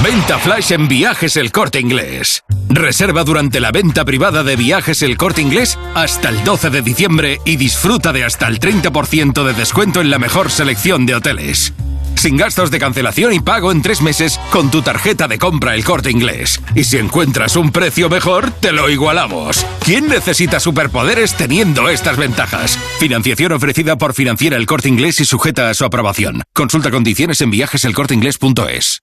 Speaker 59: Venta flash en Viajes El Corte Inglés. Reserva durante la venta privada de Viajes El Corte Inglés hasta el 12 de diciembre y disfruta de hasta el 30% de descuento en la mejor selección de hoteles. Sin gastos de cancelación y pago en tres meses con tu tarjeta de compra El Corte Inglés. Y si encuentras un precio mejor, te lo igualamos. ¿Quién necesita superpoderes teniendo estas ventajas? Financiación ofrecida por Financiera El Corte Inglés y sujeta a su aprobación. Consulta condiciones en viajeselcorteinglés.es.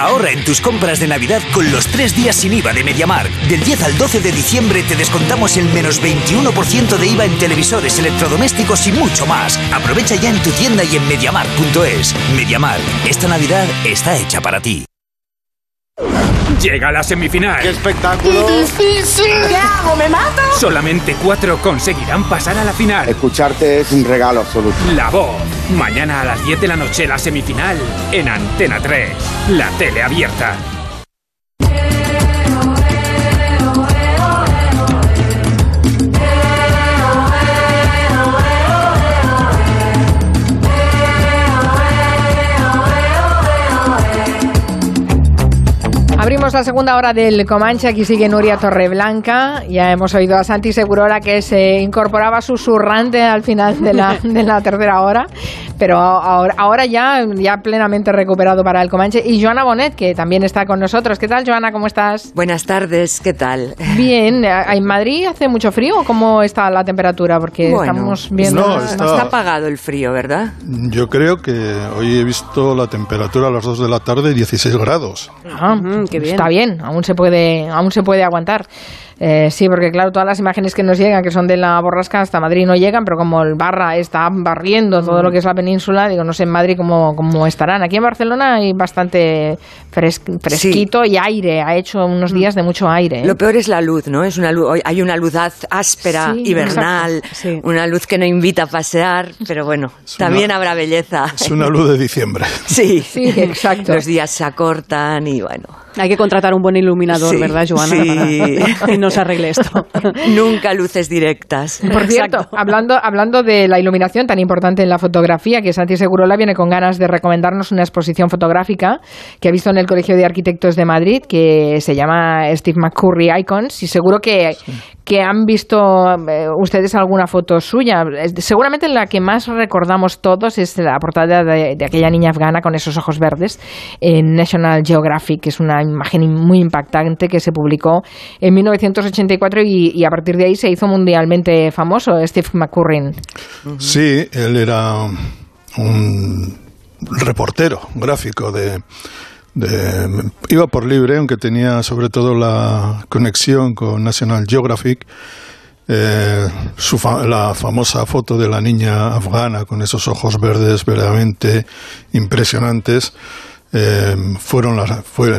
Speaker 74: Ahorra en tus compras de Navidad con los tres días sin IVA de MediaMark. Del 10 al 12 de diciembre te descontamos el menos 21% de IVA en televisores, electrodomésticos y mucho más. Aprovecha ya en tu tienda y en MediaMark.es. MediaMark, esta Navidad está hecha para ti.
Speaker 39: Llega la semifinal.
Speaker 75: ¡Qué espectáculo! difícil! ¿Qué hago? ¿Me mato?
Speaker 39: Solamente cuatro conseguirán pasar a la final.
Speaker 75: Escucharte es un regalo absoluto.
Speaker 39: La voz. Mañana a las 10 de la noche la semifinal en Antena 3. La tele abierta.
Speaker 1: Abrimos la segunda hora del Comanche, aquí sigue Nuria Torreblanca, ya hemos oído a Santi Segurola que se incorporaba susurrante al final de la, [LAUGHS] de la tercera hora, pero ahora, ahora ya, ya plenamente recuperado para el Comanche, y Joana Bonet, que también está con nosotros. ¿Qué tal, Joana? ¿Cómo estás?
Speaker 76: Buenas tardes, ¿qué tal?
Speaker 1: Bien, ¿en Madrid hace mucho frío? ¿Cómo está la temperatura? Porque
Speaker 76: Bueno,
Speaker 1: estamos viendo...
Speaker 76: No, está... apagado el frío, ¿verdad?
Speaker 49: Yo creo que hoy he visto la temperatura a las 2 de la tarde 16 grados.
Speaker 1: Ah, Está bien, aún se puede, aún se puede aguantar. Eh, sí, porque claro, todas las imágenes que nos llegan, que son de la borrasca, hasta Madrid no llegan, pero como el Barra está barriendo todo lo que es la península, digo, no sé en Madrid cómo, cómo estarán. Aquí en Barcelona hay bastante fres fresquito y aire, ha hecho unos días de mucho aire. ¿eh?
Speaker 76: Lo peor es la luz, ¿no? Es una luz, hay una luz áspera,
Speaker 1: Sí,
Speaker 76: hibernal,
Speaker 1: sí.
Speaker 76: una luz que no invita a pasear, pero bueno, [LAUGHS] también
Speaker 49: una-
Speaker 76: habrá belleza.
Speaker 49: Es una luz de diciembre. [LAUGHS]
Speaker 76: Sí,
Speaker 1: Sí, exacto.
Speaker 76: Los días se acortan y bueno.
Speaker 3: Hay que contratar un buen iluminador,
Speaker 76: Sí,
Speaker 3: ¿verdad, Joana? Para [LAUGHS] nos arregle esto. [LAUGHS]
Speaker 76: Nunca luces directas.
Speaker 1: Por cierto, hablando, hablando de la iluminación tan importante en la fotografía, que Santi Segurola viene con ganas de recomendarnos una exposición fotográfica que ha visto en el Colegio de Arquitectos de Madrid, que se llama Steve McCurry Icons, y seguro que, que han visto eh, ustedes alguna foto suya. Seguramente la que más recordamos todos es la portada de, de aquella niña afgana con esos ojos verdes en National Geographic, que es una imagen muy impactante que se publicó en 1984 y, y a partir de ahí se hizo mundialmente famoso Steve McCurry.
Speaker 49: Sí, él era un reportero gráfico de, de- iba por libre, aunque tenía sobre todo la conexión con National Geographic. Eh, su fa- la famosa foto de la niña afgana con esos ojos verdes verdaderamente impresionantes eh, fueron las- fue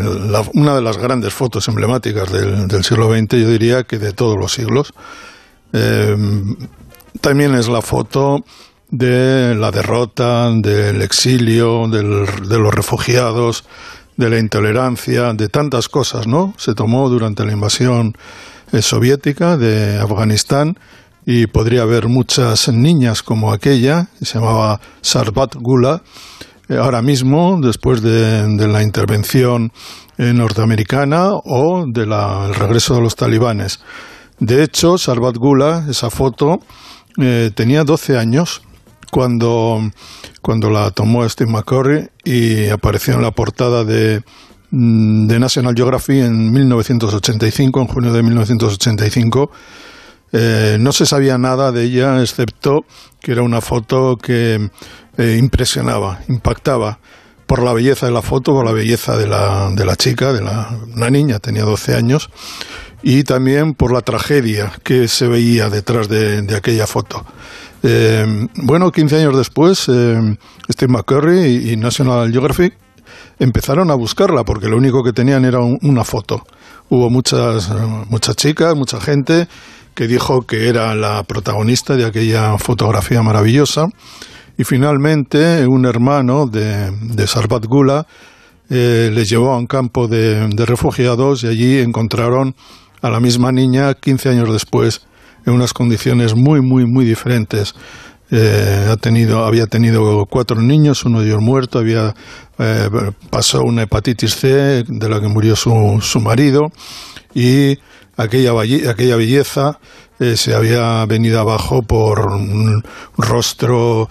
Speaker 49: una de las grandes fotos emblemáticas del, del siglo XX, yo diría que de todos los siglos. Eh, también es la foto de la derrota, del exilio, de los refugiados, de la intolerancia, de tantas cosas, ¿no? Se tomó durante la invasión eh, soviética de Afganistán y podría haber muchas niñas como aquella, que se llamaba Sarbat Gula, ahora mismo, después de, la intervención eh, norteamericana o del regreso de los talibanes. De hecho, Sarbat Gula, esa foto, tenía 12 años cuando, cuando la tomó Steve McCurry y apareció en la portada de, mm, de National Geographic en 1985, en junio de 1985. Eh, no se sabía nada de ella, excepto que era una foto que eh, impresionaba, impactaba por la belleza de la foto, por la belleza de la, de la chica, de la, una niña, tenía 12 años, y también por la tragedia que se veía detrás de, de aquella foto. Eh, bueno, 15 años después, eh, Steve McCurry y, National Geographic empezaron a buscarla porque lo único que tenían era una foto. Hubo muchas, muchas chicas, mucha gente que dijo que era la protagonista de aquella fotografía maravillosa. Y finalmente un hermano de, de Sarbat Gula eh, les llevó a un campo de, de refugiados y allí encontraron a la misma niña 15 años después en unas condiciones muy, muy, muy diferentes. Eh, ha tenido, había tenido cuatro niños, uno de ellos muerto, había eh, pasó una hepatitis C de la que murió su, su marido y aquella, belleza eh, se había venido abajo por un rostro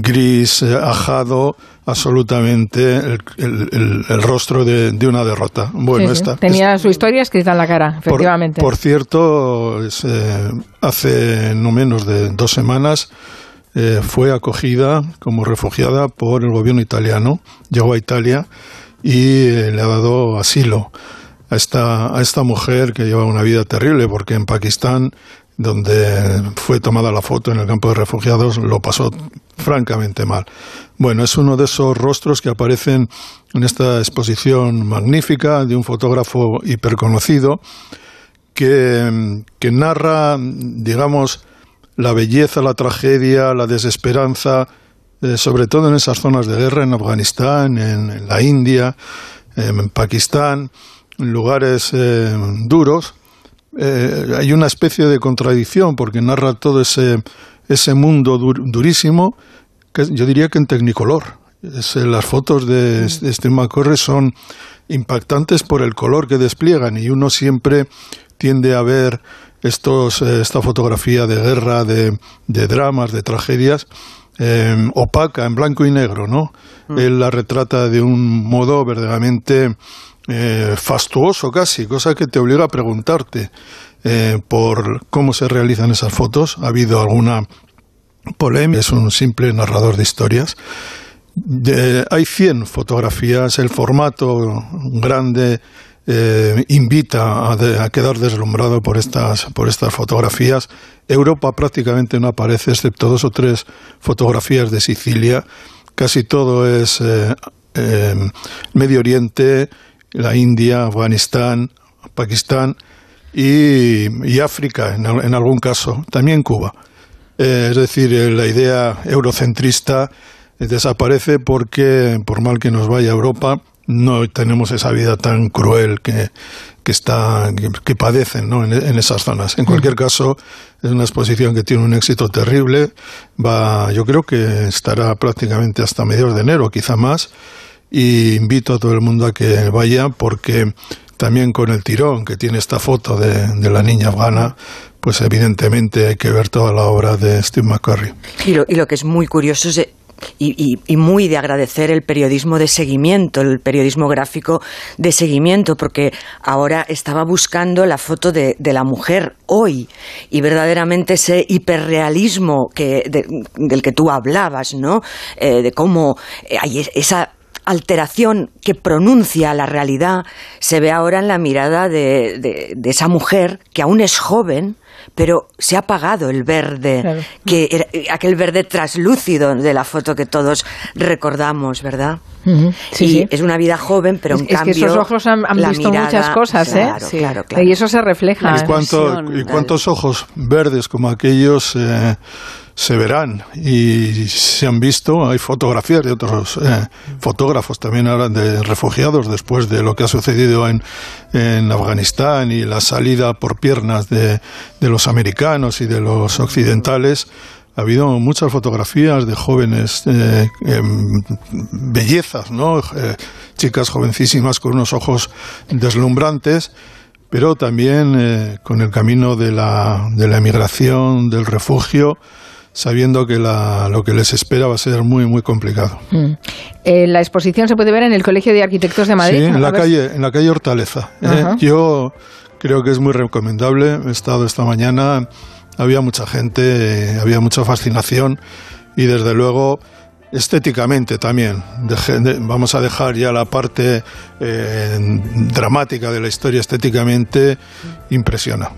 Speaker 49: gris, ajado, absolutamente el, rostro de, una derrota. Bueno, Esta,
Speaker 1: tenía su historia escrita en la cara, efectivamente.
Speaker 49: Por, cierto, eh, hace no menos de dos semanas eh, fue acogida como refugiada por el gobierno italiano, llegó a Italia y eh, le ha dado asilo a esta, a esta mujer que lleva una vida terrible, porque en Pakistán donde fue tomada la foto en el campo de refugiados, lo pasó francamente mal. Bueno, es uno de esos rostros que aparecen en esta exposición magnífica de un fotógrafo hiperconocido que, que narra, digamos, la belleza, la tragedia, la desesperanza, eh, sobre todo en esas zonas de guerra, en Afganistán, en, la India, en Pakistán, en lugares eh, duros, eh, hay una especie de contradicción porque narra todo ese, ese mundo durísimo, que yo diría que en tecnicolor. las fotos de, este Macorre son impactantes por el color que despliegan y uno siempre tiende a ver estos, eh, esta fotografía de guerra, de, de dramas, de tragedias, eh, opaca, en blanco y negro, ¿no? Mm. Él la retrata de un modo verdaderamente eh, fastuoso casi, cosa que te obliga a preguntarte eh, por cómo se realizan esas fotos. Ha habido alguna polémica, es un simple narrador de historias. hay 100 fotografías, el formato grande eh, invita a, quedar deslumbrado por estas, por estas fotografías. Europa prácticamente no aparece, excepto dos o tres fotografías de Sicilia. Casi todo es Medio Oriente, la India, Afganistán, Pakistán y, África en, algún caso, también Cuba. Eh, es decir, eh, la idea eurocentrista eh, desaparece porque, por mal que nos vaya a Europa, no tenemos esa vida tan cruel que, que está que, padecen ¿no? en, en, esas zonas. En cualquier mm. caso, es una exposición que tiene un éxito terrible. Va, yo creo que estará prácticamente hasta mediados de enero, quizá más y invito a todo el mundo a que vaya porque también con el tirón que tiene esta foto de, la niña afgana, pues evidentemente hay que ver toda la obra de Steve McCurry.
Speaker 76: Y lo, y lo que es muy curioso es y, y, muy de agradecer el periodismo de seguimiento, el periodismo gráfico de seguimiento, porque ahora estaba buscando la foto de, de la mujer hoy y verdaderamente ese hiperrealismo que, del que tú hablabas, ¿no? Eh, de cómo eh, hay esa alteración que pronuncia la realidad se ve ahora en la mirada de, de, esa mujer que aún es joven, pero se ha apagado el verde, que aquel verde traslúcido de la foto que todos recordamos, ¿verdad? sí, es una vida joven, pero en cambio.
Speaker 1: Es que esos ojos han, visto muchas cosas, ¿eh? Claro, claro, Y eso se refleja.
Speaker 49: ¿Y, ¿Y cuántos ojos verdes como aquellos? Eh, se verán y se han visto, hay fotografías de otros eh, fotógrafos también ahora de refugiados después de lo que ha sucedido en, en Afganistán y la salida por piernas de, de los americanos y de los occidentales ha habido muchas fotografías de jóvenes eh, em, bellezas, ¿no? Eh, chicas jovencísimas con unos ojos deslumbrantes, pero también con el camino de la, de la emigración, del refugio, sabiendo que la, lo que les espera va a ser muy, muy complicado.
Speaker 1: Mm. la exposición se puede ver en el Colegio de Arquitectos de Madrid.
Speaker 49: Sí, en la, calle, en la calle Hortaleza. yo creo que es muy recomendable. He estado esta mañana había mucha gente, había mucha fascinación y desde luego estéticamente también. vamos a dejar ya la parte eh, dramática de la historia, estéticamente impresiona.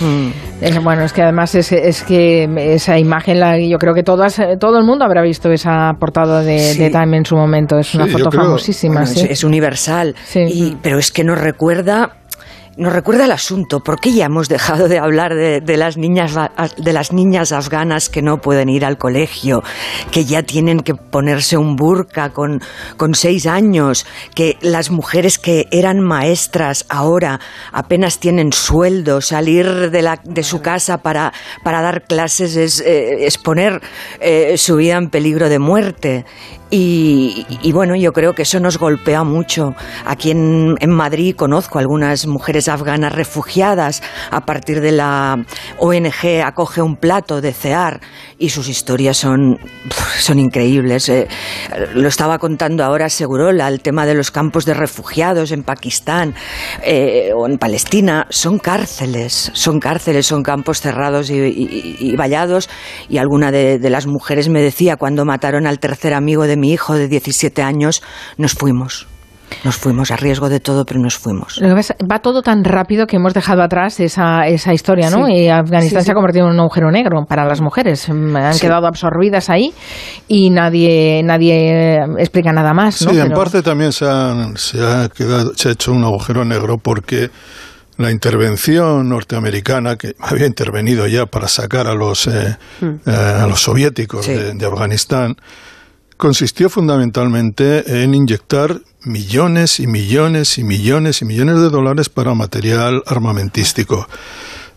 Speaker 1: Mm. bueno, es que además es, es, que esa imagen, la, yo creo que todas, todo el mundo habrá visto esa portada de, Time en su momento. Es una foto famosísima.
Speaker 76: es, universal, pero es que nos recuerda nos recuerda el asunto. ¿Por qué ya hemos dejado de hablar de, las niñas, de las niñas afganas que no pueden ir al colegio, que ya tienen que ponerse un burka con, con seis años, que las mujeres que eran maestras ahora apenas tienen sueldo, salir de, la, de su casa para, para dar clases es, eh, poner eh, su vida en peligro de muerte? Y, bueno, yo creo que eso nos golpea mucho. Aquí en, en, Madrid conozco algunas mujeres afganas refugiadas. A partir de la ONG acoge un plato de CEAR y sus historias son, son increíbles. Eh, lo estaba contando ahora Segurola, el tema de los campos de refugiados en Pakistán eh, o en Palestina. Son cárceles, son cárceles, son campos cerrados y, vallados. Y alguna de, de las mujeres me decía cuando mataron al tercer amigo de mi hijo de 17 años, nos fuimos. Nos fuimos a riesgo de todo, pero nos fuimos.
Speaker 1: Va todo tan rápido que hemos dejado atrás esa, esa historia, ¿no? Y Afganistán se ha convertido en un agujero negro para las mujeres. Mm, han quedado absorbidas ahí y nadie, nadie explica nada más, ¿no?
Speaker 49: Sí, en parte también se, se, ha quedado, se ha hecho un agujero negro porque la intervención norteamericana, que había intervenido ya para sacar a los, eh, hmm. eh, a los soviéticos de Afganistán, consistió fundamentalmente en inyectar millones y millones y millones y millones de dólares para material armamentístico.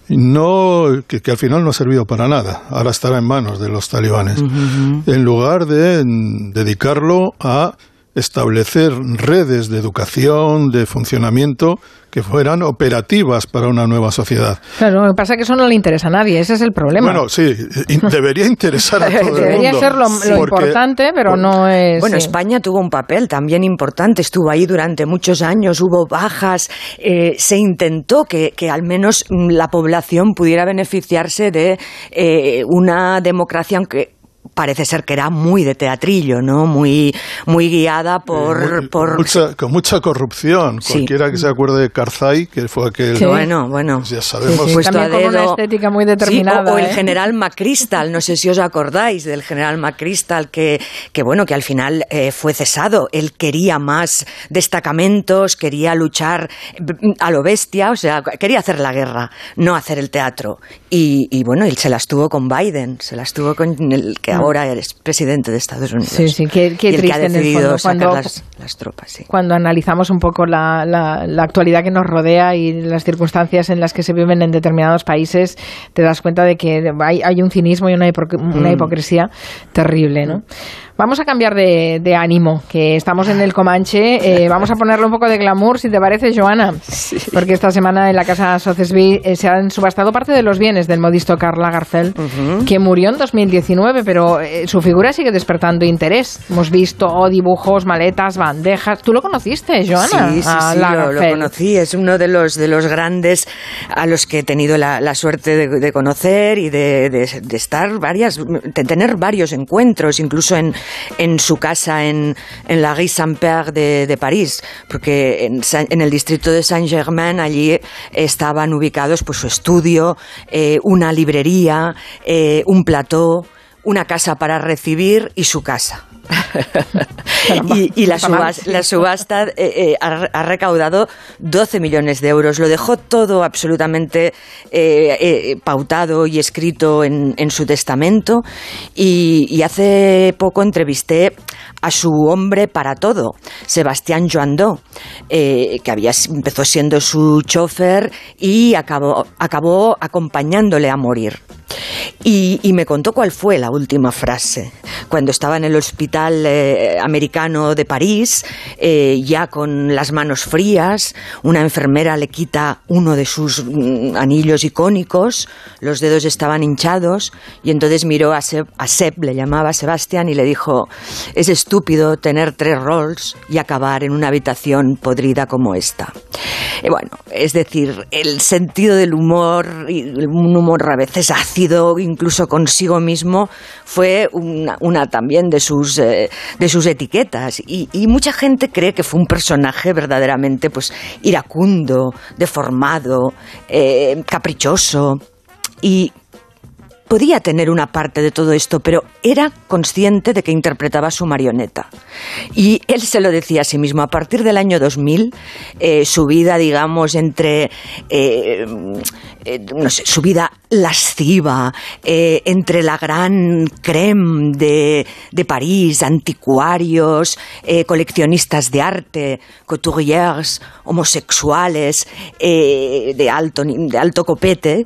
Speaker 49: No, que, al final no ha servido para nada. Ahora estará en manos de los talibanes. En lugar de dedicarlo a establecer redes de educación, de funcionamiento que fueran operativas para una nueva sociedad.
Speaker 1: Claro, lo que pasa es que eso no le interesa a nadie, ese es el problema.
Speaker 49: Bueno, sí, [LAUGHS] debería interesar a todo el mundo.
Speaker 1: Debería ser lo, importante, pero no es...
Speaker 76: Bueno, España tuvo un papel también importante, estuvo ahí durante muchos años, hubo bajas, eh, se intentó que, que, al menos la población pudiera beneficiarse de eh, una democracia, aunque parece ser que era muy de teatrillo, ¿no? Muy, muy guiada por... por...
Speaker 49: Mucha, con mucha corrupción. Cualquiera que se acuerde de Karzai, que fue aquel...
Speaker 76: Bueno, bueno.
Speaker 49: Pues ya sabemos.
Speaker 1: Sí, También con una estética muy determinada.
Speaker 76: o, el
Speaker 1: ¿eh?
Speaker 76: general McChrystal, no sé si os acordáis del general McChrystal, que, que bueno, que al final eh, fue cesado. Él quería más destacamentos, quería luchar a lo bestia, o sea, quería hacer la guerra, no hacer el teatro. Y, y bueno, él se las tuvo con Biden, se las tuvo con el que ahora eres presidente de Estados Unidos.
Speaker 1: Sí, sí, qué, triste
Speaker 76: en el fondo,
Speaker 1: cuando,
Speaker 76: las, tropas.
Speaker 1: Cuando analizamos un poco la, la, actualidad que nos rodea y las circunstancias en las que se viven en determinados países, te das cuenta de que hay, hay un cinismo y una, una mm. hipocresía terrible, ¿no? Vamos a cambiar de, ánimo, que estamos en el Comanche. Eh, [LAUGHS] vamos a ponerle un poco de glamour, si te parece, Joana. Porque esta semana en la casa Sotheby eh, se han subastado parte de los bienes del modisto Karl Lagerfeld, que murió en 2019, pero eh, su figura sigue despertando interés. Hemos visto dibujos, maletas, bandejas. ¿Tú lo conociste, Joana?
Speaker 76: Sí, sí, sí lo, conocí. Es uno de los, de los grandes a los que he tenido la, suerte de, conocer y de, de, estar varias, de tener varios encuentros, incluso en, en su casa en, en la Rue Saint-Père de, de, París, porque en, en, el distrito de Saint-Germain allí estaban ubicados pues su estudio, eh, una librería, eh, un plató, una casa para recibir y su casa [LAUGHS] y, la, subasta, eh, eh, ha, recaudado 12 millones de euros. Lo dejó todo absolutamente eh, pautado y escrito en, su testamento. Y, hace poco entrevisté a su hombre para todo, Sebastián Joandó, que había, empezó siendo su chofer y acabó, acabó acompañándole a morir. Y, me contó cuál fue la última frase. Cuando estaba en el hospital eh, americano de París, eh, ya con las manos frías, una enfermera le quita uno de sus mm, anillos icónicos, los dedos estaban hinchados, y entonces miró a Seb, Seb le llamaba Sebastián, y le dijo, es estúpido tener tres roles y acabar en una habitación podrida como esta. Y bueno, es decir, el sentido del humor, un humor a veces ácido, incluso consigo mismo, fue una, también de sus, eh, de sus etiquetas. Y, mucha gente cree que fue un personaje verdaderamente pues, iracundo, deformado, eh, caprichoso. Y podía tener una parte de todo esto, pero era consciente de que interpretaba su marioneta. Y él se lo decía a sí mismo. A partir del año 2000, eh, su vida, digamos, entre, eh, no sé, su vida lasciva, entre la gran creme de, de París, anticuarios, coleccionistas de arte, couturiers, homosexuales, de, alto, de alto copete,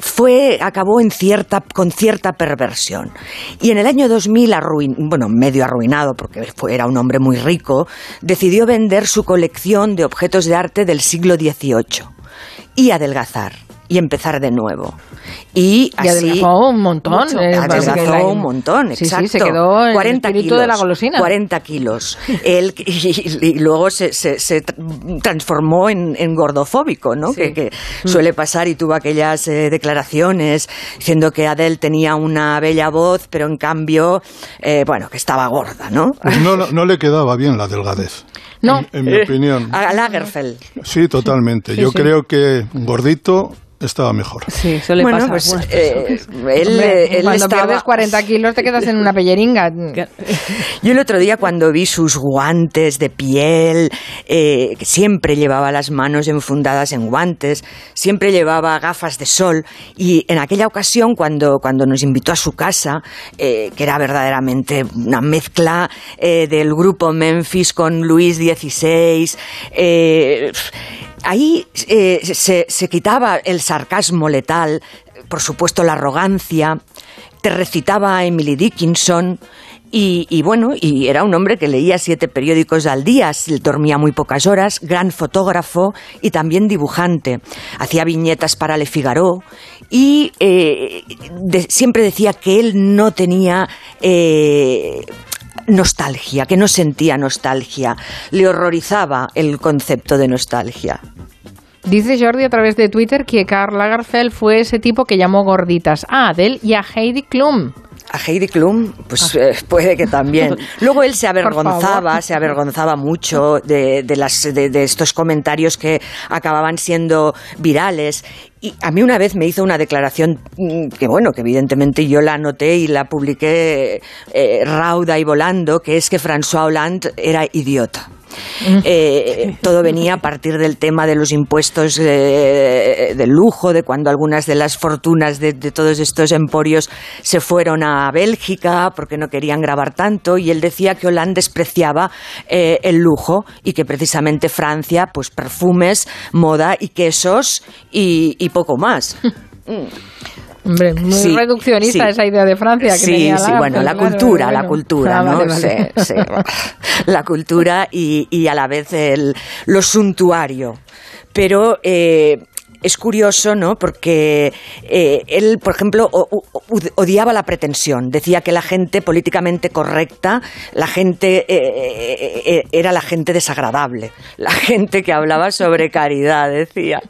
Speaker 76: fue acabó en cierta, con cierta perversión. Y en el año 2000, arruin, bueno, medio arruinado, porque era un hombre muy rico, decidió vender su colección de objetos de arte del siglo XVIII y adelgazar y empezar de nuevo. Y, así,
Speaker 1: un montón.
Speaker 76: Eh, adelgazó un montón, exacto.
Speaker 1: se quedó 40 kilos, de la golosina.
Speaker 76: 40 kilos. Él, [LAUGHS] y, luego se, se, transformó en, gordofóbico, ¿no? Que, mm. suele pasar y tuvo aquellas eh, declaraciones diciendo que Adele tenía una bella voz, pero en cambio, eh, bueno, que estaba gorda, ¿no?
Speaker 49: Pues no, no, le quedaba bien la delgadez.
Speaker 1: No.
Speaker 49: En, mi opinión.
Speaker 76: A Lagerfeld.
Speaker 49: Sí, totalmente. Yo creo que gordito estaba mejor.
Speaker 1: Sí, suele bueno,
Speaker 76: Pues, eh, él,
Speaker 1: cuando pierdes 40 kilos te quedas en una pelleringa. [LAUGHS]
Speaker 76: Yo el otro día cuando vi sus guantes de piel, eh, que siempre llevaba las manos enfundadas en guantes, siempre llevaba gafas de sol y en aquella ocasión cuando, cuando nos invitó a su casa, eh, que era verdaderamente una mezcla del grupo Memphis con Luis XVI, ahí eh, se, quitaba el sarcasmo letal, por supuesto la arrogancia, te recitaba a Emily Dickinson. Y, bueno, y era un hombre que leía siete periódicos al día, dormía muy pocas horas, gran fotógrafo y también dibujante. Hacía viñetas para Le Figaro y eh, siempre decía que él no tenía eh, nostalgia, que no sentía nostalgia. Le horrorizaba el concepto de nostalgia.
Speaker 1: Dice Jordi a través de Twitter que Karl Lagerfeld fue ese tipo que llamó gorditas a Adele y a Heidi Klum.
Speaker 76: A Heidi Klum, pues ah. eh, puede que también. [LAUGHS] Luego él se avergonzaba, se avergonzaba mucho de, las, de, estos comentarios que acababan siendo virales. Y a mí una vez me hizo una declaración mm, que, bueno, que evidentemente yo la anoté y la publiqué eh, rauda y volando, que es que François Hollande era idiota. [LAUGHS] Eh, todo venía a partir del tema de los impuestos eh, del lujo, de cuando algunas de las fortunas de, todos estos emporios se fueron a Bélgica porque no querían grabar tanto y él decía que Hollande despreciaba eh, el lujo y que precisamente Francia, pues perfumes, moda y quesos y, poco más. [LAUGHS]
Speaker 1: Hombre, muy reduccionista esa idea de Francia. Que
Speaker 76: sí, sí, bueno, la cultura, la cultura, ¿no? Sí, la cultura y, a la vez el, lo suntuario. Pero eh, es curioso, ¿no? Porque eh, él, por ejemplo, odiaba la pretensión. Decía que la gente políticamente correcta, la gente eh, era la gente desagradable, la gente que hablaba sobre caridad, decía.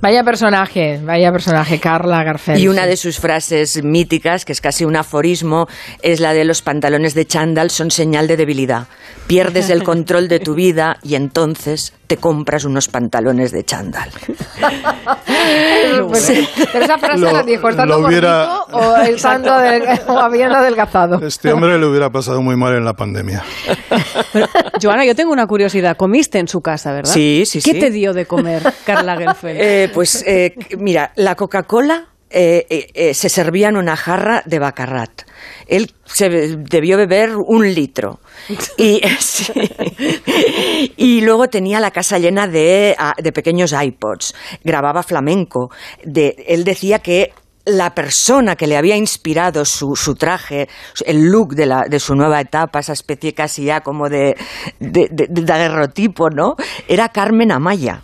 Speaker 1: Vaya personaje, vaya personaje, Carla García.
Speaker 76: Y una de sus frases míticas, que es casi un aforismo, es la de los pantalones de chándal son señal de debilidad. Pierdes el control de tu vida y entonces te compras unos pantalones de chándal. [LAUGHS]
Speaker 1: Pero esa frase
Speaker 49: Lo-
Speaker 1: la dijo estando
Speaker 49: lo hubiera-
Speaker 1: o, [LAUGHS] estando del- o habiendo adelgazado.
Speaker 49: Este hombre le hubiera pasado muy mal en la pandemia. [LAUGHS]
Speaker 3: Joana, yo tengo una curiosidad. Comiste en su casa, ¿verdad?
Speaker 76: Sí, sí,
Speaker 3: ¿Qué
Speaker 76: sí.
Speaker 3: te dio de comer Carla Gelfeld?
Speaker 76: Eh, pues eh, mira, la Coca-Cola eh, eh, eh, se servía en una jarra de bacarrat. Él se debió beber un litro. Y, [LAUGHS] sí. y luego tenía la casa llena de, ah, de pequeños iPods. Grababa flamenco. De, él decía que la persona que le había inspirado su, su traje, el look de, la, de su nueva etapa, esa especie casi ya como de, de, de- de daguerrotipo, ¿no? Era Carmen Amaya.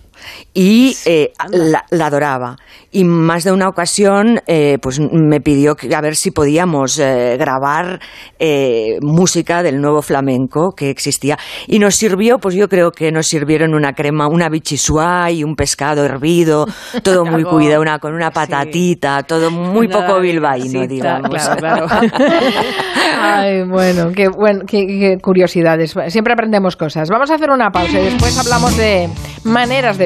Speaker 76: Y eh, la, la adoraba. Y más de una ocasión, eh, pues me pidió que, a ver si podíamos eh, grabar eh, música del nuevo flamenco que existía. Y nos sirvió, pues yo creo que nos sirvieron una crema, una bichisua y un pescado hervido, [LAUGHS] todo muy cuidado, una, con una patatita, todo muy
Speaker 1: Una
Speaker 76: poco bilbaíno, digamos.
Speaker 1: claro, claro. [LAUGHS] Ay, bueno, qué, buen- qué- qué curiosidades. Siempre aprendemos cosas. Vamos a hacer una pausa y después hablamos de maneras de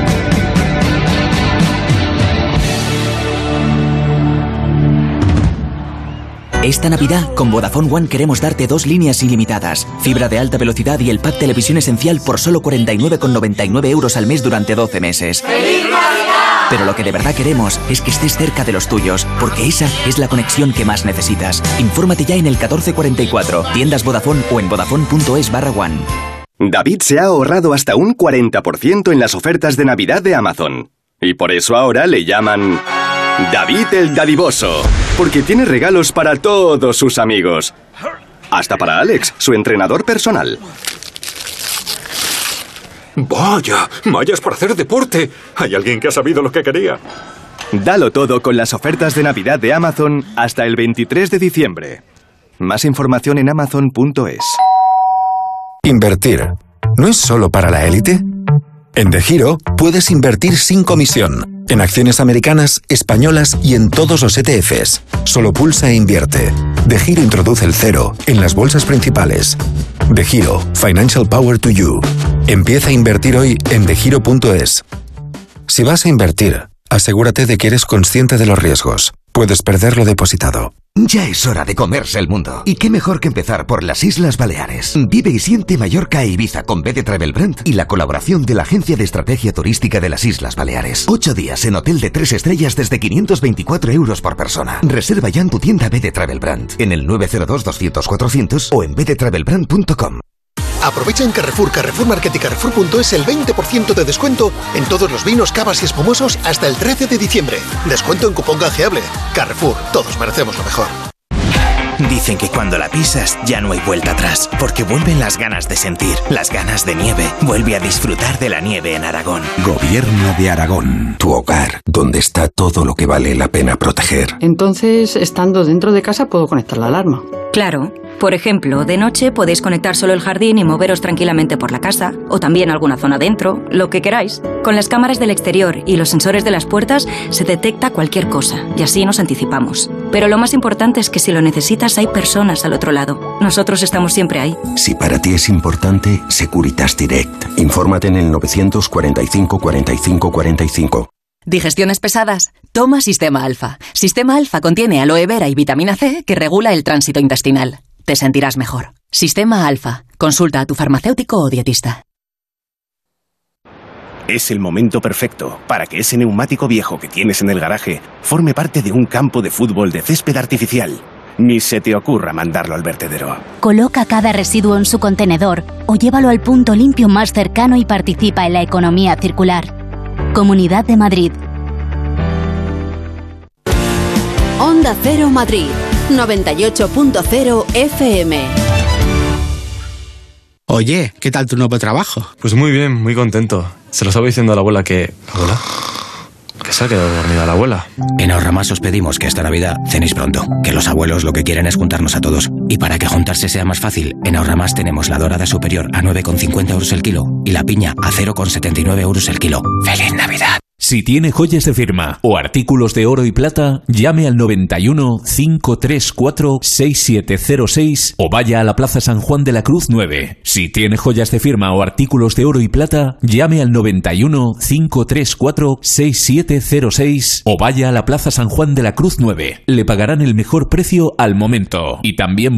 Speaker 22: Esta Navidad, con Vodafone One queremos darte dos líneas ilimitadas, fibra de alta velocidad y el pack televisión esencial por solo 49,99 euros al mes durante 12 meses. Pero lo que de verdad queremos es que estés cerca de los tuyos, porque esa es la conexión que más necesitas. Infórmate ya en el 1444, tiendas Vodafone o en vodafone.es barra one.
Speaker 77: David se ha ahorrado hasta un 40% en las ofertas de Navidad de Amazon. Y por eso ahora le llaman David el Dadivoso, porque tiene regalos para todos sus amigos. Hasta para Alex, su entrenador personal.
Speaker 78: Vaya, mallas para hacer deporte. Hay alguien que ha sabido lo que quería.
Speaker 77: Dalo todo con las ofertas de Navidad de Amazon hasta el 23 de diciembre. Más información en amazon.es.
Speaker 27: Invertir. ¿No es solo para la élite? En De Giro puedes invertir sin comisión. En acciones americanas, españolas y en todos los ETFs. Solo pulsa e invierte. De Giro introduce el cero en las bolsas principales. De Giro, Financial Power to You. Empieza a invertir hoy en degiro.es. Si vas a invertir, asegúrate de que eres consciente de los riesgos. Puedes perder lo depositado.
Speaker 79: Ya es hora de comerse el mundo. Y qué mejor que empezar por las Islas Baleares. Vive y siente Mallorca e Ibiza con B de Travel Brand y la colaboración de la Agencia de Estrategia Turística de las Islas Baleares. Ocho días en hotel de tres estrellas desde 524 euros por persona. Reserva ya en tu tienda B de Travel Brand en el 902-200-400 o en bdetravelbrand.com.
Speaker 26: Aprovecha en Carrefour, Carrefour Market y Carrefour.es el 20% de descuento en todos los vinos, cavas y espumosos hasta el 13 de diciembre. Descuento en cupón canjeable. Carrefour, todos merecemos lo mejor.
Speaker 80: Dicen que cuando la pisas ya no hay vuelta atrás, porque vuelven las ganas de sentir, las ganas de nieve. Vuelve a disfrutar de la nieve en Aragón.
Speaker 81: Gobierno de Aragón, tu hogar, donde está todo lo que vale la pena proteger.
Speaker 82: Entonces, estando dentro de casa, puedo conectar la alarma.
Speaker 29: Claro. Por ejemplo, de noche podéis conectar solo el jardín y moveros tranquilamente por la casa, o también alguna zona dentro, lo que queráis. Con las cámaras del exterior y los sensores de las puertas se detecta cualquier cosa, y así nos anticipamos. Pero lo más importante es que si lo necesitas hay personas al otro lado. Nosotros estamos siempre ahí.
Speaker 81: Si para ti es importante, Securitas Direct. Infórmate en el 945 45 45.
Speaker 33: ¿Digestiones pesadas? Toma Sistema Alfa. Sistema Alfa contiene aloe vera y vitamina C que regula el tránsito intestinal. Te sentirás mejor. Sistema Alfa. Consulta a tu farmacéutico o dietista.
Speaker 21: Es el momento perfecto para que ese neumático viejo que tienes en el garaje forme parte de un campo de fútbol de césped artificial. Ni se te ocurra mandarlo al vertedero.
Speaker 83: Coloca cada residuo en su contenedor o llévalo al punto limpio más cercano y participa en la economía circular. Comunidad de Madrid.
Speaker 84: Onda Cero Madrid, 98.0 FM.
Speaker 85: Oye, ¿qué tal tu nuevo trabajo?
Speaker 86: Pues muy bien, muy contento.
Speaker 87: Se lo estaba diciendo a la abuela que... ¿Abuela? Que se ha quedado dormida la abuela.
Speaker 88: En Ahorramás os pedimos que esta Navidad cenéis pronto, que los abuelos lo que quieren es juntarnos a todos. Y para que juntarse sea más fácil, en Ahorramás tenemos la dorada superior a 9,50 euros el kilo y la piña a 0,79 euros el kilo. ¡Feliz Navidad!
Speaker 89: Si tiene joyas de firma o artículos de oro y plata, llame al 91 534 6706 o vaya a la Plaza San Juan de la Cruz 9. Si tiene joyas de firma o artículos de oro y plata, llame al 91 534 6706 o vaya a la Plaza San Juan de la Cruz 9. Le pagarán el mejor precio al momento. Y también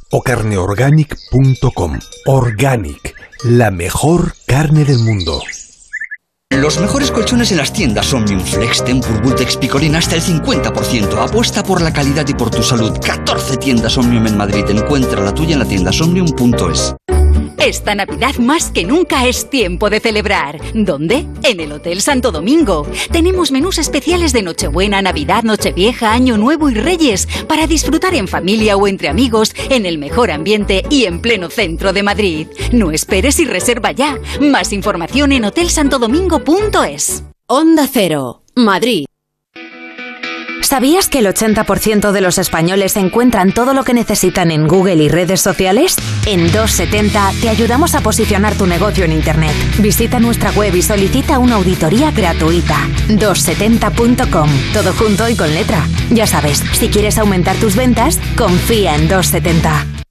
Speaker 43: o carneorganic.com. Organic, la mejor carne del mundo.
Speaker 90: Los mejores colchones en las tiendas Omnium Flex, Tempur, Bultex, Picolina hasta el 50%. Apuesta por la calidad y por tu salud. 14 tiendas Omnium en Madrid. Encuentra la tuya en la tienda.
Speaker 33: Esta Navidad más que nunca es tiempo de celebrar. ¿Dónde? En el Hotel Santo Domingo. Tenemos menús especiales de Nochebuena, Navidad, Nochevieja, Año Nuevo y Reyes para disfrutar en familia o entre amigos en el mejor ambiente y en pleno centro de Madrid. No esperes y reserva ya. Más información en hotelsantodomingo.es.
Speaker 91: Onda Cero, Madrid. ¿Sabías que el 80% de los españoles encuentran todo lo que necesitan en Google y redes sociales? En 270 te ayudamos a posicionar tu negocio en Internet. Visita nuestra web y solicita una auditoría gratuita. 270.com. Todo junto y con letra. Ya sabes, si quieres aumentar tus ventas, confía en 270.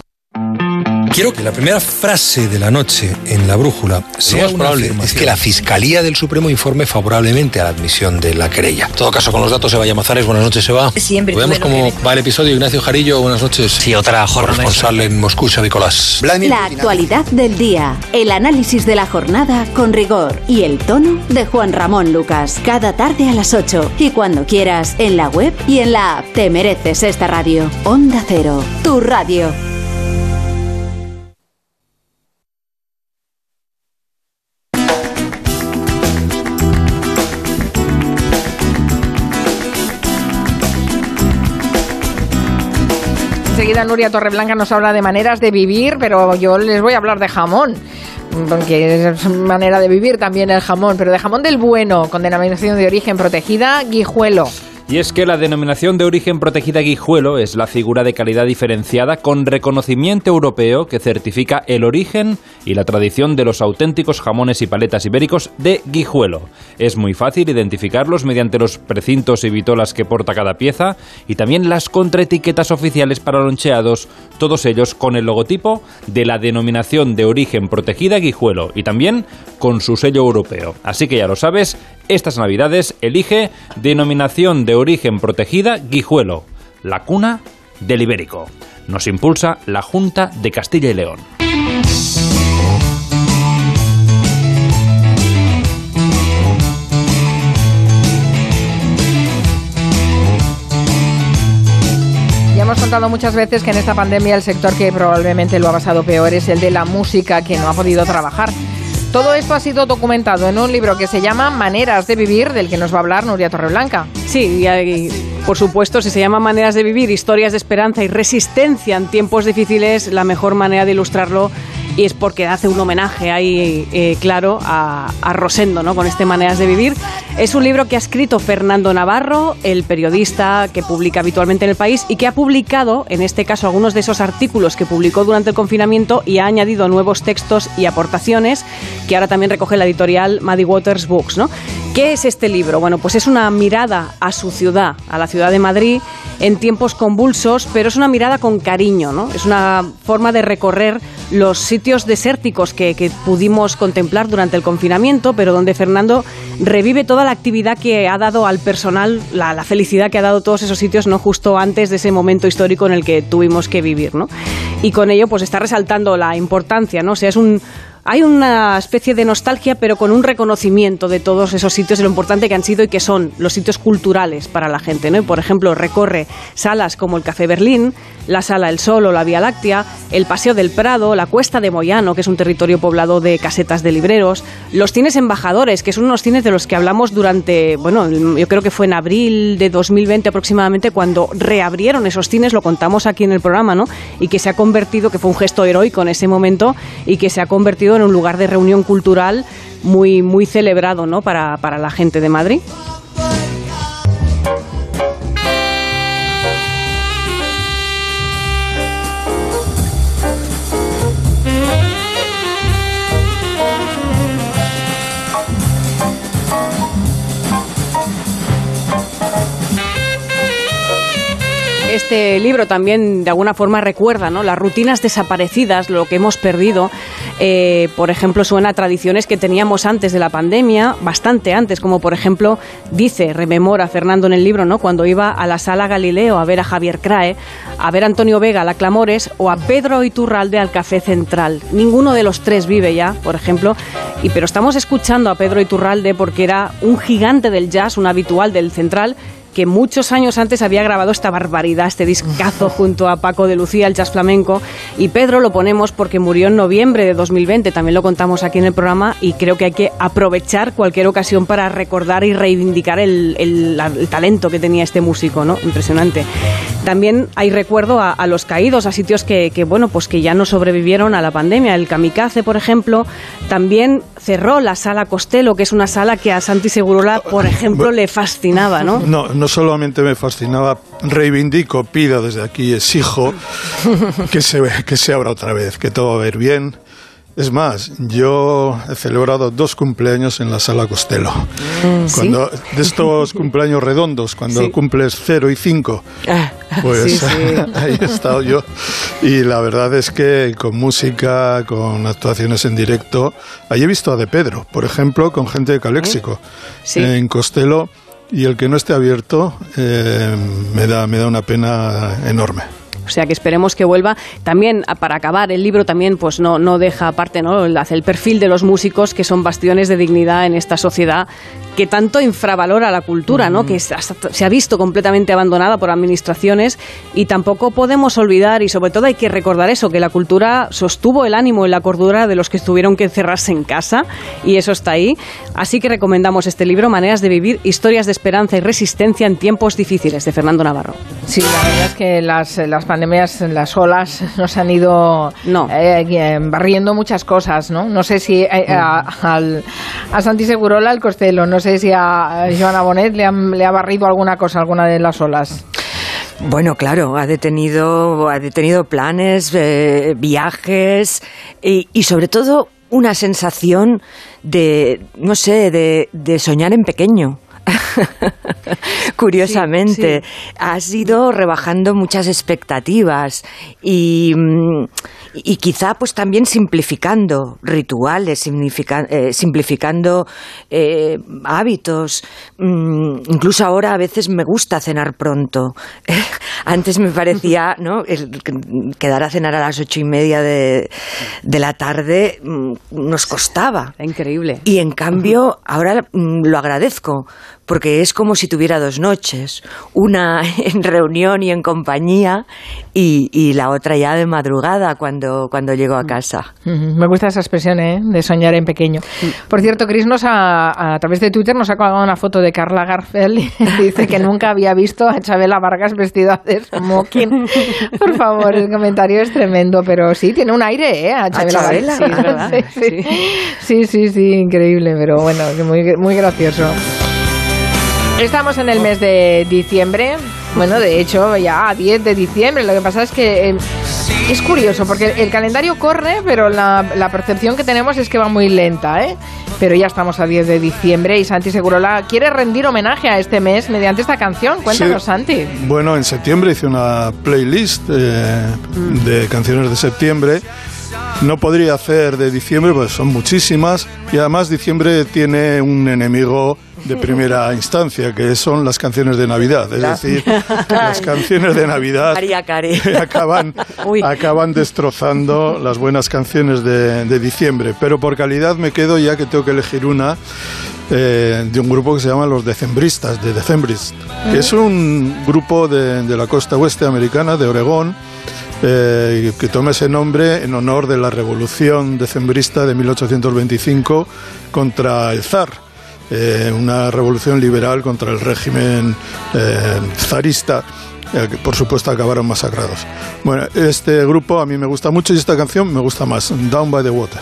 Speaker 92: Quiero que la primera frase de la noche en la brújula sea
Speaker 93: más probable es que la Fiscalía del Supremo informe favorablemente a la admisión de la querella. En todo caso, con los datos, Eva Llamazares, buenas noches, Eva.
Speaker 33: Siempre.
Speaker 93: Vemos cómo va el episodio. Ignacio Jarillo, buenas noches.
Speaker 90: Sí, otra jornada.
Speaker 93: Responsable en Moscú, Nicolás.
Speaker 33: La actualidad del día, el análisis de la jornada con rigor y el tono de Juan Ramón Lucas. Cada tarde a las 8 y cuando quieras en la web y en la app. Te mereces esta radio. Onda Cero, tu radio.
Speaker 1: Enseguida Nuria Torreblanca nos habla de maneras de vivir, pero yo les voy a hablar de jamón. Porque es manera de vivir también el jamón, pero de jamón del bueno, con denominación de origen protegida, guijuelo.
Speaker 94: Y es que la denominación de origen protegida guijuelo es la figura de calidad diferenciada con reconocimiento europeo que certifica el origen y la tradición de los auténticos jamones y paletas ibéricos de guijuelo. Es muy fácil identificarlos mediante los precintos y vitolas que porta cada pieza y también las contraetiquetas oficiales para loncheados, todos ellos con el logotipo de la denominación de origen protegida guijuelo y también con su sello europeo. Así que ya lo sabes, estas navidades elige denominación de origen protegida Guijuelo, la cuna del ibérico. Nos impulsa la Junta de Castilla y León.
Speaker 1: Ya hemos contado muchas veces que en esta pandemia el sector que probablemente lo ha pasado peor es el de la música, que no ha podido trabajar. Todo esto ha sido documentado en un libro que se llama Maneras de Vivir, del que nos va a hablar Nuria Torreblanca.
Speaker 3: Sí, y, por supuesto, si se llama Maneras de Vivir, historias de esperanza y resistencia en tiempos difíciles, la mejor manera de ilustrarlo y es porque hace un homenaje ahí eh, claro a, a Rosendo, ¿no? Con este Maneras de Vivir. Es un libro que ha escrito Fernando Navarro, el periodista que publica habitualmente en el país y que ha publicado, en este caso, algunos de esos artículos que publicó durante el confinamiento y ha añadido nuevos textos y aportaciones que ahora también recoge la editorial Maddie Waters Books, ¿no? ¿Qué es este libro? Bueno, pues es una mirada a su ciudad, a la ciudad de Madrid, en tiempos convulsos, pero es una mirada con cariño, ¿no? Es una forma de recorrer los sitios desérticos que, pudimos contemplar durante el confinamiento, pero donde Fernando revive toda la actividad que ha dado al personal, la, la felicidad que ha dado todos esos sitios, ¿no? Justo antes de ese momento histórico en el que tuvimos que vivir, ¿no? Y con ello, pues está resaltando la importancia, ¿no? O sea, es un hay una especie de nostalgia, pero con un reconocimiento de todos esos sitios y lo importante que han sido y que son los sitios culturales para la gente. ¿no? Y por ejemplo, recorre salas como el Café Berlín, la Sala El Sol o la Vía Láctea, el Paseo del Prado, la Cuesta de Moyano, que es un territorio poblado de casetas de libreros, los cines embajadores, que son unos cines de los que hablamos durante, bueno, yo creo que fue en abril de 2020 aproximadamente cuando reabrieron esos cines, lo contamos aquí en el programa, ¿no? Y que se ha convertido, que fue un gesto heroico en ese momento y que se ha convertido en un lugar de reunión cultural muy, muy celebrado, ¿no? Para, para la gente de Madrid. Este libro también de alguna forma recuerda ¿no? las rutinas desaparecidas, lo que hemos perdido. Eh, por ejemplo, suena a tradiciones que teníamos antes de la pandemia, bastante antes, como por ejemplo dice, rememora Fernando en el libro, ¿no? cuando iba a la sala Galileo a ver a Javier Crae, a ver a Antonio Vega a la Clamores o a Pedro Iturralde al Café Central. Ninguno de los tres vive ya, por ejemplo, y, pero estamos escuchando a Pedro Iturralde porque era un gigante del jazz, un habitual del Central que muchos años antes había grabado esta barbaridad, este discazo junto a Paco de Lucía, el jazz flamenco. Y Pedro lo ponemos porque murió en noviembre de 2020, también lo contamos aquí en el programa y creo que hay que aprovechar cualquier ocasión para recordar y reivindicar el, el, el talento que tenía este músico, ¿no? Impresionante. También hay recuerdo a, a los caídos, a sitios que, que, bueno, pues que ya no sobrevivieron a la pandemia. El Kamikaze, por ejemplo, también cerró la sala Costello, que es una sala que a Santi Segurola, por ejemplo, le fascinaba, ¿no?
Speaker 49: No, no solamente me fascinaba, reivindico, pido desde aquí, exijo que se, que se abra otra vez, que todo va a ir bien. Es más, yo he celebrado dos cumpleaños en la sala Costello.
Speaker 1: Mm,
Speaker 49: Cuando, De estos [LAUGHS] cumpleaños redondos, cuando sí. cumples 0 y 5,
Speaker 1: Ah,
Speaker 49: pues
Speaker 1: sí, [LAUGHS]
Speaker 49: ahí he estado yo. Y la verdad es que con música, con actuaciones en directo, ahí he visto a De Pedro, por ejemplo, con gente de Caléxico,
Speaker 3: Sí.
Speaker 49: en Costello, y el que no esté abierto eh, me, da, me da una pena enorme.
Speaker 3: O sea que esperemos que vuelva. También, a- para acabar, el libro también pues no, no deja aparte, ¿no? Hace el perfil de los músicos que son bastiones de dignidad en esta sociedad que tanto infravalora la cultura, ¿no? Que se ha, se ha visto completamente abandonada por administraciones y tampoco podemos olvidar y sobre todo hay que recordar eso, que la cultura sostuvo el ánimo y la cordura de los que tuvieron que encerrarse en casa y eso está ahí. Así que recomendamos este libro, Maneras de vivir, historias de esperanza y resistencia en tiempos difíciles, de Fernando Navarro.
Speaker 1: Sí, la verdad es que las, las pandemias, las olas [LAUGHS] nos han ido eh, eh, barriendo muchas cosas, ¿no? No sé si eh, a, al- a Santi Segurola, al Costello, no sé si a Joana Bonet le, han- le ha barrido alguna cosa, alguna de las olas.
Speaker 76: Bueno, claro, ha detenido, ha detenido planes, eh, viajes y, y sobre todo una sensación de, no sé, de, de soñar en pequeño. [LAUGHS] Curiosamente, has ido rebajando muchas expectativas y, mm, y quizá pues también simplificando rituales, eh, simplificando eh, hábitos. Mm, incluso ahora a veces me gusta cenar pronto. [LAUGHS] Antes me parecía, [LAUGHS] ¿no? El quedar a cenar a las ocho y media de, de la tarde mm, nos costaba.
Speaker 3: Increíble.
Speaker 76: Y en cambio, ahora lo agradezco, porque es como si tuviera dos noches, una [LAUGHS] en reunión y en compañía y, la otra ya de madrugada cuando, cuando llego a casa.
Speaker 1: Me gusta esa expresión, ¿eh? de soñar en pequeño. Por cierto, Chris nos ha, a través de Twitter nos ha colgado una foto de Carla Garfel y [LAUGHS] dice que nunca había visto a Chabela Vargas vestida de smoking. [LAUGHS] Por favor, el comentario es tremendo, pero sí, tiene un aire, ¿eh? A Chabela, Sí, sí, sí, sí, increíble, pero bueno, muy, muy gracioso. Estamos en el mes de diciembre. Bueno, de hecho, ya a 10 de diciembre. Lo que pasa es que eh, es curioso, porque el, calendario corre, pero la, percepción que tenemos es que va muy lenta, ¿eh? Pero ya estamos a 10 de diciembre y Santi Segurola quiere rendir homenaje a este mes mediante esta canción. Cuéntanos, Santi.
Speaker 49: Bueno, en septiembre hice una playlist eh, de canciones de septiembre no podría hacer de diciembre, pues son muchísimas. Y además diciembre tiene un enemigo de primera instancia, que son las canciones de Navidad. Es decir, [LAUGHS] las canciones de Navidad [LAUGHS] acaban, acaban destrozando las buenas canciones de, diciembre. Pero por calidad me quedo ya que tengo que elegir una. Eh, de un grupo que se llama Los Decembristas, de Decembrist, que es un grupo de, de la costa oeste americana, de Oregón, eh, que toma ese nombre en honor de la revolución decembrista de 1825 contra el zar. Eh, una revolución liberal contra el régimen eh, zarista, que por supuesto acabaron masacrados. Bueno, este grupo a mí me gusta mucho y esta canción me gusta más, Down by the Water.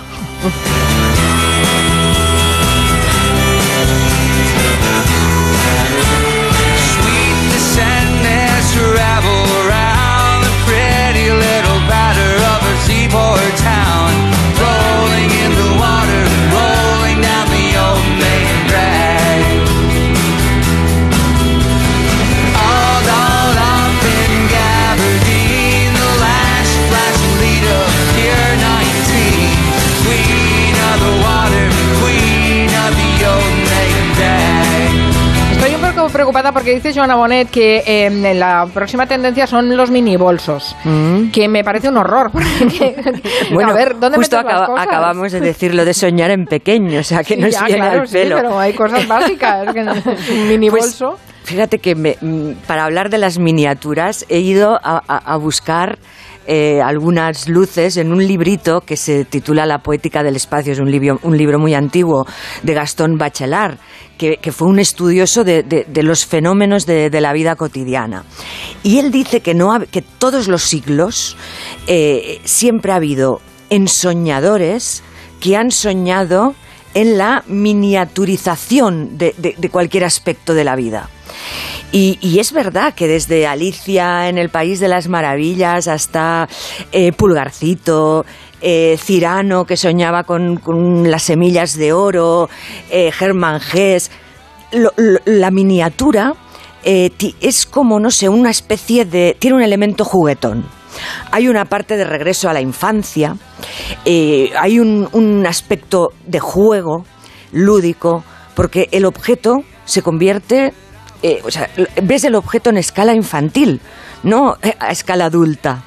Speaker 1: Preocupada porque dice Joana Bonet que eh, la próxima tendencia son los mini bolsos, mm. que me parece un horror. [LAUGHS] [LAUGHS]
Speaker 76: bueno, a ver, ¿dónde justo acabamos de decir lo de soñar en pequeño, o sea, que no es viene al pelo.
Speaker 1: pero hay cosas básicas, [LAUGHS] un mini pues, bolso.
Speaker 76: Fíjate que mm, para hablar de las miniaturas he ido a, buscar eh, algunas luces en un librito que se titula La poética del espacio. Es un libro, un libro muy antiguo de Gastón Bachelard, que, fue un estudioso de, los fenómenos de, la vida cotidiana. Y él dice que, no que todos los siglos eh, siempre ha habido ensoñadores que han soñado en la miniaturización de, cualquier aspecto de la vida. Y, es verdad que desde Alicia en el País de las Maravillas hasta eh, Pulgarcito, eh, Cirano que soñaba con, las semillas de oro, eh, Germán Gess, la miniatura es como, no sé, una especie de... tiene un elemento juguetón. Hay una parte de regreso a la infancia, hay un aspecto de juego lúdico, porque el objeto se convierte eh, o sea, ves el objeto en escala infantil, no a escala adulta.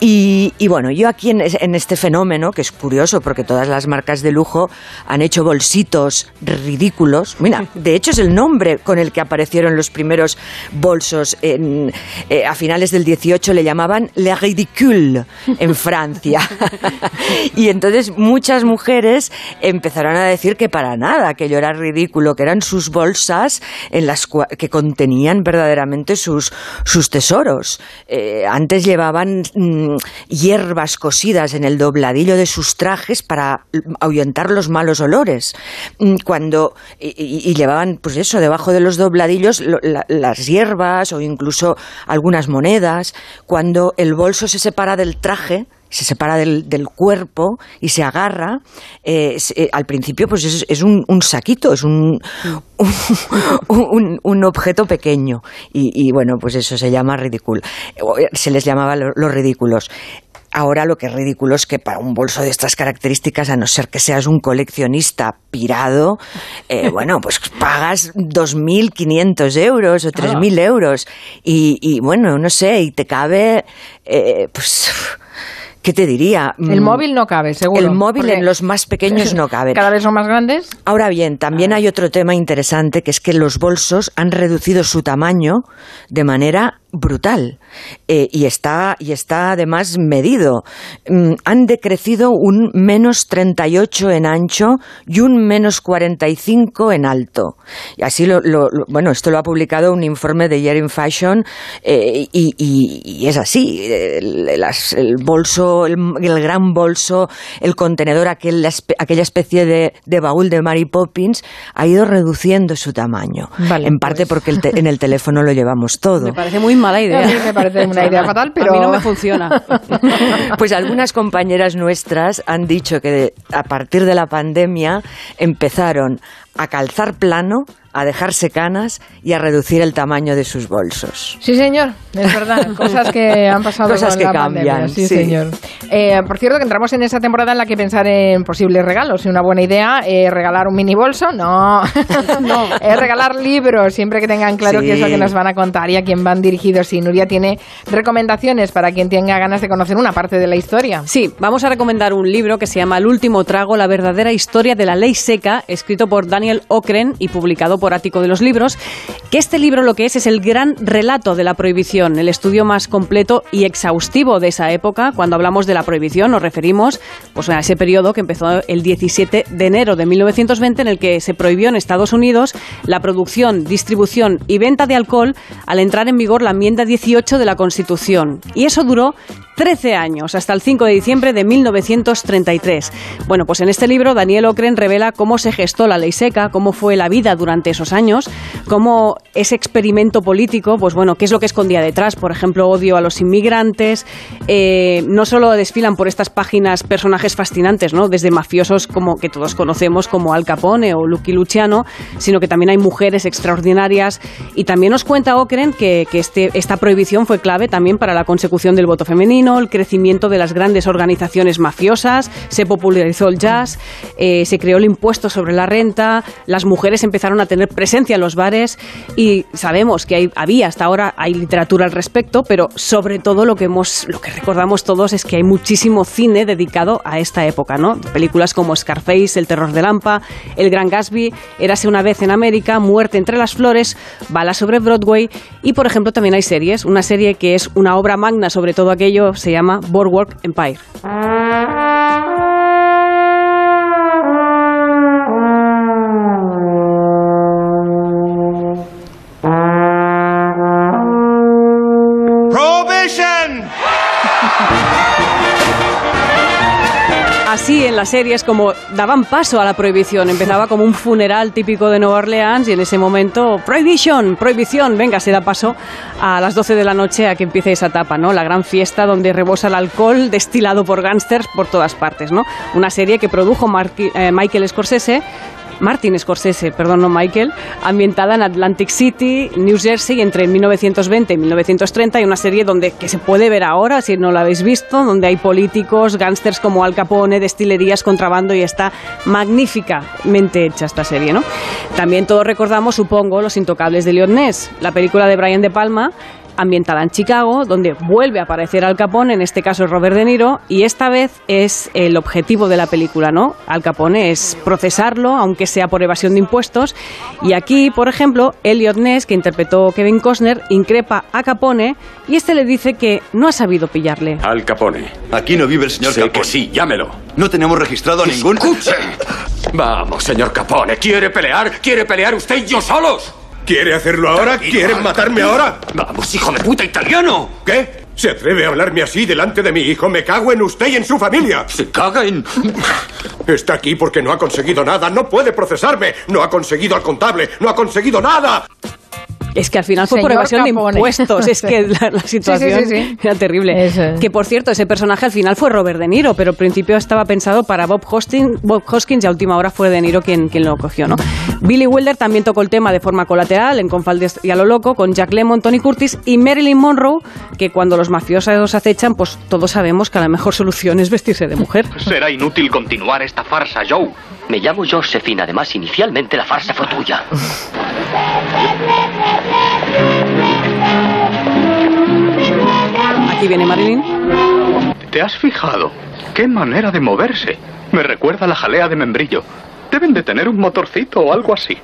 Speaker 76: Y, bueno, yo aquí en, este fenómeno, que es curioso porque todas las marcas de lujo han hecho bolsitos ridículos. Mira, [LAUGHS] de hecho es el nombre con el que aparecieron los primeros bolsos. En, eh, a finales del 18 le llamaban Le Ridicule en [LAUGHS] Francia. [LAUGHS] y entonces muchas mujeres empezaron a decir que para nada aquello era ridículo, que eran sus bolsas en las que contenían verdaderamente sus, sus tesoros. Eh, antes llevaban Mm, hierbas cosidas en el dobladillo de sus trajes para ahuyentar los malos olores. Mm, cuando y, llevaban, pues eso, debajo de los dobladillos las hierbas o incluso algunas monedas. Cuando el bolso se separa del traje, se separa del, cuerpo y se agarra, eh, eh, al principio pues es, un, saquito, es un, un, [LAUGHS] objeto pequeño. Y, bueno, pues eso se llama ridículo. Se les llamaba los ridículos. Ahora lo que es ridículo es que para un bolso de estas características, a no ser que seas un coleccionista pirado, eh, [LAUGHS] bueno, pues pagas 2.500 euros o 3.000 euros. Y, y, bueno, no sé, y te cabe, pues ¿qué te diría?
Speaker 1: El
Speaker 76: Mm,
Speaker 1: móvil no cabe, seguro.
Speaker 76: El móvil en los más pequeños no cabe. [LAUGHS]
Speaker 1: Cada vez son más grandes.
Speaker 76: Ahora bien, también hay otro tema interesante que es que los bolsos han reducido su tamaño de manera brutal eh, y está y está además medido. Mm, han decrecido un menos 38 en ancho y un menos 45 en alto. Y así lo, lo- lo- bueno, esto lo ha publicado un informe de Year in Fashion eh, y, y- y es así. El, bolso, el, el gran bolso, el contenedor, aquel, aquella especie de, de baúl de Mary Poppins ha ido reduciendo su tamaño.
Speaker 1: Vale,
Speaker 76: en parte porque el te- en el teléfono lo llevamos [LAUGHS] todo.
Speaker 3: Me parece muy mala idea.
Speaker 1: A mí me parece una idea fatal, pero...
Speaker 3: A mí no me funciona. [LAUGHS]
Speaker 76: Pues algunas compañeras nuestras han dicho que a partir de la pandemia empezaron a calzar plano, a dejarse canas y a reducir el tamaño de sus bolsos.
Speaker 1: Sí, señor, es verdad. [LAUGHS] Cosas que han pasado
Speaker 76: Cosas
Speaker 1: con
Speaker 76: que
Speaker 1: la
Speaker 76: cambian,
Speaker 1: pandemia. Sí,
Speaker 76: sí.
Speaker 1: señor. Eh, por cierto, que entramos en esa temporada en la que pensar en posibles regalos. Y una buena idea es regalar un mini bolso. No, [LAUGHS] no. [LAUGHS] es regalar libros, siempre que tengan claro
Speaker 76: Sí.
Speaker 1: qué es lo que nos van a contar y a quién van dirigidos. Y Nuria tiene recomendaciones para quien tenga ganas de conocer una parte de la historia.
Speaker 3: Sí, vamos a recomendar un libro que se llama El último trago, la verdadera historia de la ley seca, escrito por Daniel Ocren y publicado por Ático de los Libros, que este libro lo que es es el gran relato de la prohibición, el estudio más completo y exhaustivo de esa época. Cuando hablamos de la prohibición nos referimos pues, a ese periodo que empezó el 17 de enero de 1920 en el que se prohibió en Estados Unidos la producción, distribución y venta de alcohol al entrar en vigor la enmienda 18 de la Constitución. Y eso duró 13 años, hasta el 5 de diciembre de 1933. Bueno, pues en este libro Daniel Ocren revela cómo se gestó la ley seca, cómo fue la vida durante esos años, cómo ese experimento político, pues bueno, qué es lo que escondía detrás, por ejemplo, odio a los inmigrantes. Eh, no solo desfilan por estas páginas personajes fascinantes, ¿no? Desde mafiosos como que todos conocemos como Al Capone o Lucky Luciano, sino que también hay mujeres extraordinarias y también nos cuenta Ocren que, que este, esta prohibición fue clave también para la consecución del voto femenino, el crecimiento de las grandes organizaciones mafiosas, se popularizó el jazz, eh, se creó el impuesto sobre la renta, las mujeres empezaron a tener presencia en los bares y sabemos que hay- había hasta ahora hay literatura al respecto, pero sobre todo lo que hemos lo que recordamos todos es que hay muchísimo cine dedicado a esta época, ¿no? Películas como Scarface, El terror de Lampa, El Gran Gatsby, Érase una vez en América, Muerte entre las flores, Bala sobre Broadway y por ejemplo también hay series, una serie que es una obra magna sobre todo aquello se llama Boardwalk Empire. Así en las series como daban paso a la prohibición, empezaba como un funeral típico de Nueva Orleans y en ese momento prohibition, prohibición, venga, se da paso a las 12 de la noche a que empiece esa etapa, ¿no? La gran fiesta donde rebosa el alcohol destilado por gángsters por todas partes, ¿no? Una serie que produjo eh, Michael Scorsese Martin Scorsese, perdón, no Michael, ambientada en Atlantic City, New Jersey, entre 1920 y 1930, y una serie donde que se puede ver ahora, si no la habéis visto, donde hay políticos, gángsters como Al Capone, destilerías, contrabando, y está magníficamente hecha esta serie, ¿no? También todos recordamos, supongo, Los Intocables de Leon la película de Brian De Palma, ambientada en Chicago, donde vuelve a aparecer Al Capone, en este caso es Robert De Niro, y esta vez es el objetivo de la película, ¿no? Al Capone es procesarlo, aunque sea por evasión de impuestos, y aquí, por ejemplo, Elliot Ness, que interpretó Kevin Costner, increpa a Capone y este le dice que no ha sabido pillarle.
Speaker 21: Al Capone. Aquí no vive el señor Capone. que sí, llámelo. No tenemos registrado ningún... Vamos, señor Capone. ¿Quiere pelear? ¿Quiere pelear usted y yo solos?
Speaker 95: ¿Quiere hacerlo ahora? ¿Quieren matarme ahora?
Speaker 21: Vamos, hijo de puta italiano.
Speaker 95: ¿Qué? ¿Se atreve a hablarme así delante de mi hijo? Me cago en usted y en su familia.
Speaker 21: Se caga en...
Speaker 95: Está aquí porque no ha conseguido nada. No puede procesarme. No ha conseguido al contable. No ha conseguido nada.
Speaker 3: Es que al final fue por evasión
Speaker 1: Capone.
Speaker 3: de impuestos. Es que [LAUGHS] la, la situación
Speaker 1: Sí, sí, sí, sí.
Speaker 3: era terrible.
Speaker 1: Es.
Speaker 3: Que por cierto, ese personaje al final fue Robert De Niro, pero al principio estaba pensado para Bob Hoskins, Bob Hoskins y a última hora fue De Niro quien, quien lo cogió, ¿no? Billy Wilder también tocó el tema de forma colateral en Confaldes y a lo loco con Jack Lemmon, Tony Curtis y Marilyn Monroe, que cuando los mafiosos acechan, pues todos sabemos que la mejor solución es vestirse de mujer.
Speaker 96: Será inútil continuar esta farsa, Joe. Me llamo Josephine. Además, inicialmente la farsa fue tuya.
Speaker 3: Aquí viene Marilyn.
Speaker 95: ¿Te has fijado? ¡Qué manera de moverse! Me recuerda a la jalea de membrillo. Deben de tener un motorcito o algo así.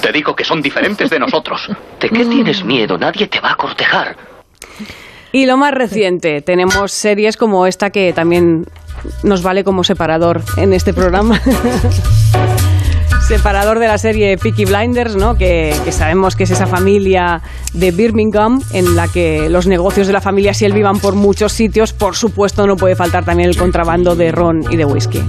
Speaker 95: Te digo que son diferentes de nosotros. [LAUGHS]
Speaker 96: ¿De qué tienes miedo? Nadie te va a cortejar.
Speaker 3: Y lo más reciente, tenemos series como esta que también nos vale como separador en este programa. [LAUGHS] separador de la serie Peaky Blinders, ¿no? Que, que, sabemos que es esa familia de Birmingham en la que los negocios de la familia si él vivan por muchos sitios. Por supuesto, no puede faltar también el contrabando de ron y de whisky.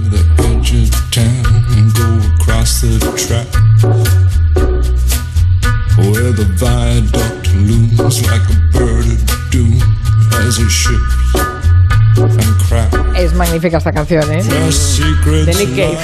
Speaker 3: Es magnífica esta canción, ¿eh? De Nick Cave.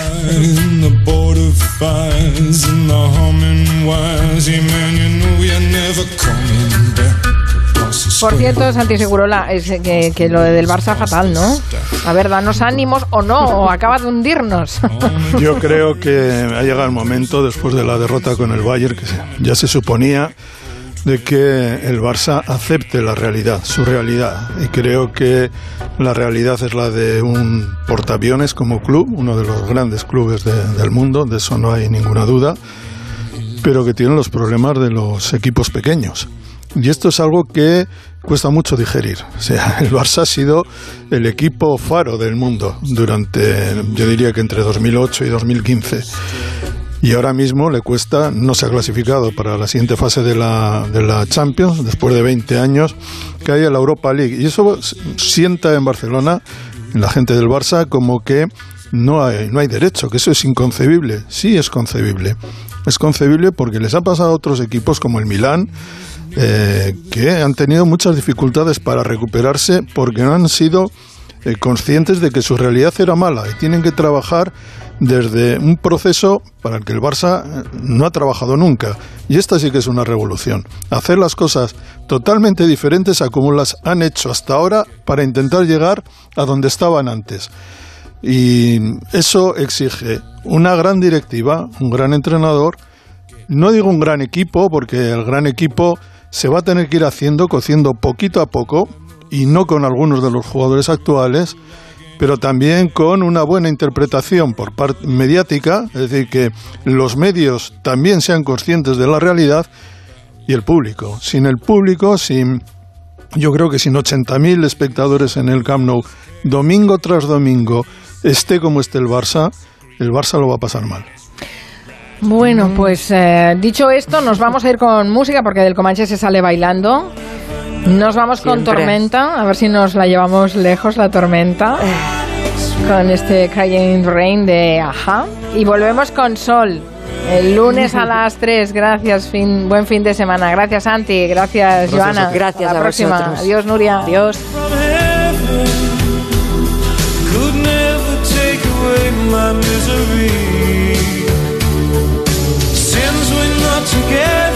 Speaker 3: Por cierto, Santi Segurola, es que, que, lo del Barça fatal, ¿no? A ver, danos ánimos o no, o acaba de hundirnos. [LAUGHS]
Speaker 49: Yo creo que ha llegado el momento, después de la derrota con el Bayern, que ya se suponía de que el Barça acepte la realidad, su realidad. Y creo que la realidad es la de un portaaviones como club, uno de los grandes clubes de, del mundo, de eso no hay ninguna duda, pero que tiene los problemas de los equipos pequeños. Y esto es algo que cuesta mucho digerir. O sea, [LAUGHS] el Barça ha sido el equipo faro del mundo durante, yo diría que entre 2008 y 2015. Y ahora mismo le cuesta, no se ha clasificado para la siguiente fase de la, de la Champions, después de 20 años, que haya la Europa League. Y eso sienta en Barcelona, en la gente del Barça, como que no hay, no hay derecho, que eso es inconcebible. Sí es concebible. Es concebible porque les ha pasado a otros equipos como el Milán, eh, que han tenido muchas dificultades para recuperarse porque no han sido eh, conscientes de que su realidad era mala y tienen que trabajar desde un proceso para el que el Barça eh, no ha trabajado nunca. Y esta sí que es una revolución. Hacer las cosas totalmente diferentes a como las han hecho hasta ahora para intentar llegar a donde estaban antes. Y eso exige una gran directiva, un gran entrenador. No digo un gran equipo, porque el gran equipo se va a tener que ir haciendo, cociendo poquito a poco, y no con algunos de los jugadores actuales, pero también con una buena interpretación por parte mediática, es decir, que los medios también sean conscientes de la realidad y el público. Sin el público, sin yo creo que sin 80.000 espectadores en el Camp Nou, domingo tras domingo, esté como esté el Barça, el Barça lo va a pasar mal.
Speaker 1: Bueno, pues eh, dicho esto, nos vamos a ir con música porque del Comanche se sale bailando. Nos vamos con tormenta, a ver si nos la llevamos lejos la tormenta. Con este Crying Rain de Aja. Y volvemos con Sol. El lunes a las 3. Gracias, fin, buen fin de semana. Gracias, Santi. Gracias, Joana.
Speaker 76: Gracias
Speaker 1: a la
Speaker 76: a
Speaker 1: próxima.
Speaker 76: vosotros.
Speaker 1: Adiós, Nuria.
Speaker 3: Adiós.
Speaker 47: my misery. We're not together,